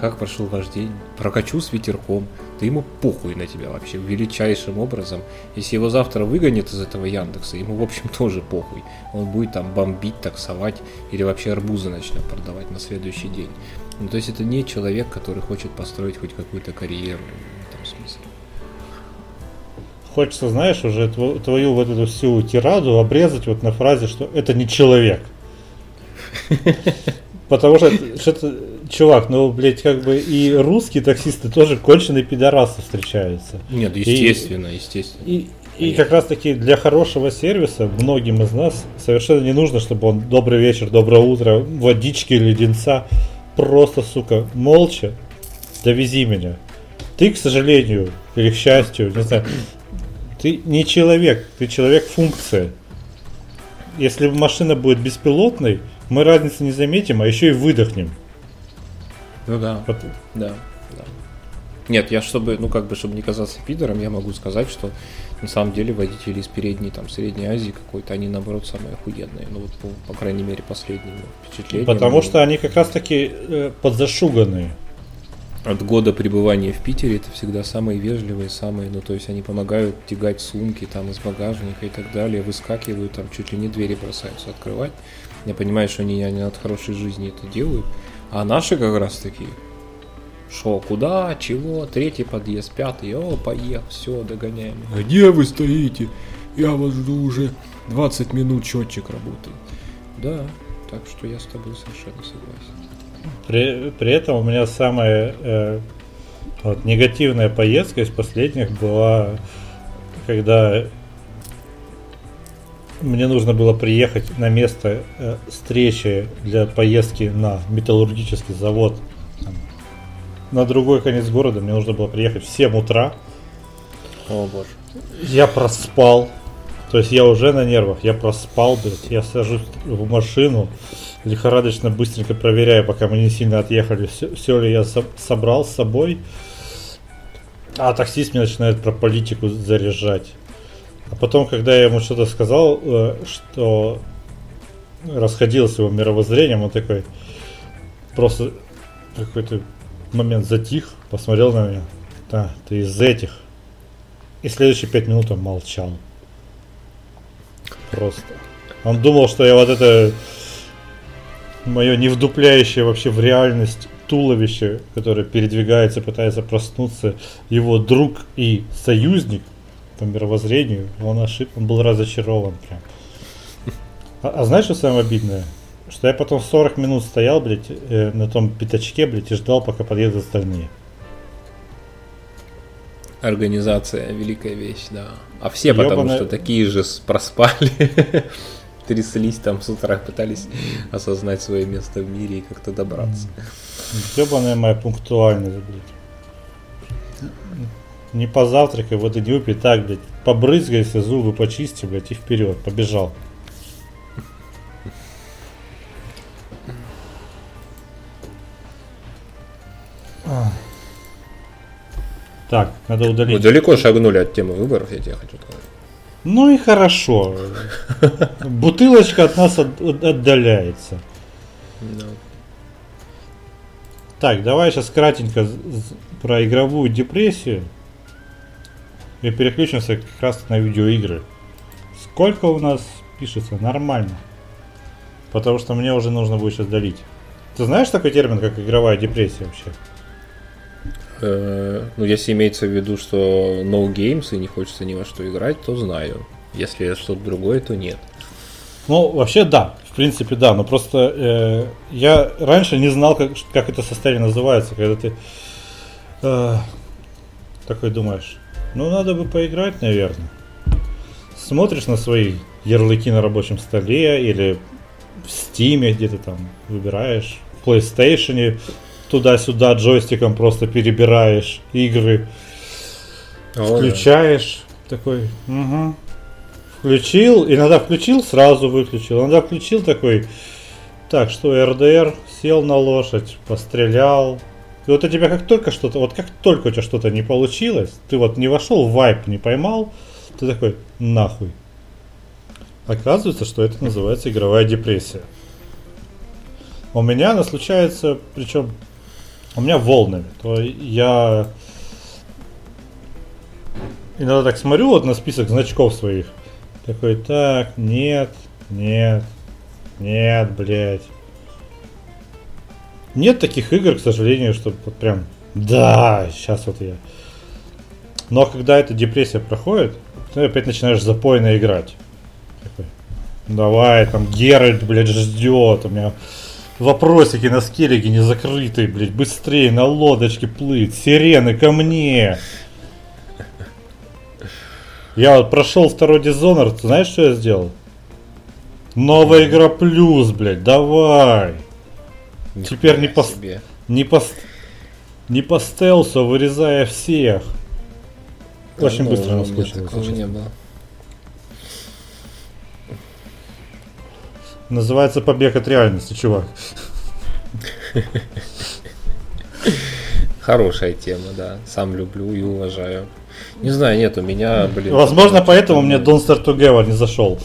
B: как прошел ваш день, прокачу с ветерком, да ему похуй на тебя вообще, величайшим образом. Если его завтра выгонят из этого Яндекса, ему, в общем, тоже похуй. Он будет там бомбить, таксовать или вообще арбузы начнет продавать на следующий день. Ну, то есть это не человек, который хочет построить хоть какую-то карьеру в этом смысле.
A: Хочется, знаешь, уже твою вот эту всю тираду обрезать вот на фразе, что это не человек. Потому что, что чувак, ну, блядь, как бы и русские таксисты тоже конченые пидорасы встречаются.
B: Нет, естественно, и, естественно.
A: И, и как раз таки для хорошего сервиса многим из нас совершенно не нужно, чтобы он добрый вечер, доброе утро, водички, леденца. Просто, сука, молча довези меня. Ты, к сожалению, или к счастью, не знаю, ты не человек, ты человек-функция. Если машина будет беспилотной, мы разницы не заметим, а еще и выдохнем.
B: Ну да. Вот. Да, да. Нет, я чтобы, ну как бы, чтобы не казаться пидором, я могу сказать, что на самом деле водители из передней, там, Средней Азии какой-то, они наоборот самые охуенные. Ну вот, по, по крайней мере, последним впечатлением.
A: Потому что они как раз таки э, подзашуганные.
B: От года пребывания в Питере это всегда самые вежливые, самые, ну то есть они помогают тягать сумки там из багажника и так далее, выскакивают, там чуть ли не двери бросаются открывать. Я понимаю, что они, они от хорошей жизни это делают. А наши как раз такие. Шо, куда, чего, третий подъезд, пятый, о, поехал, все, догоняем. Где вы стоите? Я вас жду уже 20 минут, счетчик работает. Да, так что я с тобой совершенно согласен.
A: При, при этом у меня самая э, вот, негативная поездка из последних была, когда мне нужно было приехать на место э, встречи для поездки на металлургический завод на другой конец города. Мне нужно было приехать в 7 утра.
B: О боже.
A: Я проспал. То есть я уже на нервах, я проспал, блядь, я сажусь в машину, лихорадочно быстренько проверяю, пока мы не сильно отъехали, все, все ли я со- собрал с собой. А таксист мне начинает про политику заряжать. А потом, когда я ему что-то сказал, э, что расходилось его мировоззрением, он такой просто какой-то момент затих, посмотрел на меня. Да, ты из этих. И следующие пять минут он молчал. Просто. Он думал, что я вот это мое невдупляющее вообще в реальность туловище, которое передвигается, пытается проснуться, его друг и союзник – по мировоззрению, он ошиб, он был разочарован прям. А, а знаешь, что самое обидное? Что я потом 40 минут стоял, блядь, э, на том пятачке, блядь, и ждал, пока подъедут остальные.
B: Организация великая вещь, да. А все Ёбаная... потому что такие же проспали, тряслись там с утра, пытались осознать свое место в мире и как-то добраться.
A: Ёбаная моя пунктуальность, блядь не позавтракай, вот и не выпей, так, блядь, побрызгайся, зубы почисти, блядь, и вперед, побежал. Так, надо удалить.
B: Мы далеко шагнули от темы выборов, я тебе хочу сказать.
A: Ну и хорошо. Бутылочка от нас отдаляется. Так, давай сейчас кратенько про игровую депрессию и переключимся как раз на видеоигры. Сколько у нас пишется? Нормально. Потому что мне уже нужно будет сейчас долить. Ты знаешь такой термин, как игровая депрессия вообще?
B: Э, ну, если имеется в виду, что no games и не хочется ни во что играть, то знаю. Если что-то другое, то нет.
A: Ну, вообще да, в принципе да, но просто э, я раньше не знал, как, как это состояние называется, когда ты э, такой думаешь, ну надо бы поиграть, наверное. Смотришь на свои ярлыки на рабочем столе или в стиме где-то там выбираешь, в PlayStation туда-сюда джойстиком просто перебираешь игры, О, включаешь, да. такой, угу, Включил, иногда включил, сразу выключил. Иногда включил такой, так, что РДР, сел на лошадь, пострелял. И вот у тебя как только что-то, вот как только у тебя что-то не получилось, ты вот не вошел вайп, не поймал, ты такой, нахуй. Оказывается, что это называется игровая депрессия. У меня она случается, причем у меня волнами. То я иногда так смотрю вот на список значков своих. Такой, так, нет, нет, нет, блядь. Нет таких игр, к сожалению, чтобы вот прям, да, сейчас вот я. Но когда эта депрессия проходит, ты опять начинаешь запойно играть. Такой, давай, там Геральт, блядь, ждет, у меня вопросики на скеллиге не закрытые, блядь, быстрее на лодочке плыть, сирены ко мне. Я вот прошел второй Dishonored, знаешь, что я сделал? Новая игра плюс, блядь, давай. Ни Теперь не по, себе. не по не по стелсу, вырезая всех. Очень ну, быстро. Такого не было. Называется побег от реальности, чувак.
B: Хорошая тема, да. Сам люблю и уважаю. Не знаю, нет, у меня, блин...
A: Возможно, поэтому мне Don't Start Together не зашел.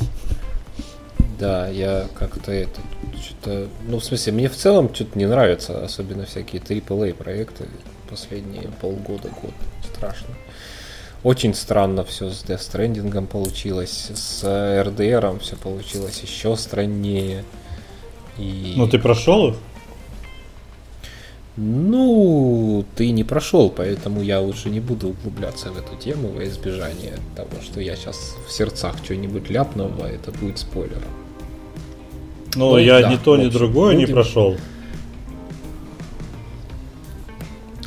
B: Да, я как-то это... Что-то... Ну, в смысле, мне в целом что-то не нравится, особенно всякие AAA проекты последние полгода, год. Страшно. Очень странно все с Death Stranding получилось, с RDR все получилось еще страннее.
A: И... Ну, ты прошел их?
B: Ну, ты не прошел, поэтому я лучше не буду углубляться в эту тему во избежание того, что я сейчас в сердцах что-нибудь ляпну, а это будет спойлером.
A: Ну, ну я да, ни то, ни другое будем... не прошел.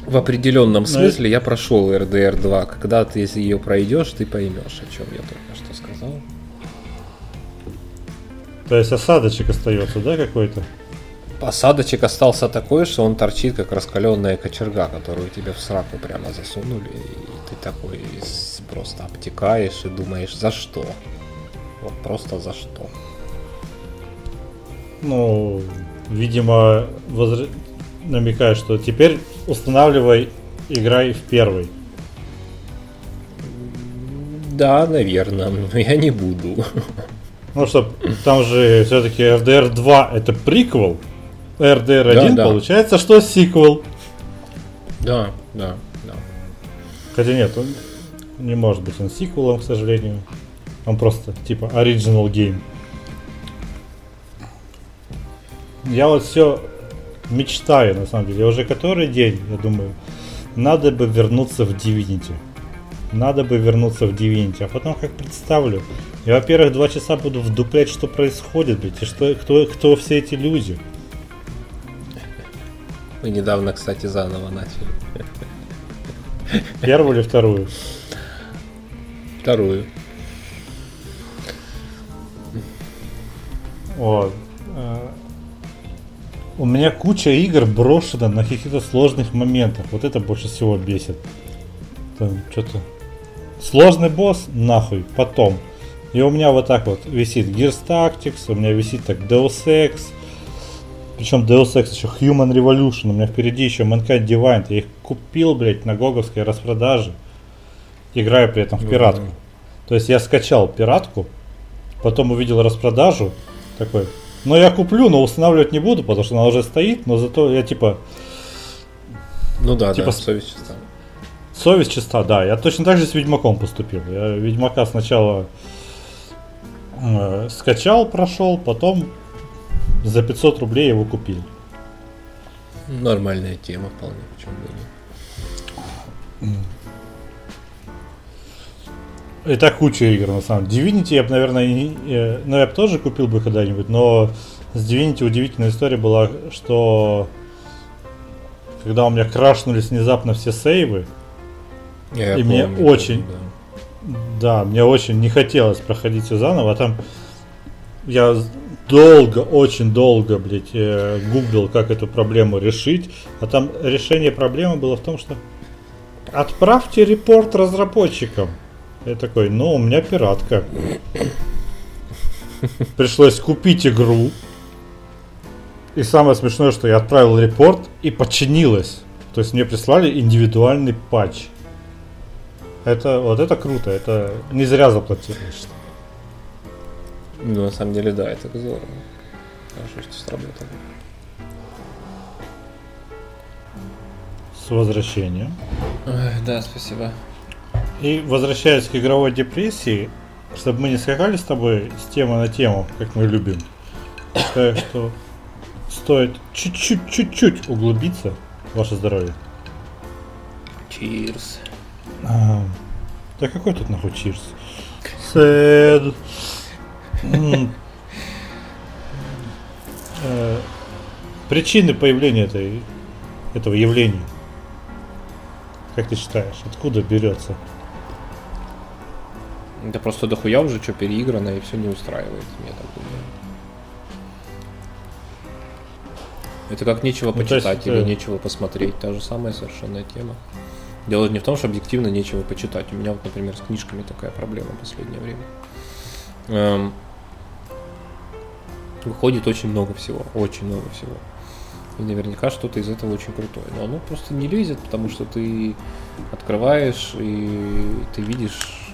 B: В определенном Но ну, смысле это... я прошел RDR 2. Когда ты, если ее пройдешь, ты поймешь, о чем я только что сказал.
A: То есть осадочек остается, да, какой-то?
B: осадочек остался такой, что он торчит, как раскаленная кочерга, которую тебе в сраку прямо засунули, и ты такой просто обтекаешь и думаешь, за что? Вот просто за что?
A: Ну, видимо, возр... намекает, что теперь устанавливай, играй в первый.
B: Да, наверное, но я не буду.
A: Ну что, там же все-таки FDR 2 это приквел, RDR 1 да, да. получается, что сиквел.
B: Да, да, да.
A: Хотя нет, он не может быть он сиквелом, к сожалению. Он просто типа original game. Я вот все мечтаю, на самом деле. Уже который день, я думаю, надо бы вернуться в Divinity. Надо бы вернуться в Divinity. А потом как представлю. Я, во-первых, два часа буду вдуплять, что происходит, блядь, и что, кто, кто все эти люди.
B: Мы недавно, кстати, заново начали.
A: Первую или вторую?
B: Вторую.
A: Вот. У меня куча игр брошена на каких-то сложных моментах. Вот это больше всего бесит. Там что-то. Сложный босс, нахуй, потом. И у меня вот так вот висит Gears Tactics, у меня висит так Deus Ex, причем Deus Ex еще Human Revolution. У меня впереди еще Mankind Divine. Я их купил, блядь, на гоговской распродаже. Играю при этом в пиратку. То есть я скачал пиратку, потом увидел распродажу. Такой, но я куплю, но устанавливать не буду, потому что она уже стоит, но зато я типа...
B: Ну да, типа, да, совесть чиста.
A: Совесть чиста, да. Я точно так же с Ведьмаком поступил. Я Ведьмака сначала э, скачал, прошел, потом за 500 рублей его купил.
B: Нормальная тема вполне, почему бы нет.
A: Это куча игр, на самом деле. Divinity я бы, наверное, не, э, ну, я бы тоже купил бы когда-нибудь, но с Divinity удивительная история была, что когда у меня крашнулись внезапно все сейвы,
B: Я
A: И мне очень-
B: да.
A: да, мне очень не хотелось проходить все заново, а там я долго, очень долго, блядь, э, гуглил, как эту проблему решить, а там решение проблемы было в том, что отправьте репорт разработчикам. Я такой, ну, у меня пиратка. Пришлось купить игру. И самое смешное, что я отправил репорт и починилось. То есть мне прислали индивидуальный патч. Это вот это круто, это не зря заплатил.
B: Ну, на самом деле, да, это здорово. Хорошо, что сработало.
A: С возвращением.
B: Ой, да, спасибо.
A: И возвращаясь к игровой депрессии, чтобы мы не скакали с тобой с темы на тему, как мы любим, считаю, что стоит чуть-чуть, чуть-чуть углубиться в ваше здоровье.
B: Cheers.
A: А, да какой тут нахуй чирс? М. Э, Причины появления этой, этого явления. Как ты считаешь, откуда берется?
B: Да просто дохуя уже что переиграно и все не устраивает, я так думаю. Это как нечего
A: Ну, то есть
B: почитать
A: это-
B: или нечего посмотреть. Та же самая совершенно тема. Дело не в том, что объективно нечего почитать. У меня вот, например, с книжками такая проблема в последнее время. Эм, выходит очень много всего, очень много всего. И наверняка что-то из этого очень крутое. Но оно просто не лезет, потому что ты открываешь и ты видишь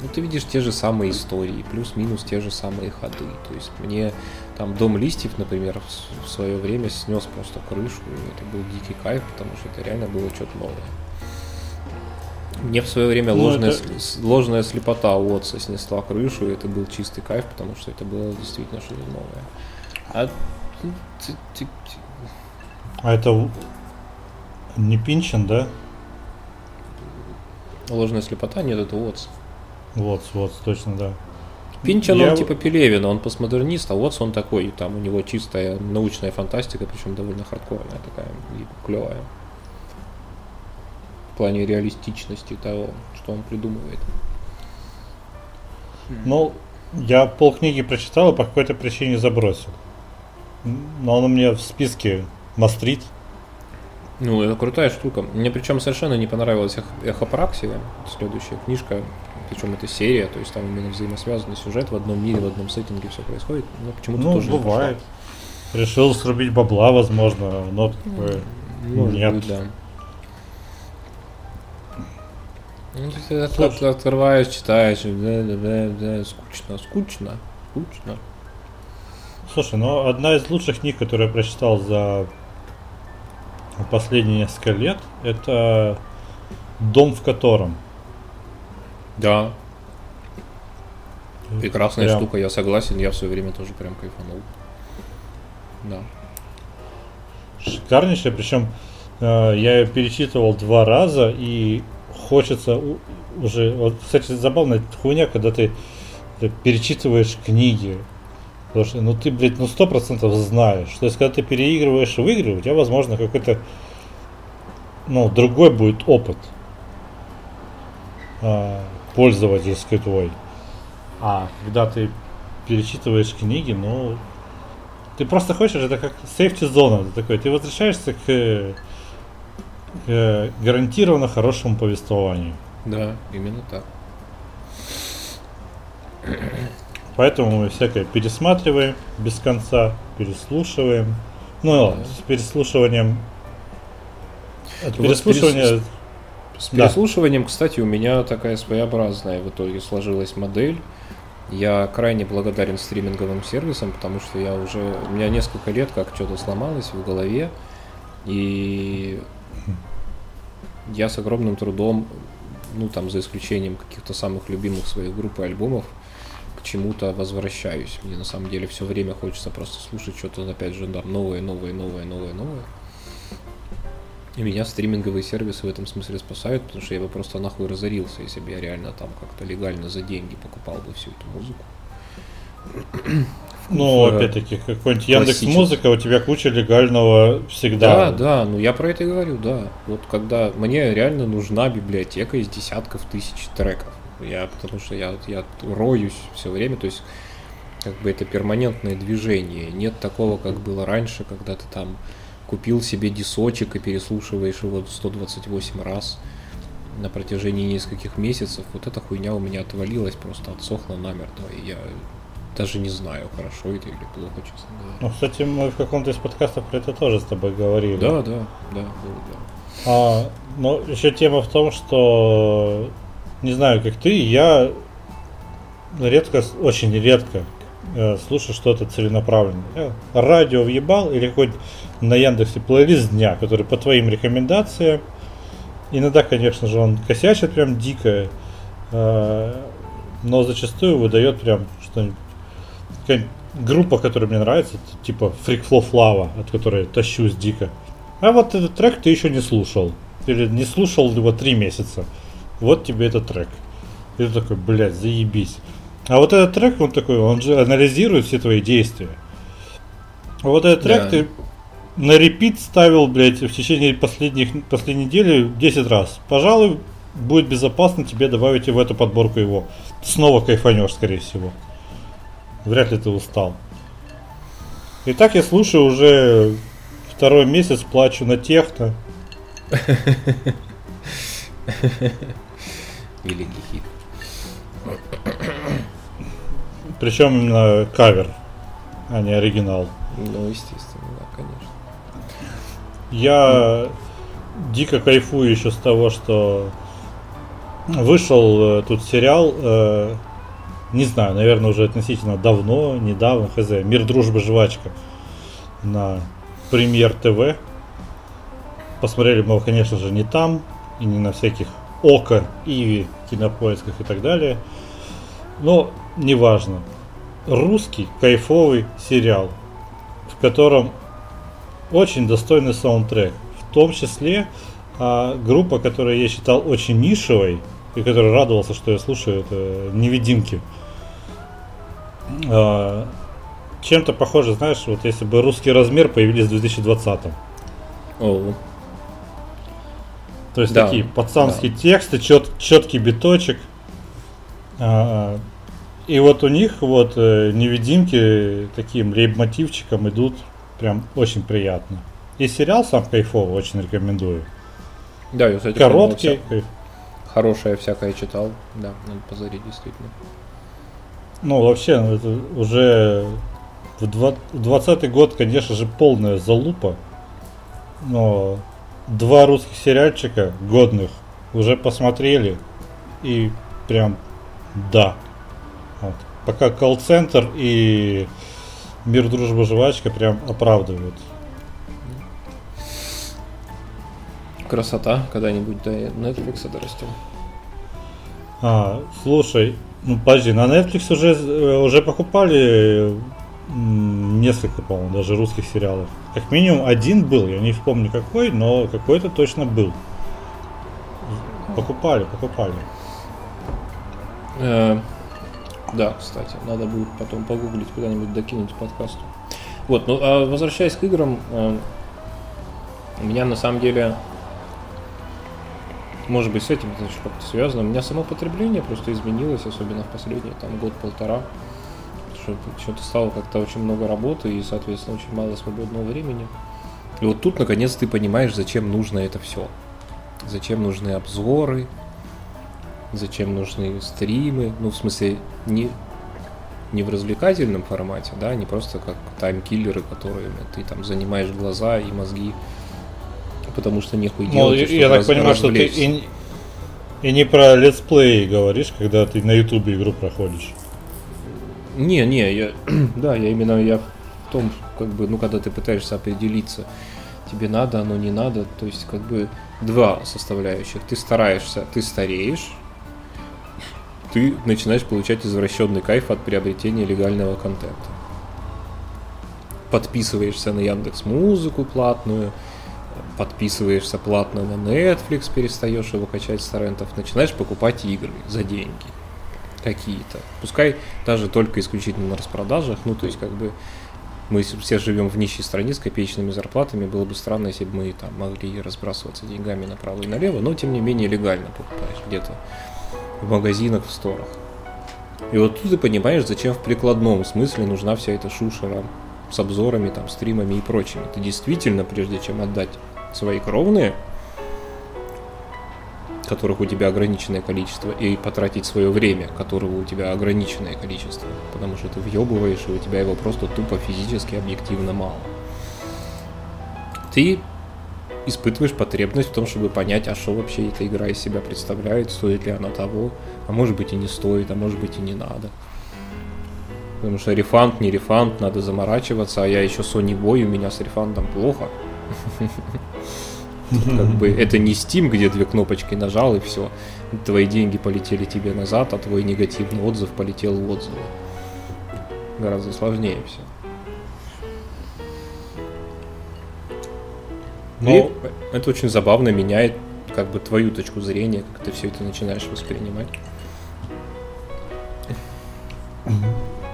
B: ну, ты видишь те же самые истории, плюс-минус те же самые ходы. То есть мне там Дом листьев, например, в, свое время снес просто крышу, и это был дикий кайф, потому что это реально было что-то новое. Мне в свое время
A: Ну,
B: ложная,
A: это-
B: ложная слепота у отца снесла крышу, и это был чистый кайф, потому что это было действительно что-то новое. А
A: А это не Пинчен, да?
B: ложная слепота, нет, это Уотс.
A: Вот, вот, точно, да.
B: Пинчен,
A: Я-
B: он типа Пелевина, он постмодернист, а Уотс он такой, там у него чистая научная фантастика, причем довольно хардкорная такая и клевая. В плане реалистичности того, что он придумывает.
A: Ну, я полкниги прочитал и по какой-то причине забросил. Но он у меня в списке мастрит.
B: Ну, это крутая штука. Мне причем совершенно не понравилась эх- эхопраксия, следующая книжка, причем это серия, то есть там именно взаимосвязанный сюжет в одном мире, в одном сеттинге все происходит, но почему-то
A: Ну,
B: тоже не
A: бывает. Решил срубить бабла, возможно, но такое...
B: пошло. Может
A: Нет.
B: быть, да. Ну, ты от- открываешь, читаешь, да, да, да, да, скучно, скучно, скучно.
A: Слушай, ну одна из лучших книг, которую я прочитал за последние несколько лет, это «Дом в котором».
B: Да. Прекрасная
A: Прям
B: штука, я согласен, я в свое время тоже прям кайфанул. Да.
A: Шикарнейшая, причем э, я ее перечитывал два раза и хочется у- уже... Вот, кстати, забавная хуйня, когда ты, ты перечитываешь книги. Потому что, ну ты, блядь, ну сто процентов знаешь. То есть, когда ты переигрываешь в игры, у тебя, возможно, какой-то, ну, другой будет опыт а, пользовательский твой. А когда ты перечитываешь книги, ну, ты просто хочешь, это как сейфти зона. Такой, ты возвращаешься к, к гарантированно хорошему повествованию.
B: Да, именно так.
A: Поэтому мы всякое пересматриваем без конца, переслушиваем. Ну,
B: Да.
A: с переслушиванием. От
B: Вот с
A: переслушивания.
B: С
A: Да.
B: переслушиванием, кстати, у меня такая своеобразная в итоге сложилась модель. Я крайне благодарен стриминговым сервисам, потому что я уже, у меня несколько лет как что-то сломалось в голове, и я с огромным трудом, ну там за исключением каких-то самых любимых своих групп и альбомов, к чему-то возвращаюсь. Мне на самом деле все время хочется просто слушать что-то, опять же, там, новое, новое, новое, новое, новое. И меня стриминговые сервисы в этом смысле спасают, потому что я бы просто нахуй разорился, если бы я реально там как-то легально за деньги покупал бы всю эту музыку.
A: Ну, опять-таки, какой-нибудь Яндекс Музыка, у тебя куча легального всегда.
B: Да, да, ну я про это и говорю, да. Вот когда мне реально нужна библиотека из десятков тысяч треков. Я, потому что я, я роюсь все время, то есть как бы это перманентное движение. Нет такого, как было раньше, когда ты там купил себе дисочек и переслушиваешь его 128 раз на протяжении нескольких месяцев. Вот эта хуйня у меня отвалилась, просто отсохла намертво. И я даже не знаю, хорошо это или плохо, честно говоря.
A: Ну, кстати, мы в каком-то из подкастов про это тоже с тобой говорили.
B: Да, да, да, было, да.
A: А, но еще тема в том, что не знаю, как ты, я редко, очень редко э, слушаю что-то целенаправленное. Я радио въебал или хоть на Яндексе плейлист дня, который по твоим рекомендациям. Иногда, конечно же, он косячит прям дико, э, но зачастую выдает прям что-нибудь группа, которая мне нравится, типа Freak Flow Flava, от которой тащусь дико. А вот этот трек ты еще не слушал. Или не слушал его три месяца. Вот тебе этот трек. И ты такой, блядь, заебись. А вот этот трек, он такой, он же анализирует все твои действия. А вот этот трек да. ты на репит ставил, блядь, в течение последних, последней недели 10 раз. Пожалуй, будет безопасно тебе добавить в эту подборку его. Снова кайфанешь, скорее всего. Вряд ли ты устал. Итак, я слушаю уже второй месяц, плачу на техно.
B: Великий хит.
A: Причем именно кавер, а не оригинал.
B: Ну, естественно.
A: Я дико кайфую еще с того, что вышел э, тут сериал э, не знаю, наверное, уже относительно давно, недавно, хз, «Мир, дружба, жвачка» на Премьер ТВ. Посмотрели мы его, конечно же, не там, и не на всяких Око, Иви, Кинопоисках и так далее. Но неважно. Русский кайфовый сериал, в котором очень достойный саундтрек. В том числе а, группа, которую я считал очень нишевой, и который радовался, что я слушаю, это «Невидимки». А, чем-то похоже, знаешь, вот если бы русский размер появились в 2020-м.
B: О.
A: То есть да. такие пацанские да. тексты, чет, четкий биточек. А, и вот у них вот э, невидимки таким рейб-мотивчиком идут прям очень приятно. И сериал сам кайфовый, очень рекомендую.
B: Да, я, кстати,
A: Короткий. Вся...
B: Хорошее всякое читал, да, надо позарить действительно.
A: Ну, вообще, ну, это уже в 20 год, конечно же, полная залупа. Но два русских сериальчика годных уже посмотрели. И прям да. Вот. Пока колл-центр и мир, дружба, жвачка прям оправдывают.
B: Красота, когда-нибудь до Netflix дорастем.
A: А, слушай, ну, подожди, на Netflix уже, э, уже покупали несколько, по-моему, даже русских сериалов. Как минимум один был, я не вспомню какой, но какой-то точно был. Покупали, покупали.
B: Да, кстати, надо будет потом погуглить, куда-нибудь докинуть подкасту. Вот, ну а возвращаясь к играм, э, у меня на самом деле может быть, с этим это еще как-то связано. У меня само потребление просто изменилось, особенно в последние там год-полтора. Что-то стало как-то очень много работы и, соответственно, очень мало свободного времени. И вот тут, наконец, ты понимаешь, зачем нужно это все. Зачем нужны обзоры, зачем нужны стримы. Ну, в смысле, не, не в развлекательном формате, да, не просто как таймкиллеры, которыми ты там занимаешь глаза и мозги потому что нехуй ну, делать.
A: Я так понимаю, что ты и, и не про летсплей говоришь, когда ты на ютубе игру проходишь.
B: Не, не, я, да, я именно я в том, как бы, ну, когда ты пытаешься определиться, тебе надо, оно не надо, то есть, как бы, два составляющих. Ты стараешься, ты стареешь, ты начинаешь получать извращенный кайф от приобретения легального контента. Подписываешься на Яндекс Музыку платную, подписываешься платно на Netflix, перестаешь его качать с торрентов, начинаешь покупать игры за деньги какие-то. Пускай даже только исключительно на распродажах, ну то есть как бы мы все живем в нищей стране с копеечными зарплатами, было бы странно, если бы мы там могли разбрасываться деньгами направо и налево, но тем не менее легально покупаешь где-то в магазинах, в сторах. И вот тут ты понимаешь, зачем в прикладном смысле нужна вся эта шушера с обзорами, там, стримами и прочими. Ты действительно, прежде чем отдать свои кровные, которых у тебя ограниченное количество, и потратить свое время, которого у тебя ограниченное количество, потому что ты въебываешь, и у тебя его просто тупо физически объективно мало. Ты испытываешь потребность в том, чтобы понять, а что вообще эта игра из себя представляет, стоит ли она того, а может быть и не стоит, а может быть и не надо. Потому что рефанд, не рефанд, надо заморачиваться, а я еще Sony Boy, у меня с рефандом плохо. Как бы это не Steam, где две кнопочки нажал и все. Твои деньги полетели тебе назад, а твой негативный отзыв полетел в отзывы. Гораздо сложнее все. Но и это очень забавно меняет как бы твою точку зрения, как ты все это начинаешь воспринимать.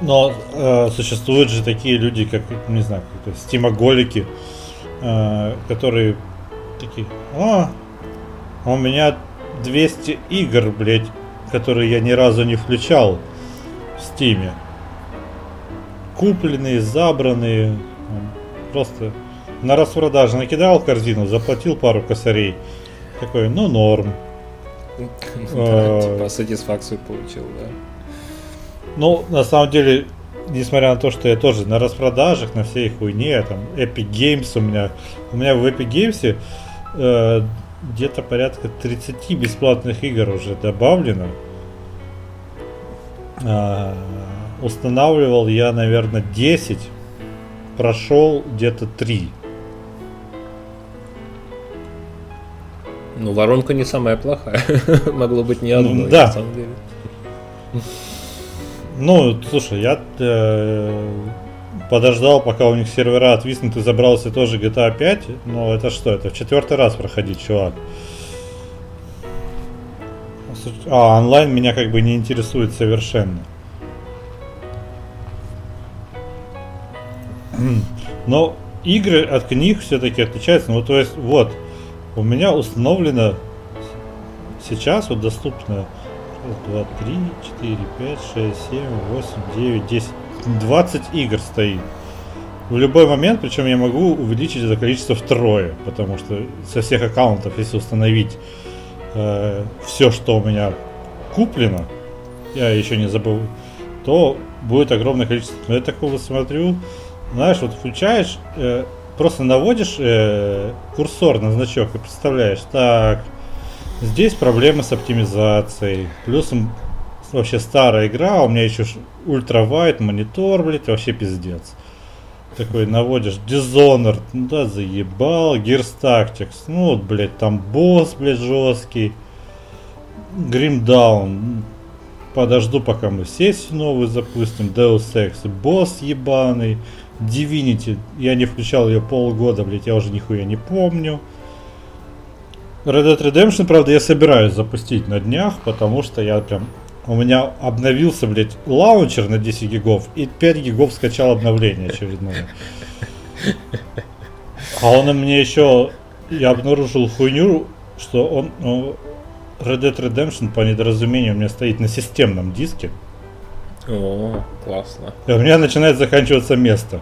A: Но э, существуют же такие люди, как, не знаю, как стимоголики, э, которые такие, о, у меня 200 игр, блядь, которые я ни разу не включал в стиме. Купленные, забранные, просто на распродаже накидал корзину, заплатил пару косарей. Такой, ну норм.
B: А, типа сатисфакцию получил, да.
A: Ну, на самом деле, несмотря на то, что я тоже на распродажах, на всей хуйне, там, Epic Games у меня, у меня в Epic Games э, где-то порядка 30 бесплатных игр уже добавлено. Э, устанавливал я, наверное, 10, прошел где-то 3.
B: Ну, воронка не самая плохая. Могло быть не одно,
A: ну, да. на самом деле. Ну, слушай, я э, подождал, пока у них сервера отвиснут и забрался тоже GTA 5. Но это что? Это в четвертый раз проходить, чувак. А, онлайн меня как бы не интересует совершенно. Но игры от книг все-таки отличаются. Ну, то есть, вот, у меня установлено сейчас вот доступно 2, 3, 4, 5, 6, 7, 8, 9, 10, 20 игр стоит. В любой момент, причем я могу увеличить это количество втрое, потому что со всех аккаунтов, если установить э, все, что у меня куплено, я еще не забыл, то будет огромное количество. Но я такого смотрю, знаешь, вот включаешь, э, просто наводишь э, курсор на значок и представляешь, так, здесь проблемы с оптимизацией, плюсом вообще старая игра, у меня еще ультравайт монитор, блядь, вообще пиздец. Такой наводишь Dishonored, ну да, заебал, Gears Tactics, ну вот, блядь, там босс, блядь, жесткий. Grim Down, подожду, пока мы сессию новую запустим, Deus Ex, босс ебаный. Divinity, я не включал ее полгода, блять, я уже нихуя не помню. Red Dead Redemption, правда, я собираюсь запустить на днях, потому что я прям... У меня обновился, блядь, лаунчер на 10 гигов, и 5 гигов скачал обновление очередное. А он мне еще... Я обнаружил хуйню, что он... Ну, Red Dead Redemption по недоразумению у меня стоит на системном диске.
B: О, классно.
A: И у меня начинает заканчиваться место.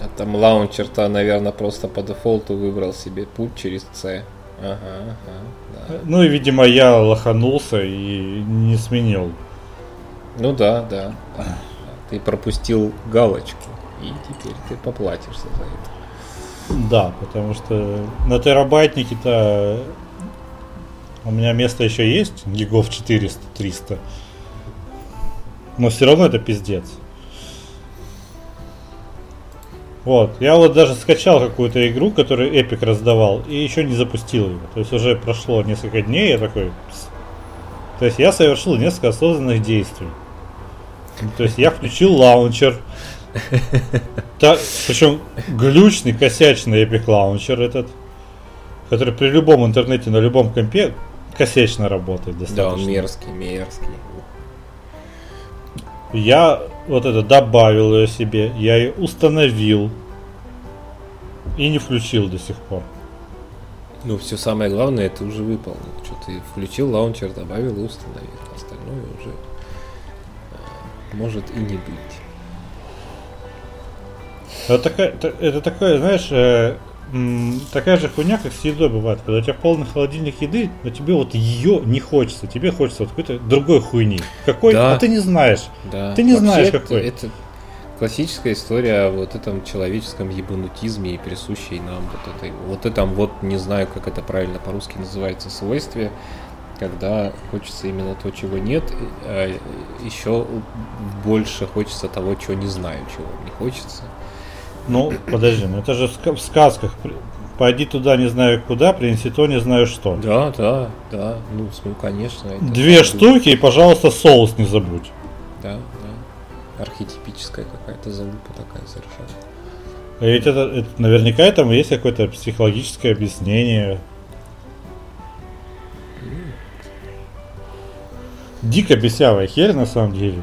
B: А там лаунчер-то, наверное, просто по дефолту выбрал себе путь через C. Ага, ага,
A: да. Ну и, видимо, я лоханулся и не сменил.
B: Ну да, да. да. Ты пропустил галочку, и теперь ты поплатишься за это.
A: Да, потому что на терабайтнике-то у меня место еще есть, гигов 400-300. Но все равно это пиздец. Вот. Я вот даже скачал какую-то игру, которую Epic раздавал, и еще не запустил ее. То есть уже прошло несколько дней, я такой... То есть я совершил несколько осознанных действий. То есть я включил лаунчер. Так, причем глючный, косячный Epic лаунчер этот. который при любом интернете на любом компе косячно работает достаточно.
B: Да, он мерзкий, мерзкий.
A: Я вот это добавил ее себе, я ее установил и не включил до сих пор.
B: Ну, все самое главное, это уже выполнил. Что ты включил лаунчер, добавил и установил. Остальное уже э, может и не быть.
A: Это такая, это, такое, знаешь, э, такая же хуйня, как с едой бывает. Когда у тебя полный холодильник еды, но тебе вот ее не хочется. Тебе хочется вот какой-то другой хуйни. Какой?
B: Да.
A: А ты не знаешь.
B: Да.
A: Ты не
B: Вообще
A: знаешь,
B: это-
A: какой.
B: Это классическая история о вот этом человеческом ебанутизме и присущей нам вот этой, вот этом вот, не знаю, как это правильно по-русски называется, свойстве, когда хочется именно то, чего нет, а еще больше хочется того, чего не знаю, чего не хочется.
A: Ну, подожди, ну это же в ска- в сказках. Пойди туда не знаю куда, принеси то не знаю что.
B: Да, да, да, ну, ну конечно.
A: Две штуки и, пожалуйста, соус не забудь.
B: Да, да. Архетипическая какая-то залупа такая совершенно.
A: А Ведь это, это наверняка там есть какое-то психологическое объяснение. Дико бесявая херь на самом деле.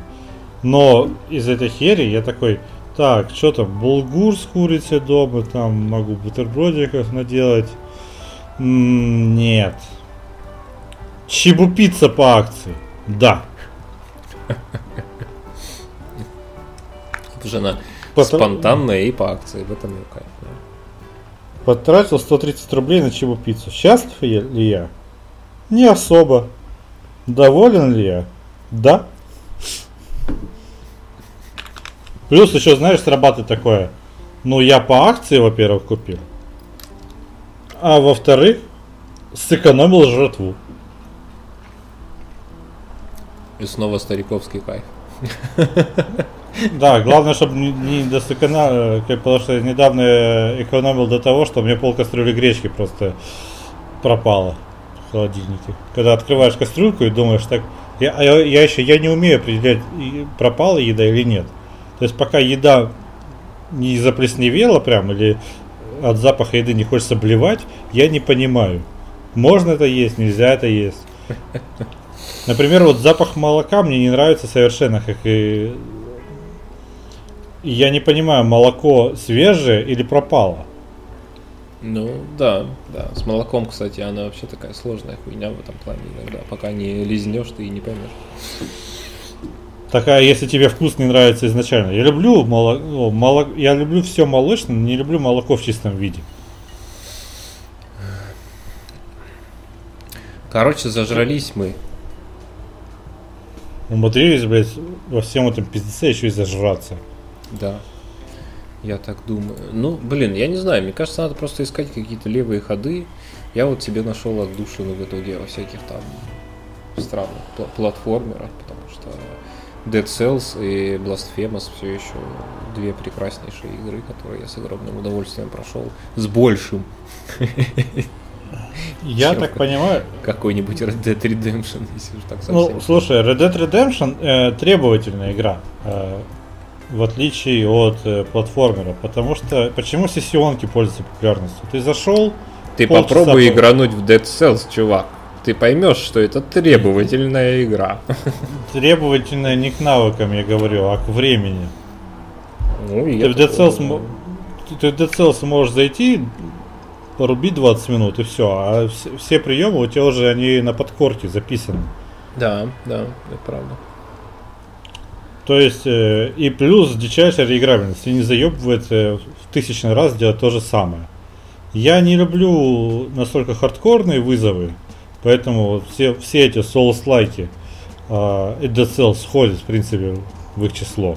A: Но из этой хери я такой, так, что там, булгур с курицей дома, там могу бутербродиков наделать. М, нет. Чебупицца по акции. Да.
B: Потому что она
A: Потом-
B: спонтанная и по акции, в этом и кайф. да.
A: Потратил 130 рублей на чебупиццу. Счастлив ли я? Не особо. Доволен ли я? Да. Плюс еще, знаешь, срабатывает такое. Ну, я по акции, во-первых, купил. А во-вторых, сэкономил жратву.
B: И снова стариковский кайф.
A: Да, главное, чтобы не, не до сэкономил, потому что недавно экономил до того, что у меня пол кастрюли гречки просто пропала в холодильнике. Когда открываешь кастрюльку и думаешь, так, я, а я, я еще я не умею определять, пропала еда или нет. То есть пока еда не заплесневела прям или от запаха еды не хочется блевать, я не понимаю. Можно это есть, нельзя это есть. Например, вот запах молока мне не нравится совершенно, как и... Я не понимаю, молоко свежее или пропало.
B: Ну, да, да. С молоком, кстати, она вообще такая сложная хуйня в этом плане иногда. Пока не лизнешь, ты и не поймешь.
A: Такая, если тебе вкус не нравится изначально. Я люблю молоко, я люблю все молочное, но не люблю молоко в чистом виде.
B: Короче, зажрались мы.
A: Умудрились, блядь, во всем этом пиздеце еще и зажраться.
B: Да. Я так думаю. Ну, блин, я не знаю, мне кажется, надо просто искать какие-то левые ходы. Я вот себе нашел отдушину в итоге во всяких там странных пла- платформерах, потому что Dead Cells и Blasphemous все еще две прекраснейшие игры, которые я с огромным удовольствием прошел. С большим.
A: Я так понимаю,
B: Какой-нибудь Red Dead Redemption, если уж так совсем.
A: Ну, слушай, Red Dead Redemption э, требовательная игра, э, в отличие от э, платформера, потому что почему сессионки пользуются популярностью? Ты зашел,
B: Ты попробуй
A: по-
B: игрануть в Dead Cells, чувак. Ты поймешь, что это требовательная игра.
A: требовательная не к навыкам, я говорю, а к времени.
B: Ну,
A: Ты в Dead Cells, ты в Dead Cells можешь зайти, порубить 20 минут и все, а все, все приемы у тебя уже они на подкорке записаны.
B: Да, да, это правда.
A: То есть, э, и плюс дичайшая реиграбельность. И не заебывает э, в тысячный раз делать то же самое. Я не люблю настолько хардкорные вызовы, поэтому вот все, все эти э, и Dead Cells входят, в принципе, в их число.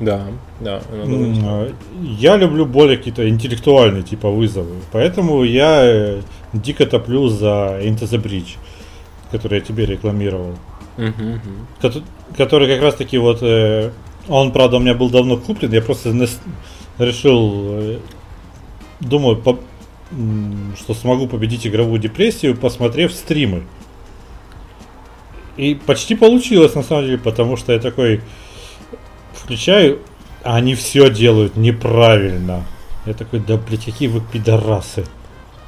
B: Да, да.
A: э, Я люблю более какие-то интеллектуальные типа вызовы, поэтому я э, дико топлю за Into the Bridge, который я тебе рекламировал.
B: Мгм.
A: Кото- который как раз таки вот э, он правда у меня был давно куплен я просто решил э, думаю по- что смогу победить игровую депрессию посмотрев стримы и почти получилось на самом деле потому что я такой включаю а они все делают неправильно я такой да блять какие вы пидорасы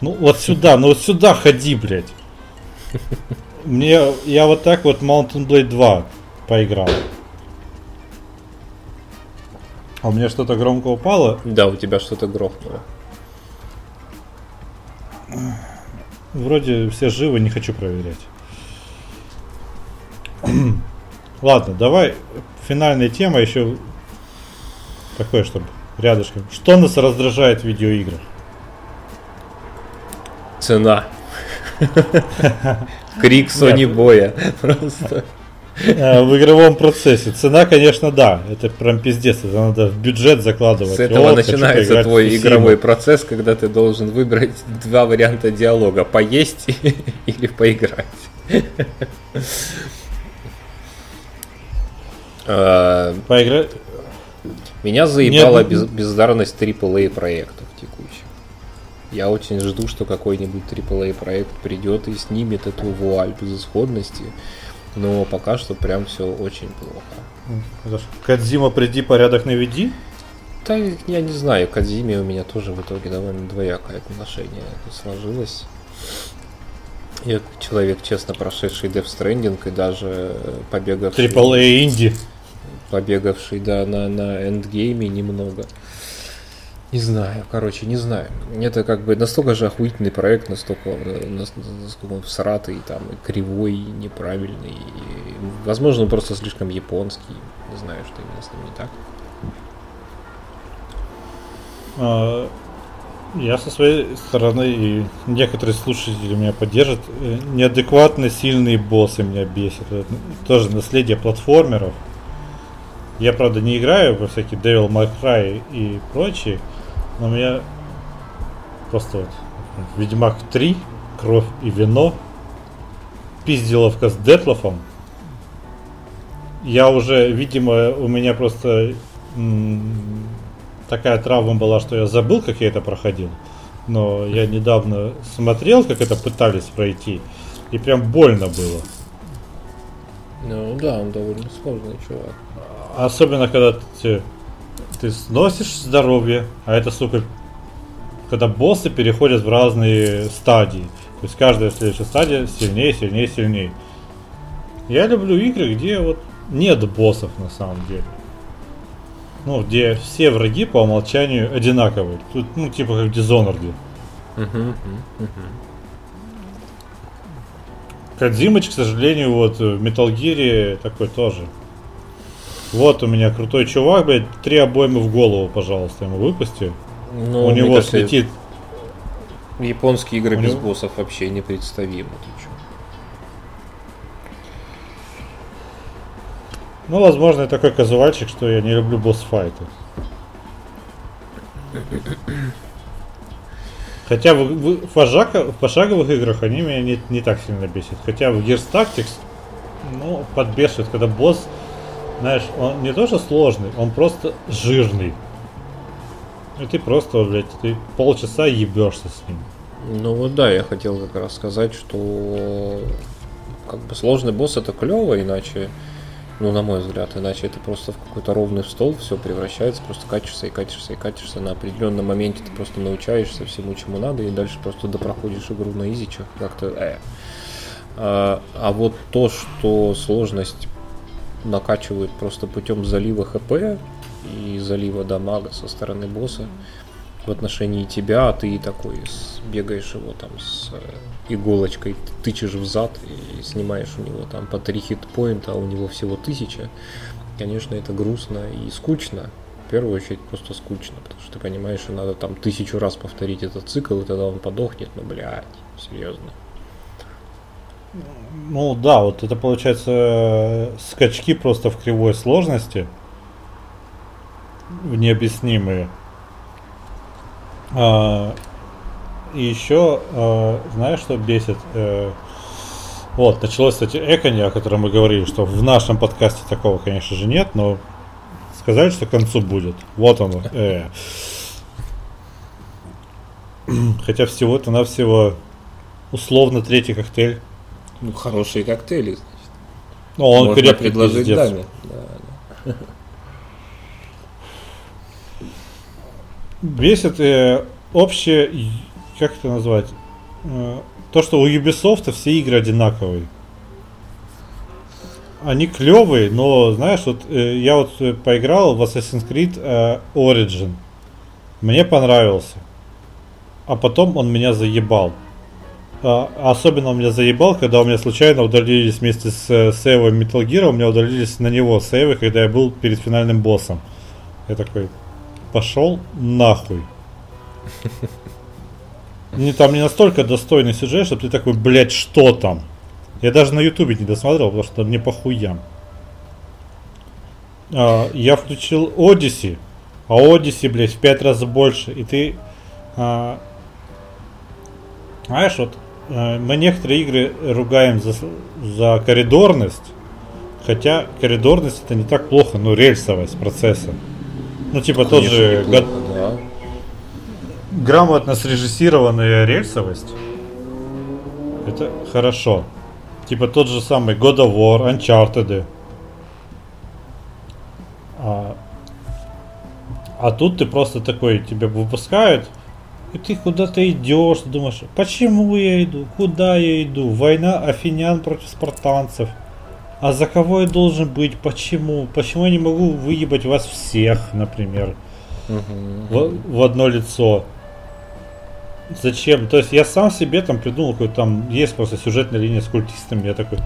A: Ну вот сюда, ну вот сюда ходи, блядь. Мне, я вот так вот Mountain Blade 2 поиграл. А у меня что-то громко упало.
B: Да, у тебя что-то грохнуло.
A: Вроде все живы, не хочу проверять. Ладно, давай финальная тема еще такое, чтобы рядышком. Что нас раздражает в видеоиграх?
B: Цена. Крик Sony боя. Просто.
A: Э, в игровом процессе. Цена, конечно, да. Это прям пиздец. Это надо в бюджет закладывать.
B: С этого вот, начинается твой игровой процесс, когда ты должен выбрать два варианта диалога. Поесть или поиграть.
A: А, поиграть?
B: Меня заебала без, бездарность AAA проектов текущих. Я очень жду, что какой-нибудь AAA проект придет и снимет эту вуаль безысходности. Но пока что прям все очень плохо.
A: Кадзима, приди, порядок наведи?
B: Да, я не знаю, к Кадзиме у меня тоже в итоге довольно двоякое отношение сложилось. Я человек, честно прошедший Death Stranding и даже побегавший...
A: AAA инди
B: побегавший, да, на, на эндгейме немного. Не знаю, короче, не знаю. Это как бы настолько же охуительный проект, настолько, настолько он всратый, там, и кривой, и неправильный. И, возможно, он просто слишком японский. Не знаю, что именно с ним не так.
A: А, я со своей стороны, и некоторые слушатели меня поддержат, э, неадекватно сильные боссы меня бесят. Это тоже наследие платформеров. Я, правда, не играю во всякие Devil May Cry и прочие, но у меня просто вот Ведьмак 3, Кровь и вино, пизделовка с Детлофом. Я уже, видимо, у меня просто м- такая травма была, что я забыл, как я это проходил. Но я недавно смотрел, как это пытались пройти, и прям больно было.
B: Ну да, он довольно сложный чувак.
A: Особенно, когда ты, ты сносишь здоровье, а это, сука, когда боссы переходят в разные стадии. То есть каждая следующая стадия сильнее, сильнее, сильнее. Я люблю игры, где вот нет боссов на самом деле. Ну, где все враги по умолчанию одинаковые. Тут, ну, типа как в Dishonored. Uh-huh, uh-huh. Кадзимыч, к сожалению, вот в Metal Gear такой тоже. Вот у меня крутой чувак, блядь, три обоймы в голову, пожалуйста, ему выпусти. Ну, у него кажется, слетит.
B: Японские игры у без него... боссов вообще непредставимы.
A: Ну, возможно, я такой казуальчик, что я не люблю босс-файты. Хотя в, в, в, пожака, в пошаговых играх они меня не, не так сильно бесят. Хотя в Gears Tactics, ну, подбешивает, когда босс знаешь, он не то что сложный, он просто жирный. И ты просто, блядь, ты полчаса ебешься с ним.
B: Ну вот да, я хотел как раз сказать, что как бы сложный босс это клево, иначе, ну на мой взгляд, иначе это просто в какой-то ровный стол все превращается, просто катишься и катишься и катишься, на определенном моменте ты просто научаешься всему, чему надо, и дальше просто допроходишь игру на изичах, как-то э. А, а вот то, что сложность накачивают просто путем залива ХП и залива дамага со стороны босса в отношении тебя, а ты такой бегаешь его там с э, иголочкой, тычешь в зад и снимаешь у него там по 3 хитпоинта, а у него всего тысяча. Конечно, это грустно и скучно. В первую очередь просто скучно, потому что ты понимаешь, что надо там тысячу раз повторить этот цикл, и тогда он подохнет, ну, блядь, серьезно.
A: Ну да, вот это получается скачки просто в кривой сложности. Необъяснимые. А, и еще, а, знаешь, что бесит? А, вот, началось, кстати, экони, о котором мы говорили, что в нашем подкасте такого, конечно же, нет, но сказали, что к концу будет. Вот оно. Э. Хотя всего-то навсего условно третий коктейль
B: ну, хорошие коктейли, значит.
A: Ну, он Можно предложить даме. Да, да. Бесит э, общее как это назвать? Э, то, что у Ubisoft все игры одинаковые. Они клевые, но знаешь, вот э, я вот э, поиграл в Assassin's Creed э, Origin. Мне понравился. А потом он меня заебал. А, особенно он меня заебал, когда у меня случайно удалились вместе с э, сейвом Metal Gear, у меня удалились на него сейвы, когда я был перед финальным боссом. Я такой, пошел нахуй. Не, там не настолько достойный сюжет, чтобы ты такой, блядь, что там? Я даже на ютубе не досмотрел, потому что мне похуям. А, я включил Odyssey, а Odyssey, блядь, в пять раз больше. И ты... А, знаешь, вот мы некоторые игры ругаем за, за коридорность, хотя коридорность это не так плохо, но рельсовость процесса. Ну, типа Конечно, тот же... Неплохо, да. Грамотно срежиссированная рельсовость. Это хорошо. Типа тот же самый God of War, Uncharted. А, а тут ты просто такой, тебя выпускают, и ты куда-то идешь, думаешь, почему я иду, куда я иду, война афинян против спартанцев. А за кого я должен быть, почему, почему я не могу выебать вас всех, например, угу. в, в одно лицо. Зачем? То есть я сам себе там придумал, какой там есть просто сюжетная линия с культистами. Я такой,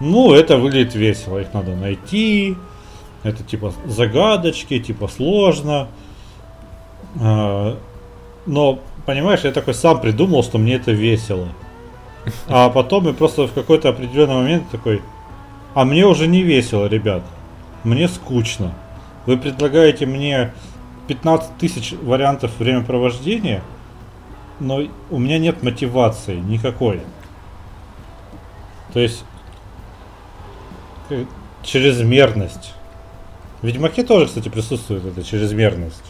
A: ну, это выглядит весело, их надо найти. Это типа загадочки, типа сложно. Но, понимаешь, я такой сам придумал, что мне это весело. А потом я просто в какой-то определенный момент такой, а мне уже не весело, ребят. Мне скучно. Вы предлагаете мне 15 тысяч вариантов времяпровождения – но у меня нет мотивации никакой. То есть чрезмерность. В Ведьмаке тоже, кстати, присутствует эта чрезмерность.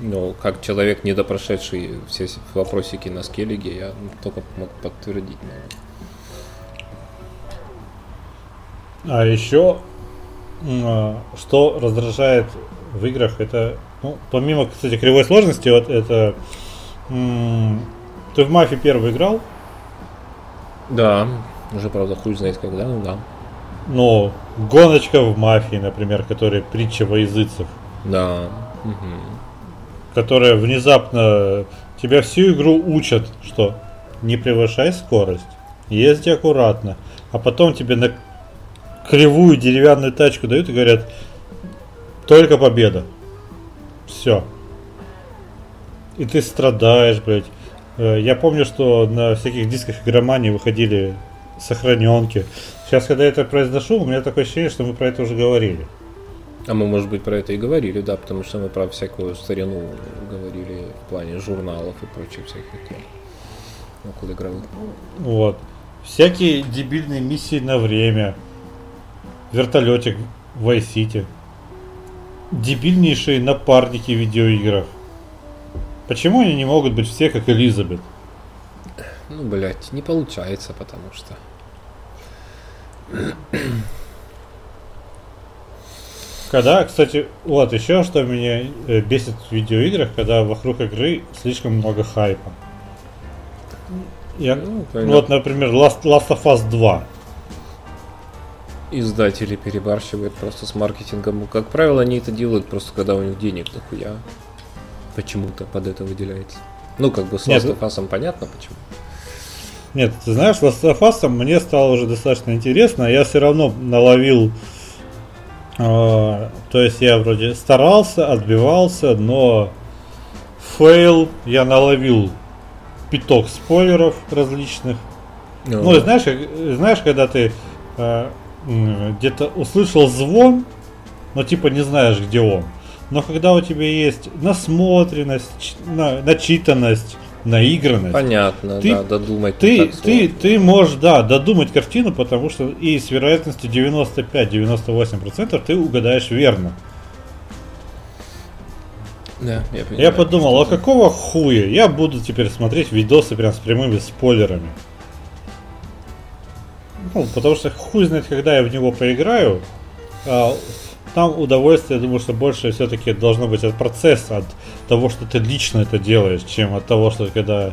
B: Ну, как человек, не допрошедший все вопросики на скеллиге, я только мог подтвердить.
A: А еще, а, что раздражает в играх, это ну, помимо, кстати, кривой сложности, вот это... Ты в Мафии первый играл?
B: Да, уже, правда, хуй знает когда, ну да.
A: Ну, гоночка в Мафии, например, которая притча во языцев.
B: Да. Угу.
A: Которая внезапно тебя всю игру учат, что не превышай скорость, езди аккуратно, а потом тебе на кривую деревянную тачку дают и говорят, только победа. Все. И ты страдаешь, блядь. Э, я помню, что на всяких дисках игромании выходили сохраненки. Сейчас, когда я это произношу, у меня такое ощущение, что мы про это уже говорили.
B: А мы, может быть, про это и говорили, да, потому что мы про всякую старину говорили в плане журналов и прочих всяких тем около игровых.
A: Вот. Всякие дебильные миссии на время. Вертолетик в Vice дебильнейшие напарники в видеоиграх. Почему они не могут быть все как Элизабет?
B: Ну, блядь, не получается, потому что...
A: Когда, кстати, вот еще что меня э, бесит в видеоиграх, когда вокруг игры слишком много хайпа. Я, ну, вот, например, Last, Last of Us 2
B: издатели перебарщивают просто с маркетингом. Как правило, они это делают просто когда у них денег дохуя. Почему-то под это выделяется. Ну, как бы с Last of Us понятно почему.
A: Нет, ты знаешь, Last of Us мне стало уже достаточно интересно, я все равно наловил то есть я вроде старался, отбивался, но fail я наловил пяток спойлеров различных. Ну, ну знаешь, знаешь, когда ты э, где-то услышал звон, но типа не знаешь, где он. Но когда у тебя есть насмотренность, на, начитанность, наигранность.
B: Понятно, ты, да, додумать.
A: Ты, ты, ты можешь, да, додумать картину, потому что и с вероятностью 95-98% ты угадаешь верно.
B: Да, я,
A: понимаю, я подумал, а какого хуя я буду теперь смотреть видосы прям с прямыми спойлерами? Ну, потому что хуй знает, когда я в него поиграю. А, там удовольствие, я думаю, что больше все-таки должно быть от процесса, от того, что ты лично это делаешь, чем от того, что когда...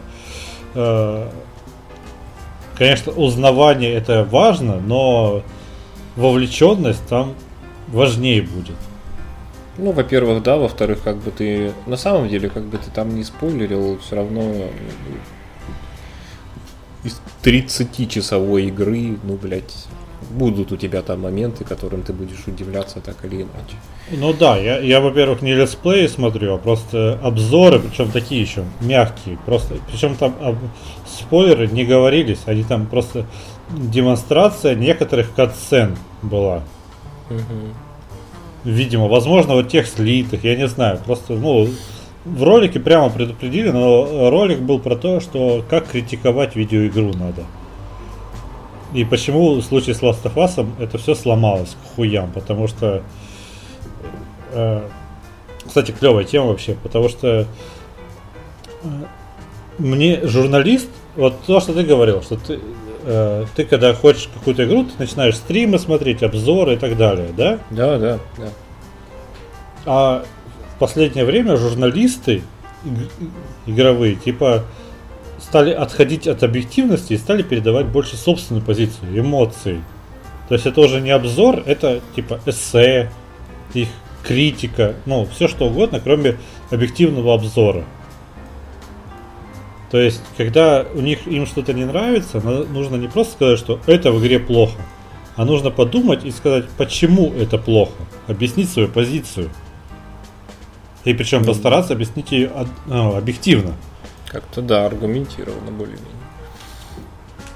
A: Э, конечно, узнавание это важно, но вовлеченность там важнее будет.
B: Ну, во-первых, да, во-вторых, как бы ты на самом деле, как бы ты там не спойлерил, все равно из 30-часовой игры, ну, блядь, будут у тебя там моменты, которым ты будешь удивляться так или иначе.
A: Ну да, я, я во-первых, не летсплеи смотрю, а просто обзоры, причем такие еще мягкие. Просто, причем там об, спойлеры не говорились, они там просто демонстрация некоторых катсцен была. Угу. Видимо, возможно, вот тех слитых, я не знаю. Просто, ну, в ролике прямо предупредили, но ролик был про то, что как критиковать видеоигру надо. И почему в случае с Last of Us это все сломалось к хуям, потому что э, кстати, клевая тема вообще, потому что э, мне журналист, вот то, что ты говорил, что ты, э, ты когда хочешь какую-то игру, ты начинаешь стримы смотреть, обзоры и так далее, да?
B: Да, да, да.
A: А в последнее время журналисты игровые, типа, стали отходить от объективности и стали передавать больше собственную позицию, эмоции. То есть это уже не обзор, это типа эссе, их критика, ну, все что угодно, кроме объективного обзора. То есть, когда у них им что-то не нравится, нужно не просто сказать, что это в игре плохо, а нужно подумать и сказать, почему это плохо, объяснить свою позицию. И причем постараться объяснить ее ну, объективно.
B: Как-то да, аргументированно более-менее.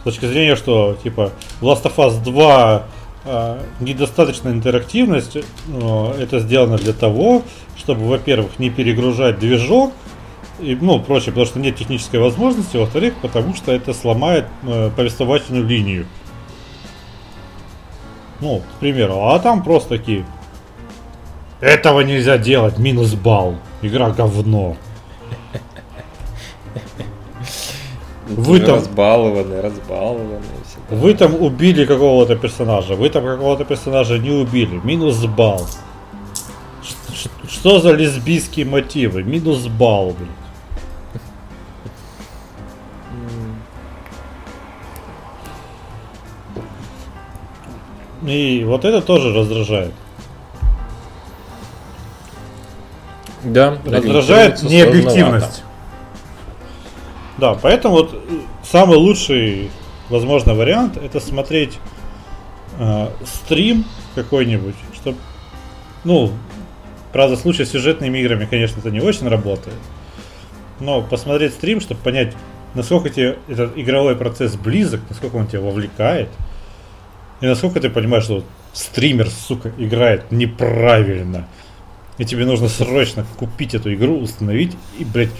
A: С точки зрения, что типа Last of Us 2 э, недостаточная интерактивность, но это сделано для того, чтобы, во-первых, не перегружать движок, и, ну, прочее, потому что нет технической возможности, во-вторых, потому что это сломает э, повествовательную линию. Ну, к примеру, а там просто такие. Этого нельзя делать, минус балл. Игра говно.
B: Вы там разбалованные, разбалованные.
A: Всегда. Вы там убили какого-то персонажа, вы там какого-то персонажа не убили, минус балл. Что за лесбийские мотивы? Минус балл, блин. И вот это тоже раздражает.
B: Да,
A: раздражает необъективность. Да, поэтому вот э, самый лучший, возможно, вариант это смотреть э, стрим какой-нибудь, чтобы, ну, правда, в случае с сюжетными играми, конечно, это не очень работает, но посмотреть стрим, чтобы понять, насколько тебе этот игровой процесс близок, насколько он тебя вовлекает, и насколько ты понимаешь, что стример, сука, играет неправильно. И тебе нужно срочно купить эту игру, установить и, блядь,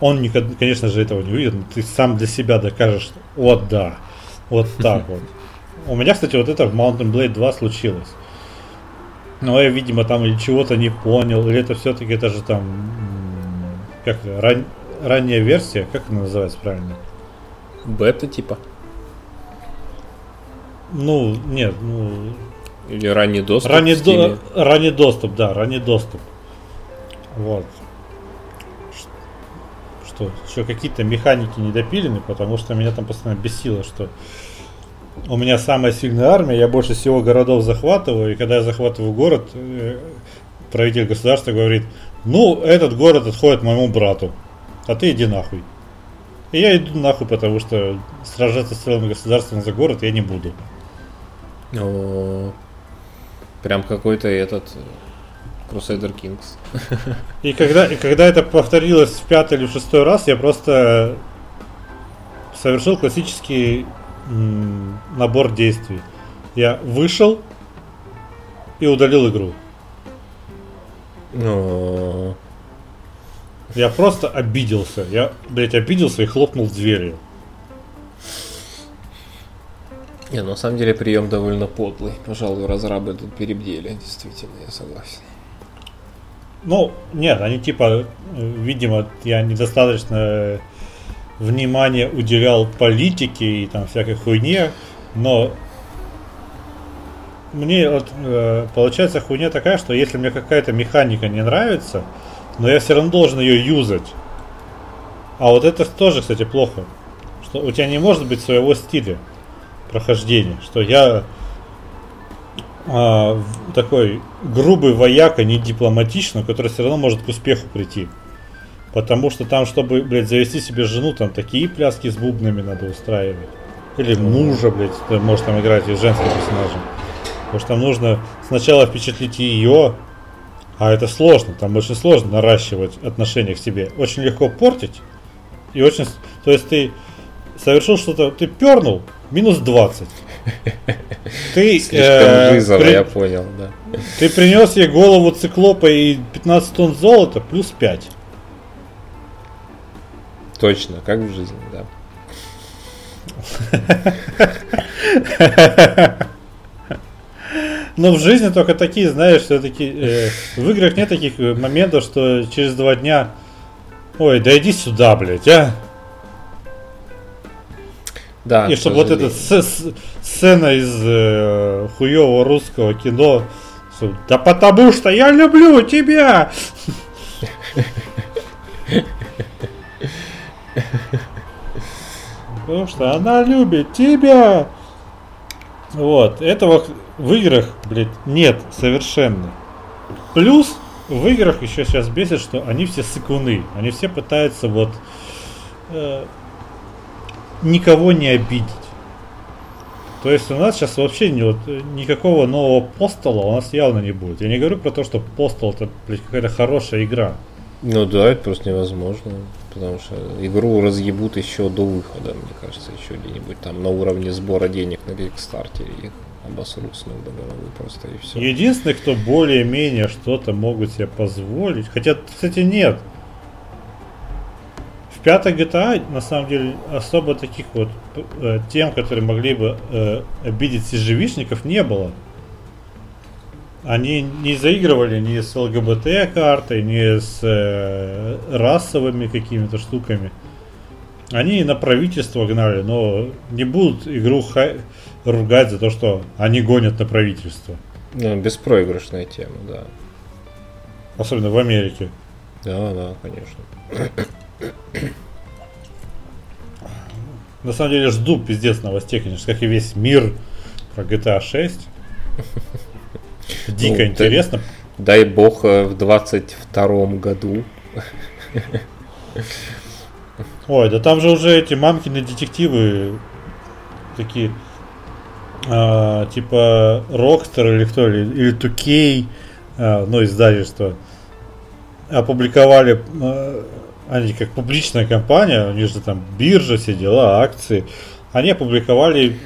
A: он, никогда, конечно же, этого не увидит, но ты сам для себя докажешь, вот да, вот так вот. У меня, кстати, вот это в Mountain Blade 2 случилось. Но я, видимо, там или чего-то не понял, или это все-таки это же там как ран, ранняя версия, как она называется правильно?
B: Бета типа.
A: Ну, нет, ну.
B: Или ранний доступ.
A: Ранний, до, ранний доступ, да, ранний доступ. Вот что еще какие-то механики не допилены, потому что меня там постоянно бесило, что у меня самая сильная армия, я больше всего городов захватываю, и когда я захватываю город, э, правитель государства говорит, ну, этот город отходит моему брату, а ты иди нахуй. И я иду нахуй, потому что сражаться с целым государством за город я не буду.
B: О, прям какой-то этот Crusader Kings.
A: И когда, и когда это повторилось в пятый или в шестой раз, я просто совершил классический м, набор действий. Я вышел и удалил игру.
B: Но...
A: Я просто обиделся. Я, блядь, обиделся и хлопнул дверью.
B: Не, ну, на самом деле прием довольно подлый. Пожалуй, разрабы тут перебдели, действительно, я согласен.
A: Ну, нет, они типа, видимо, я недостаточно внимания уделял политике и там всякой хуйне, но мне вот, э, получается хуйня такая, что если мне какая-то механика не нравится, но я все равно должен ее юзать. А вот это тоже, кстати, плохо. Что у тебя не может быть своего стиля прохождения. Что я а, такой грубый вояка, не дипломатичный, который все равно может к успеху прийти. Потому что там, чтобы, блядь, завести себе жену, там такие пляски с бубнами надо устраивать. Или мужа, блядь, ты можешь там играть и женским персонажем. Потому что там нужно сначала впечатлить ее, а это сложно, там очень сложно наращивать отношения к себе. Очень легко портить. И очень... То есть ты совершил что-то, ты пернул, минус 20.
B: Ты, Слишком э, жизово, при... я понял, да.
A: Ты принес ей голову циклопа и 15 тонн золота, плюс 5.
B: Точно, как в жизни, да.
A: Но в жизни только такие, знаешь, все-таки э, в играх нет таких моментов, что через два дня, ой, да иди сюда, блядь, а. Да. И чтобы вот эта сцена из э, хуевого русского кино, да потому что я люблю тебя. Потому что она любит тебя. Вот, этого в играх, блядь, нет совершенно. Плюс в играх еще сейчас бесит, что они все сыкуны. Они все пытаются вот э, никого не обидеть. То есть у нас сейчас вообще не, вот, никакого нового постола у нас явно не будет. Я не говорю про то, что постол это блядь, какая-то хорошая игра.
B: Ну да, это просто невозможно. Потому что игру разъебут еще до выхода, мне кажется, еще где-нибудь там на уровне сбора денег на Кикстартере их обосрут с ног до головы просто и все.
A: Единственный, кто более-менее что-то могут себе позволить, хотя, кстати, нет. В пятой GTA, на самом деле, особо таких вот э, тем, которые могли бы э, обидеть сижевишников, не было. Они не заигрывали ни с ЛГБТ картой, ни с э, расовыми какими-то штуками. Они на правительство гнали, но не будут игру хай- ругать за то, что они гонят на правительство.
B: Ну, беспроигрышная тема, да.
A: Особенно в Америке.
B: Да, да, конечно.
A: На самом деле жду пиздец новостей, конечно, как и весь мир про GTA 6. Дико ну, интересно.
B: Дай, дай бог э, в 22 году.
A: Ой, да там же уже эти мамкины детективы такие а, типа Rockstar или кто, или, или 2K, а, ну, издательство, опубликовали, а, они как публичная компания, у них же там биржа, все дела, акции, они опубликовали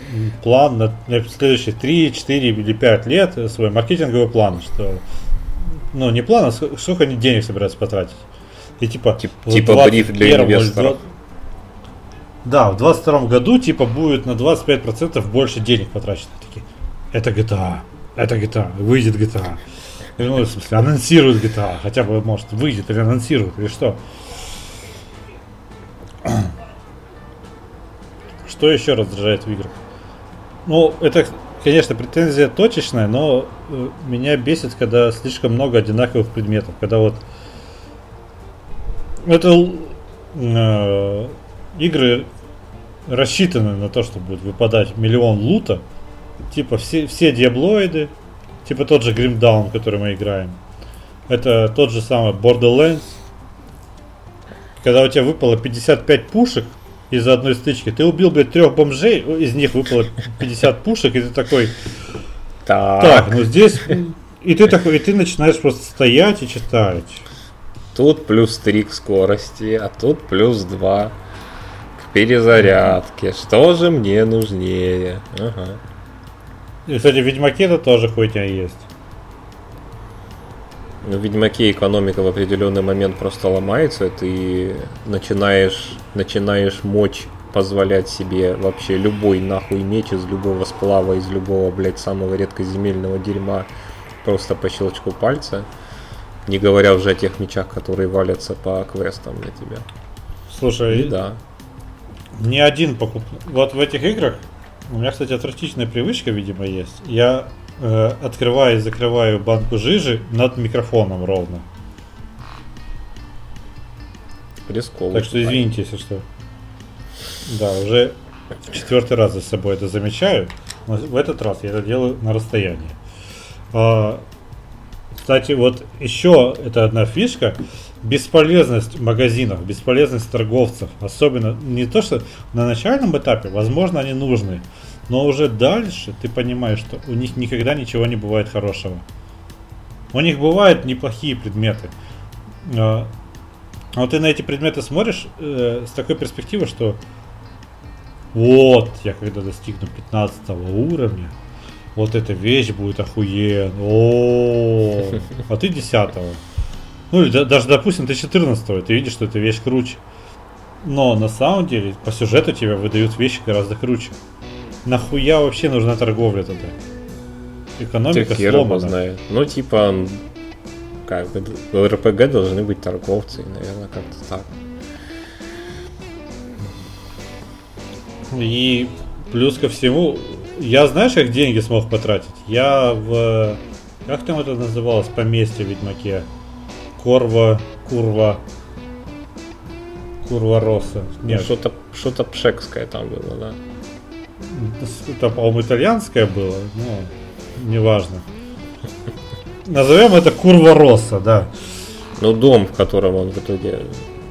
A: план на, на следующие 3, 4 или 5 лет, свой маркетинговый план, что, ну, не план, а сколько они денег собираются потратить. И типа,
B: Тип, типа бриф для инвесторов.
A: Да, в 22 году типа будет на 25% больше денег потрачено. Такие, это GTA, это GTA, выйдет GTA. Ну, в смысле, анонсируют GTA, хотя бы, может, выйдет или анонсируют, или что. Что еще раздражает в играх? Ну, это, конечно, претензия точечная, но э, меня бесит, когда слишком много одинаковых предметов. Когда вот это э, игры рассчитаны на то, что будет выпадать миллион лута. Типа все, все диаблоиды, типа тот же Grim Dawn, который мы играем. Это тот же самый Borderlands. Когда у тебя выпало 55 пушек из одной стычки, ты убил, блядь, трех бомжей, из них выпало 50 пушек, и ты такой... Так, так ну здесь... И ты такой, и ты начинаешь просто стоять и читать.
B: Тут плюс 3 к скорости, а тут плюс 2 перезарядке. Что же мне нужнее? Ага.
A: И, кстати, в Ведьмаке это тоже хуйня есть.
B: Ну, в Ведьмаке экономика в определенный момент просто ломается, ты начинаешь, начинаешь мочь позволять себе вообще любой нахуй меч из любого сплава, из любого, блядь, самого редкоземельного дерьма просто по щелчку пальца. Не говоря уже о тех мечах, которые валятся по квестам для тебя.
A: Слушай, И да не один покуп. Вот в этих играх у меня, кстати, отвратительная привычка, видимо, есть. Я э, открываю и закрываю банку жижи над микрофоном ровно.
B: Рисково.
A: Так что извините, если что. Да, уже в четвертый раз за собой это замечаю. Но в этот раз я это делаю на расстоянии. А, кстати, вот еще это одна фишка. Бесполезность магазинов, бесполезность торговцев. Особенно не то, что на начальном этапе, возможно, они нужны. Но уже дальше ты понимаешь, что у них никогда ничего не бывает хорошего. У них бывают неплохие предметы. А вот ты на эти предметы смотришь э, с такой перспективы, что вот, я когда достигну 15 уровня, вот эта вещь будет охуен. О, а ты 10 Ну или да, даже, допустим, ты 14 ты видишь, что эта вещь круче. Но на самом деле по сюжету тебе выдают вещи гораздо круче. Нахуя вообще нужна торговля тогда? Экономика
B: Ты
A: сломана.
B: знает. Ну, типа, как бы в РПГ должны быть торговцы, наверное, как-то так.
A: И плюс ко всему, я знаешь, как деньги смог потратить? Я в... Как там это называлось? Поместье в Ведьмаке. Корва, Курва. Курва Роса.
B: Ну,
A: Нет,
B: что-то что-то пшекское там было, да.
A: Это, по-моему, итальянское было, но неважно. Назовем это Курва Роса, да.
B: Ну, дом, в котором он в итоге,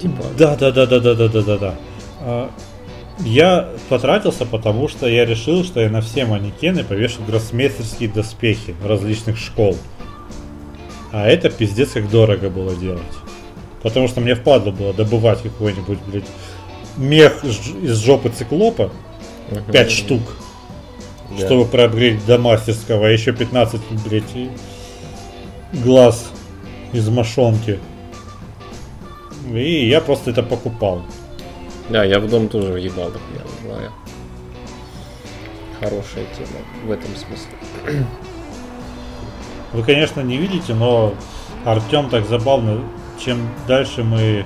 B: типа...
A: Да, да, да, да, да, да, да, да, да. А, Я потратился, потому что я решил, что я на все манекены повешу гроссмейстерские доспехи различных школ. А это пиздец как дорого было делать. Потому что мне впадло было добывать какой-нибудь, блядь, мех из жопы циклопа,
B: мгм.
A: 5 штук,
B: Да.
A: чтобы проапгрейдить до мастерского, а еще 15, блядь, глаз из мошонки. И я просто это покупал.
B: Да, я в дом тоже въебал, так я знаю. Хорошая тема в этом смысле.
A: Вы, конечно, не видите, но Артем так забавно, чем дальше мы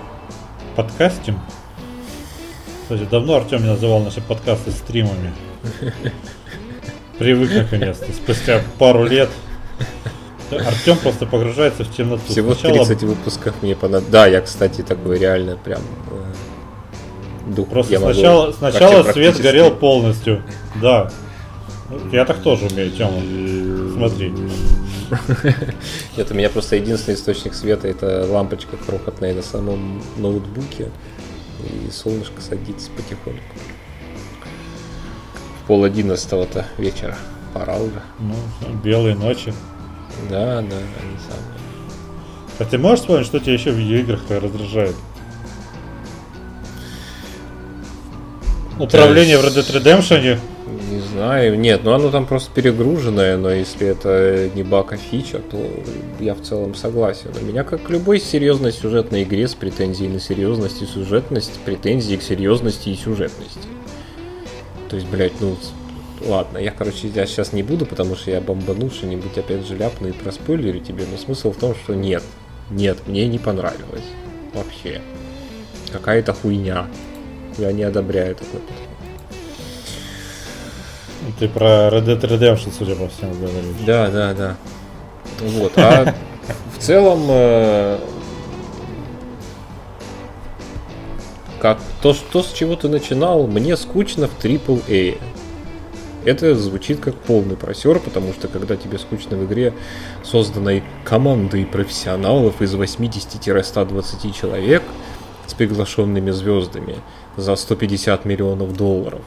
A: подкастим. Кстати, давно Артем не называл наши подкасты стримами. Привык наконец-то, спустя пару лет. Артем просто погружается в темноту.
B: Всего
A: Сначала
B: 30 выпусков мне понадобилось. Да, я, кстати, такой реально прям э, дух.
A: Просто
B: я могу
A: сначала, сначала
B: вообще
A: свет горел полностью. Да. Я так тоже умею, Тёма. Смотри.
B: Нет, у меня просто единственный источник света это лампочка крохотная на самом ноутбуке. И солнышко садится потихоньку. В пол одиннадцатого-то вечера. Пора уже.
A: Ну, белые ночи.
B: Да, да, они самые.
A: А ты можешь вспомнить, что тебя еще в видеоиграх раздражает? Управление в Red Dead Redemption?
B: Не знаю, нет, ну оно там просто перегруженное, но если это не баг, а фича, то я в целом согласен. У меня, как любой серьезной сюжетной игре с претензией на серьезность и сюжетность, претензии к серьезности и сюжетности. То есть, блядь, ну, ладно, я, короче, я сейчас не буду, потому что я бомбану что-нибудь опять же ляпну и проспойлерю тебе, но смысл в том, что нет, нет, мне не понравилось. Вообще. Какая-то хуйня. Я не одобряю такой подход.
A: Ты про Red Dead Redemption, судя по всему, говоришь.
B: Да, да, да. Вот. А в целом, э, как то, что с чего ты начинал, мне скучно в AAA. Это звучит как полный просер, потому что когда тебе скучно в игре, созданной командой профессионалов из 80-120 человек с приглашенными звездами за 150 миллионов долларов,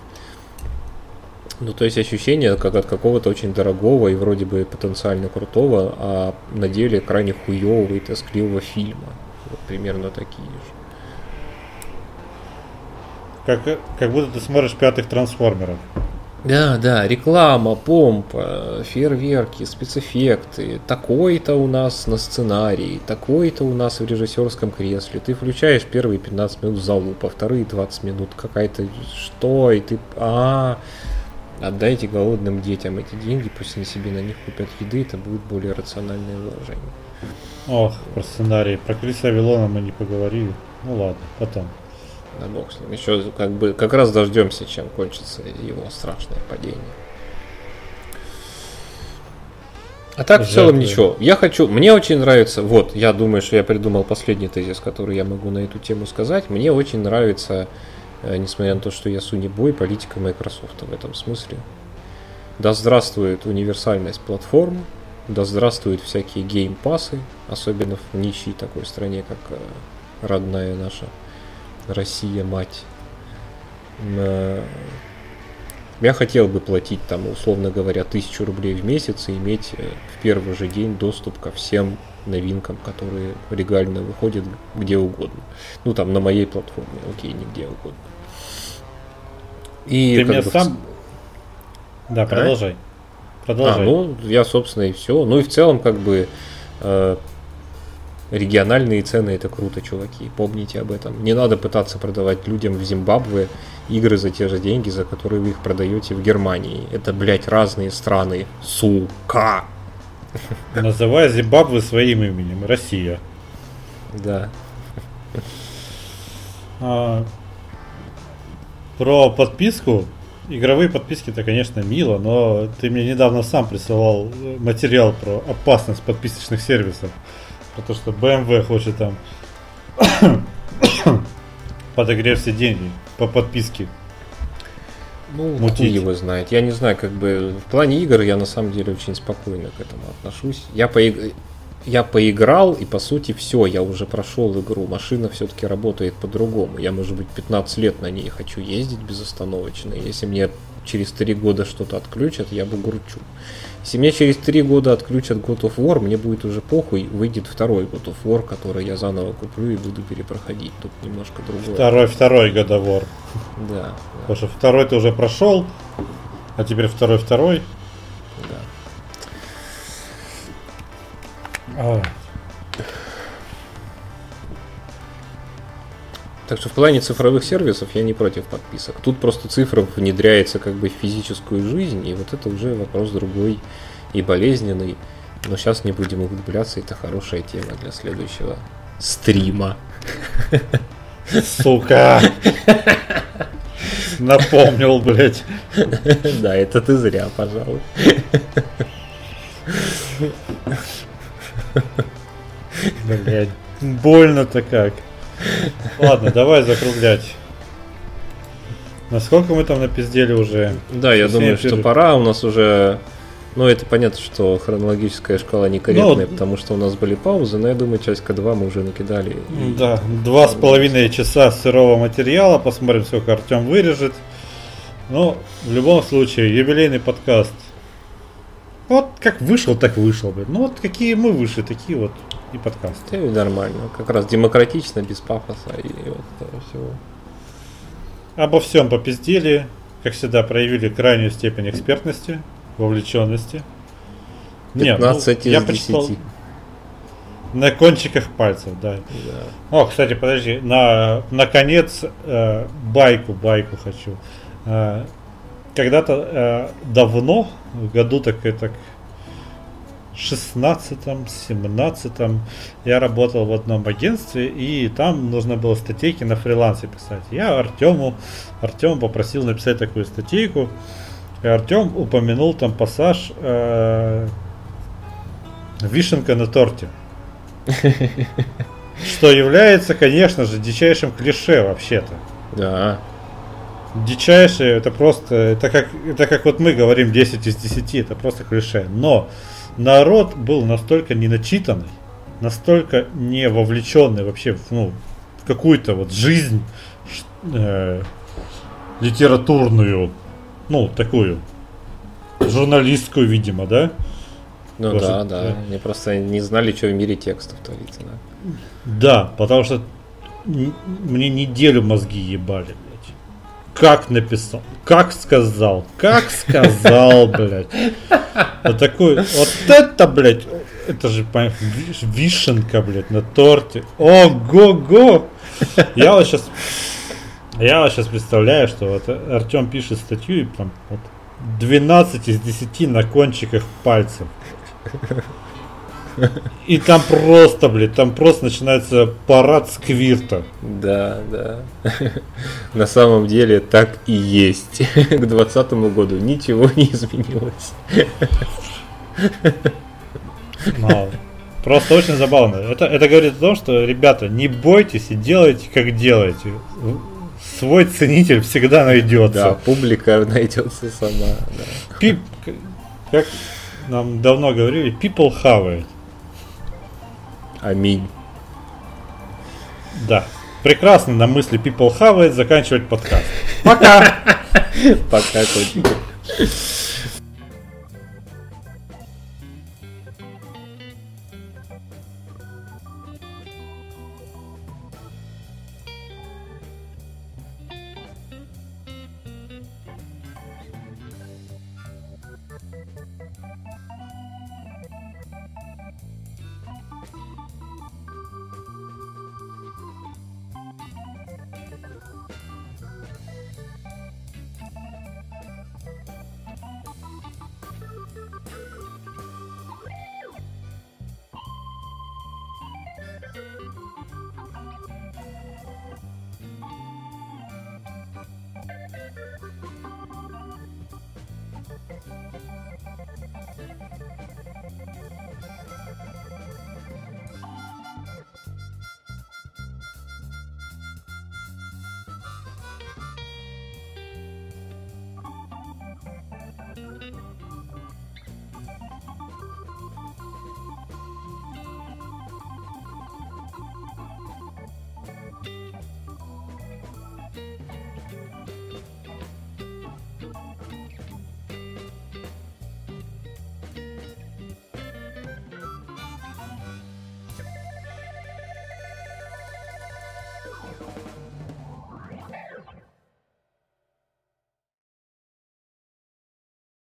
B: ну, то есть ощущение, как от какого-то очень дорогого и вроде бы потенциально крутого, а на деле крайне хуевого и тоскливого фильма. Вот примерно такие же.
A: Как, как будто ты смотришь пятых трансформеров.
B: Да, да, реклама, помпа, фейерверки, спецэффекты. Такой-то у нас на сценарии, такой-то у нас в режиссерском кресле. Ты включаешь первые 15 минут залупа, вторые 20 минут какая-то что, и ты... А, отдайте голодным детям эти деньги, пусть они себе на них купят еды, это будет более рациональное вложение.
A: Ох, про сценарий. Про Криса Авилона мы не поговорили. Ну ладно, потом.
B: Да бог с ним. Еще как бы как раз дождемся, чем кончится его страшное падение. А так в целом ничего. Я хочу, мне очень нравится, вот, я думаю, что я придумал последний тезис, который я могу на эту тему сказать. Мне очень нравится, несмотря на то, что я сунебой, политика Microsoft в этом смысле. Да здравствует универсальность платформ, да здравствуют всякие геймпасы, особенно в нищей такой стране, как э, родная наша Россия, мать. Э, я хотел бы платить там, условно говоря, тысячу рублей в месяц и иметь э, в первый же день доступ ко всем новинкам, которые легально выходят где угодно. Ну, там, на моей платформе, окей, нигде угодно.
A: И Ты меня бы... сам... Да, продолжай.
B: А? Продолжай. А, ну, я, собственно, и все. Ну и в целом, как бы, э, региональные цены это круто, чуваки. Помните об этом. Не надо пытаться продавать людям в Зимбабве игры за те же деньги, за которые вы их продаете в Германии. Это, блядь, разные страны. Сука!
A: Называй Зимбабве своим именем. Россия.
B: Да.
A: А, про подписку. Игровые подписки-то, конечно, мило, но ты мне недавно сам присылал материал про опасность подписочных сервисов. Про то, что BMW хочет там подогрев все деньги по подписке.
B: Ну, Мутить. его знает. Я не знаю, как бы в плане игр я на самом деле очень спокойно к этому отношусь. Я, поиг... я поиграл, и по сути все, я уже прошел игру. Машина все-таки работает по-другому. Я, может быть, 15 лет на ней хочу ездить безостановочно. Если мне через 3 года что-то отключат, я бы гручу. Если мне через три года отключат God of War, мне будет уже похуй, выйдет второй God of War, который я заново куплю и буду перепроходить. Тут немножко другое.
A: Второй, второй God of War.
B: Да. да.
A: Потому что второй ты уже прошел, а теперь второй, второй.
B: А. Так что в плане цифровых сервисов я не против подписок. Тут просто цифра внедряется как бы в физическую жизнь, и вот это уже вопрос другой и болезненный. Но сейчас не будем углубляться, это хорошая тема для следующего стрима.
A: Сука! Напомнил, блядь.
B: Да, это ты зря, пожалуй.
A: Блядь, больно-то как. Ладно, давай закруглять. Насколько мы там напиздели уже?
B: Да, я думаю, что пора. У нас уже ну, это понятно, что хронологическая шкала некорректная, но... потому что у нас были паузы, но я думаю, часть К2 мы уже накидали.
A: Да, два с половиной часа сырого материала, посмотрим, сколько Артем вырежет. Но в любом случае, юбилейный подкаст. Вот как вышел, так вышел, блин. Ну вот какие мы вышли, такие вот и подкаст.
B: И нормально. Как раз демократично, без пафоса и вот этого всего.
A: Обо всем попиздели. Как всегда, проявили крайнюю степень экспертности, вовлеченности.
B: 15 Нет, ну, я 10. Прочитал...
A: На кончиках пальцев, да. да. О, кстати, подожди, на наконец э, байку, байку хочу. Э, когда-то э, давно, в году так, так 16-17 я работал в одном агентстве, и там нужно было статейки на фрилансе писать. Я Артему, Артем попросил написать такую статейку, и Артем упомянул там пассаж э, «Вишенка на торте». Что является, конечно же, дичайшим клише вообще-то.
B: Да.
A: Дичайшее, это просто, это как, это как вот мы говорим 10 из 10, это просто клише. Но народ был настолько неначитанный, настолько не вовлеченный вообще в, ну, в какую-то вот жизнь э, литературную, ну, такую, журналистскую, видимо, да?
B: Ну Может, да, да. Они просто не знали, что в мире текстов творится, да.
A: Да, потому что мне неделю мозги ебали как написал, как сказал, как сказал, блядь. Вот такой, вот это, блядь, это же вишенка, блядь, на торте. Ого-го! Я вот сейчас, я вот сейчас представляю, что вот Артем пишет статью и там вот 12 из 10 на кончиках пальцев. И там просто, блядь, там просто начинается парад сквирта.
B: Да, да. На самом деле так и есть. К двадцатому году ничего не изменилось.
A: Но просто очень забавно. Это, это говорит о том, что, ребята, не бойтесь и делайте, как делаете. Свой ценитель всегда найдется.
B: Да, публика найдется сама. Да.
A: Пип, как нам давно говорили, people have it.
B: Аминь.
A: Да. Прекрасно на мысли people have it заканчивать подкаст. Пока!
B: Пока,